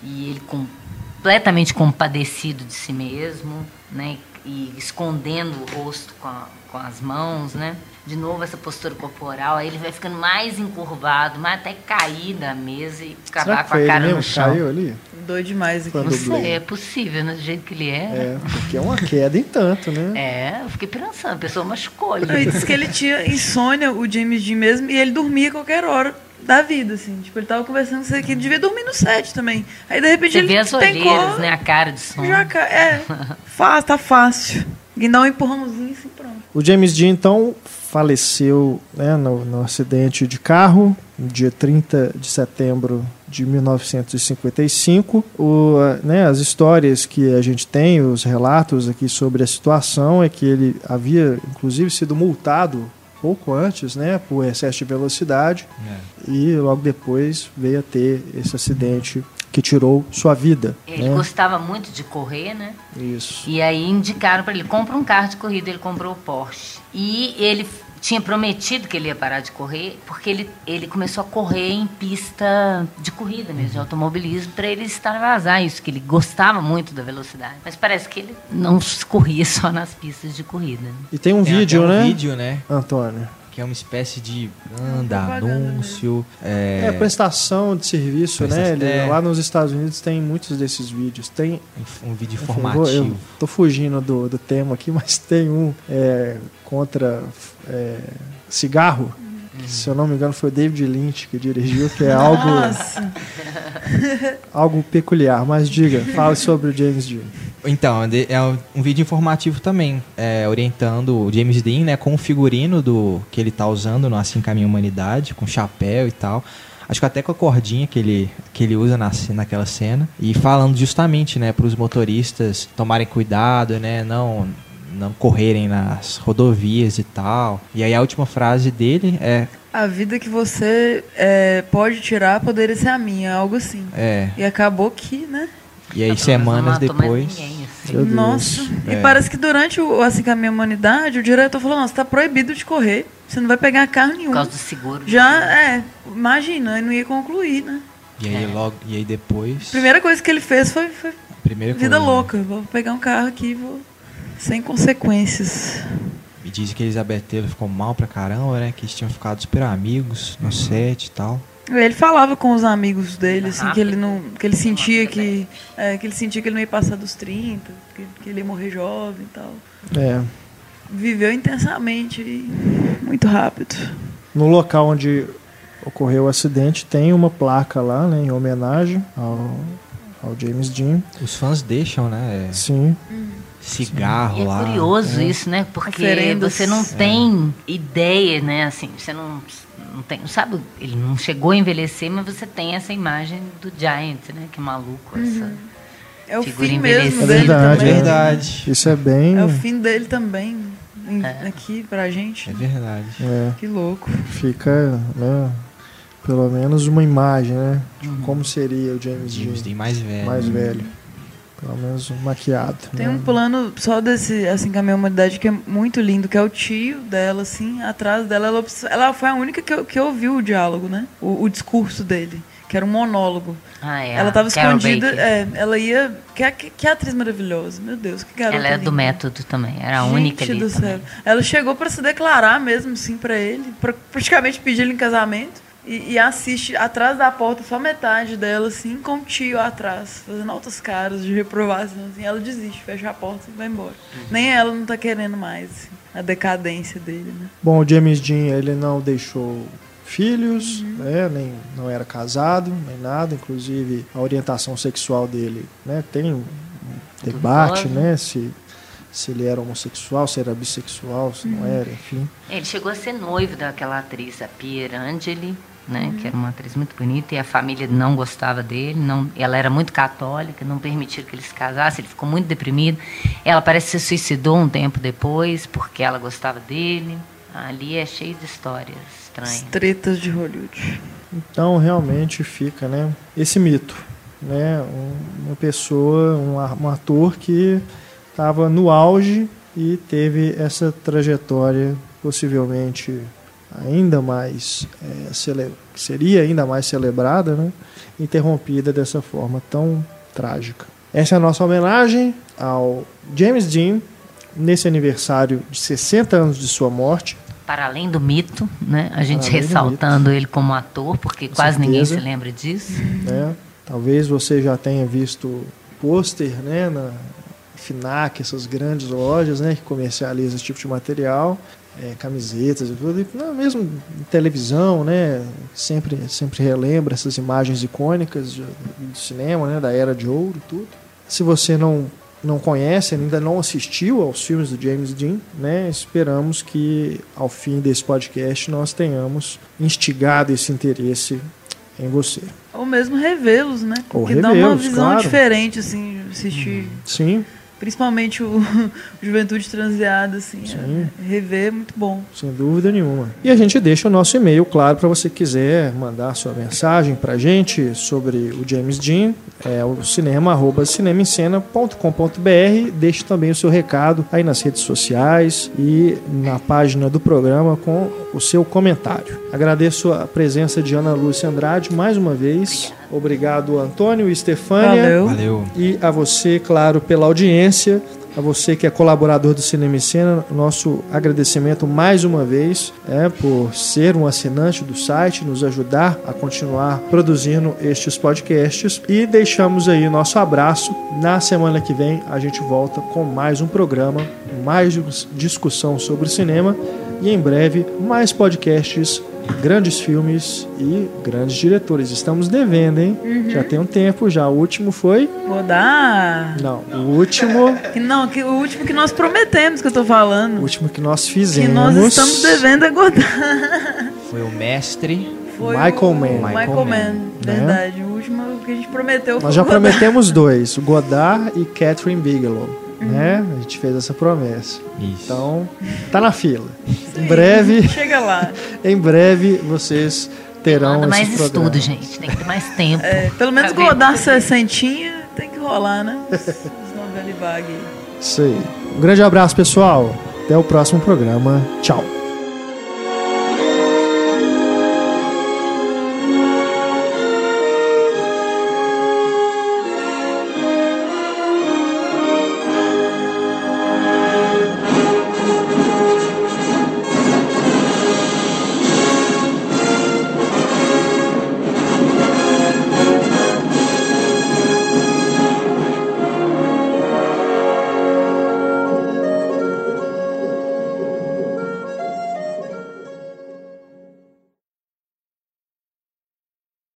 E ele completamente compadecido de si mesmo, né? E escondendo o rosto com, a- com as mãos, né? De novo essa postura corporal, aí ele vai ficando mais encurvado, mais até cair da mesa e Será acabar que com a foi ele cara mesmo no chão. caiu ali? Doido demais aqui. Não sei, é possível, né? Do jeito que ele é. É, porque é uma queda em tanto, né? É, eu fiquei pensando, a pessoa machucou e ele. disse que ele tinha insônia, o James Dean mesmo, e ele dormia a qualquer hora da vida, assim. Tipo, ele tava conversando com você que ele devia dormir no set também. Aí, de repente, Você ele vê as tem olheiras, cor, né? A cara de som. Já. É, [LAUGHS] fácil, tá fácil. E dá um empurrãozinho assim, pronto. O James Dean, então, faleceu né, no, no acidente de carro, no dia 30 de setembro de 1955. O, né, as histórias que a gente tem, os relatos aqui sobre a situação, é que ele havia, inclusive, sido multado pouco antes, né, por excesso de velocidade, É. e logo depois veio a ter esse acidente que tirou sua vida. Ele né? gostava muito de correr, né? Isso. E aí indicaram para ele, compra um carro de corrida, ele comprou o Porsche. E ele tinha prometido que ele ia parar de correr, porque ele, ele começou a correr em pista de corrida mesmo, de automobilismo, para ele extravasar isso, que ele gostava muito da velocidade. Mas parece que ele não corria [LAUGHS] só nas pistas de corrida. E tem um Tem vídeo, um né, vídeo, né? Antônio? Que é uma espécie de anda, propaganda anúncio. É, É, prestação de serviço, né? Ele- é. Lá nos Estados Unidos tem muitos desses vídeos. Tem um vídeo enfim, eu vou- informativo. Eu tô fugindo do, do tema aqui, [LAUGHS] mas tem um é, contra é, cigarro. que, se eu não me engano, foi o David Lynch que dirigiu, que é [LAUGHS] algo, [LAUGHS] algo peculiar. Mas diga, fale sobre o James Dean. Então, é um vídeo informativo também, é, orientando o James Dean, né, com o figurino do que ele tá usando no Assim Caminha a Humanidade, com chapéu e tal. Acho que até com a cordinha que ele, que ele usa na, naquela cena. E falando justamente, né, para os motoristas tomarem cuidado, né, não, não correrem nas rodovias e tal. E aí a última frase dele é, a vida que você é, pode tirar poderia ser a minha, algo assim. é E acabou que, né? E aí Não semanas depois... ninguém, assim. Nossa. É. E parece que durante o Assim a minha humanidade, o diretor falou, não, você tá proibido de correr. Você não vai pegar carro nenhum. Por causa do seguro. Já, é, imagina, ele não ia concluir, né? E aí logo e aí depois... Primeira coisa que ele fez foi, foi primeira vida coisa, né? louca. Vou pegar um carro aqui e vou. Sem consequências. E dizem que a Elizabeth Taylor ficou mal pra caramba, né? Que eles tinham ficado super amigos no set e tal. Ele falava com os amigos dele, assim, que ele não. que ele sentia que. É, que ele sentia que ele não ia passar dos 30, que, que ele ia morrer jovem e tal. É, Viveu intensamente e muito rápido. no local onde ocorreu o acidente tem uma placa lá, né, em homenagem ao, ao James Dean. Os fãs deixam, né? Sim. Cigarro E é lá. curioso isso, né? Porque Oferendas. você não tem ideia, né? Assim, você não, não tem, sabe, ele não chegou a envelhecer, mas você tem essa imagem do Giant, né? Que maluco essa. É o Figura fim mesmo envelhecida. dele É verdade, também. é. verdade. Isso é bem. É o fim dele também. É. Aqui pra gente. É verdade. é, Que louco. fica, né, pelo menos uma imagem, né? De como seria o James James Dean mais velho. mais velho. Pelo menos maquiado. Tem né? um plano só desse, assim, com a minha humanidade que é muito lindo, que é o tio dela, assim, atrás dela. Ela, ela foi a única que, que ouviu o diálogo, né? O, o discurso dele, que era um monólogo. Ah, é. ela estava Carol escondida, é, ela ia. Que, que, que atriz maravilhosa, meu Deus, que garota. Ela é do método também. Era a Gente única ali do também. céu. Ela chegou para se declarar mesmo, assim, para ele, pra praticamente pedir ele em casamento. E, e assiste atrás da porta, só metade dela, assim, com o tio atrás, fazendo altas caras de reprovação. Assim, ela desiste, fecha a porta e vai embora. Nem ela não tá querendo mais, assim, a decadência dele, né? Bom, o James Dean ele não deixou filhos, Uhum. né, nem não era casado, nem nada. Inclusive a orientação sexual dele, né, tem um debate, né, se se ele era homossexual, se era bissexual, se Uhum. não era, enfim. Ele chegou a ser noivo daquela atriz, a Pier Angeli, né, Uhum. que era uma atriz muito bonita, e a família não gostava dele, não, ela era muito católica, não permitiram que ele se casasse, ele ficou muito deprimido. Ela parece que se suicidou um tempo depois, porque ela gostava dele. Ali é cheio de histórias As estranhas. tretas de Hollywood. Então realmente fica, né, esse mito, né, um- uma pessoa, um, um ator que estava no auge e teve essa trajetória possivelmente ainda mais é, cele- seria ainda mais celebrada, né, interrompida dessa forma tão trágica. Essa é a nossa homenagem ao James Dean nesse aniversário de 60 anos de sua morte. Para além do mito, né, a gente ressaltando ele como ator, porque Com quase ninguém certeza. se lembra disso. né? Talvez você já tenha visto pôster, né, na FINAC, essas grandes lojas, né, que comercializam esse tipo de material, é, camisetas tudo, não, mesmo em televisão, né, sempre sempre relembra essas imagens icônicas de- do cinema, né, da era de ouro, tudo. Se você não não conhece, ainda não assistiu aos filmes do James Dean, né? Esperamos que ao fim desse podcast nós tenhamos instigado esse interesse em você. Ou mesmo revê-los, né? Ou que dá uma revê-los, visão claro. diferente, assim, assistir. Sim, Principalmente o [LAUGHS] Juventude Transeada, assim. Sim. é- rever é muito bom. sem dúvida nenhuma. E a gente deixa o nosso e-mail, claro, para você quiser mandar sua mensagem para a gente sobre o James Dean, é o cinema, arroba cinemaencena.com.br. Deixe também o seu recado aí nas redes sociais e na página do programa com o seu comentário. Agradeço a presença de Ana Lúcia Andrade mais uma vez. Obrigado, Antônio e Stefânia. Valeu. Valeu. E a você, claro, pela audiência, a você que é colaborador do Cinema em Cena, nosso agradecimento mais uma vez é, por ser um assinante do site, nos ajudar a continuar produzindo estes podcasts e deixamos aí nosso abraço. Na semana que vem a gente volta com mais um programa, mais dis- discussão sobre cinema e em breve mais podcasts, grandes filmes e grandes diretores. Estamos devendo, hein? Já tem um tempo já. O último foi Vou dar. não, o último, Que não, que o último que nós prometemos que eu tô falando. o último que nós que fizemos. nós estamos devendo é Godard. Foi o mestre. Foi Michael o Mann. Michael, Michael Mann, Mann, verdade. O último que a gente prometeu foi Nós já Godard. prometemos dois, o Godard e Catherine Bigelow, Uhum. Né? A gente fez essa promessa. Isso. Então, tá na fila. Em breve, Chega lá. [LAUGHS] em breve vocês terão Manda mais estudo, gente. Tem que ter mais tempo. [LAUGHS] É, pelo menos isso. 60 tem que rolar, né? Os novelas vagas aí. Isso aí. Um grande abraço, pessoal. Até o próximo programa. Tchau.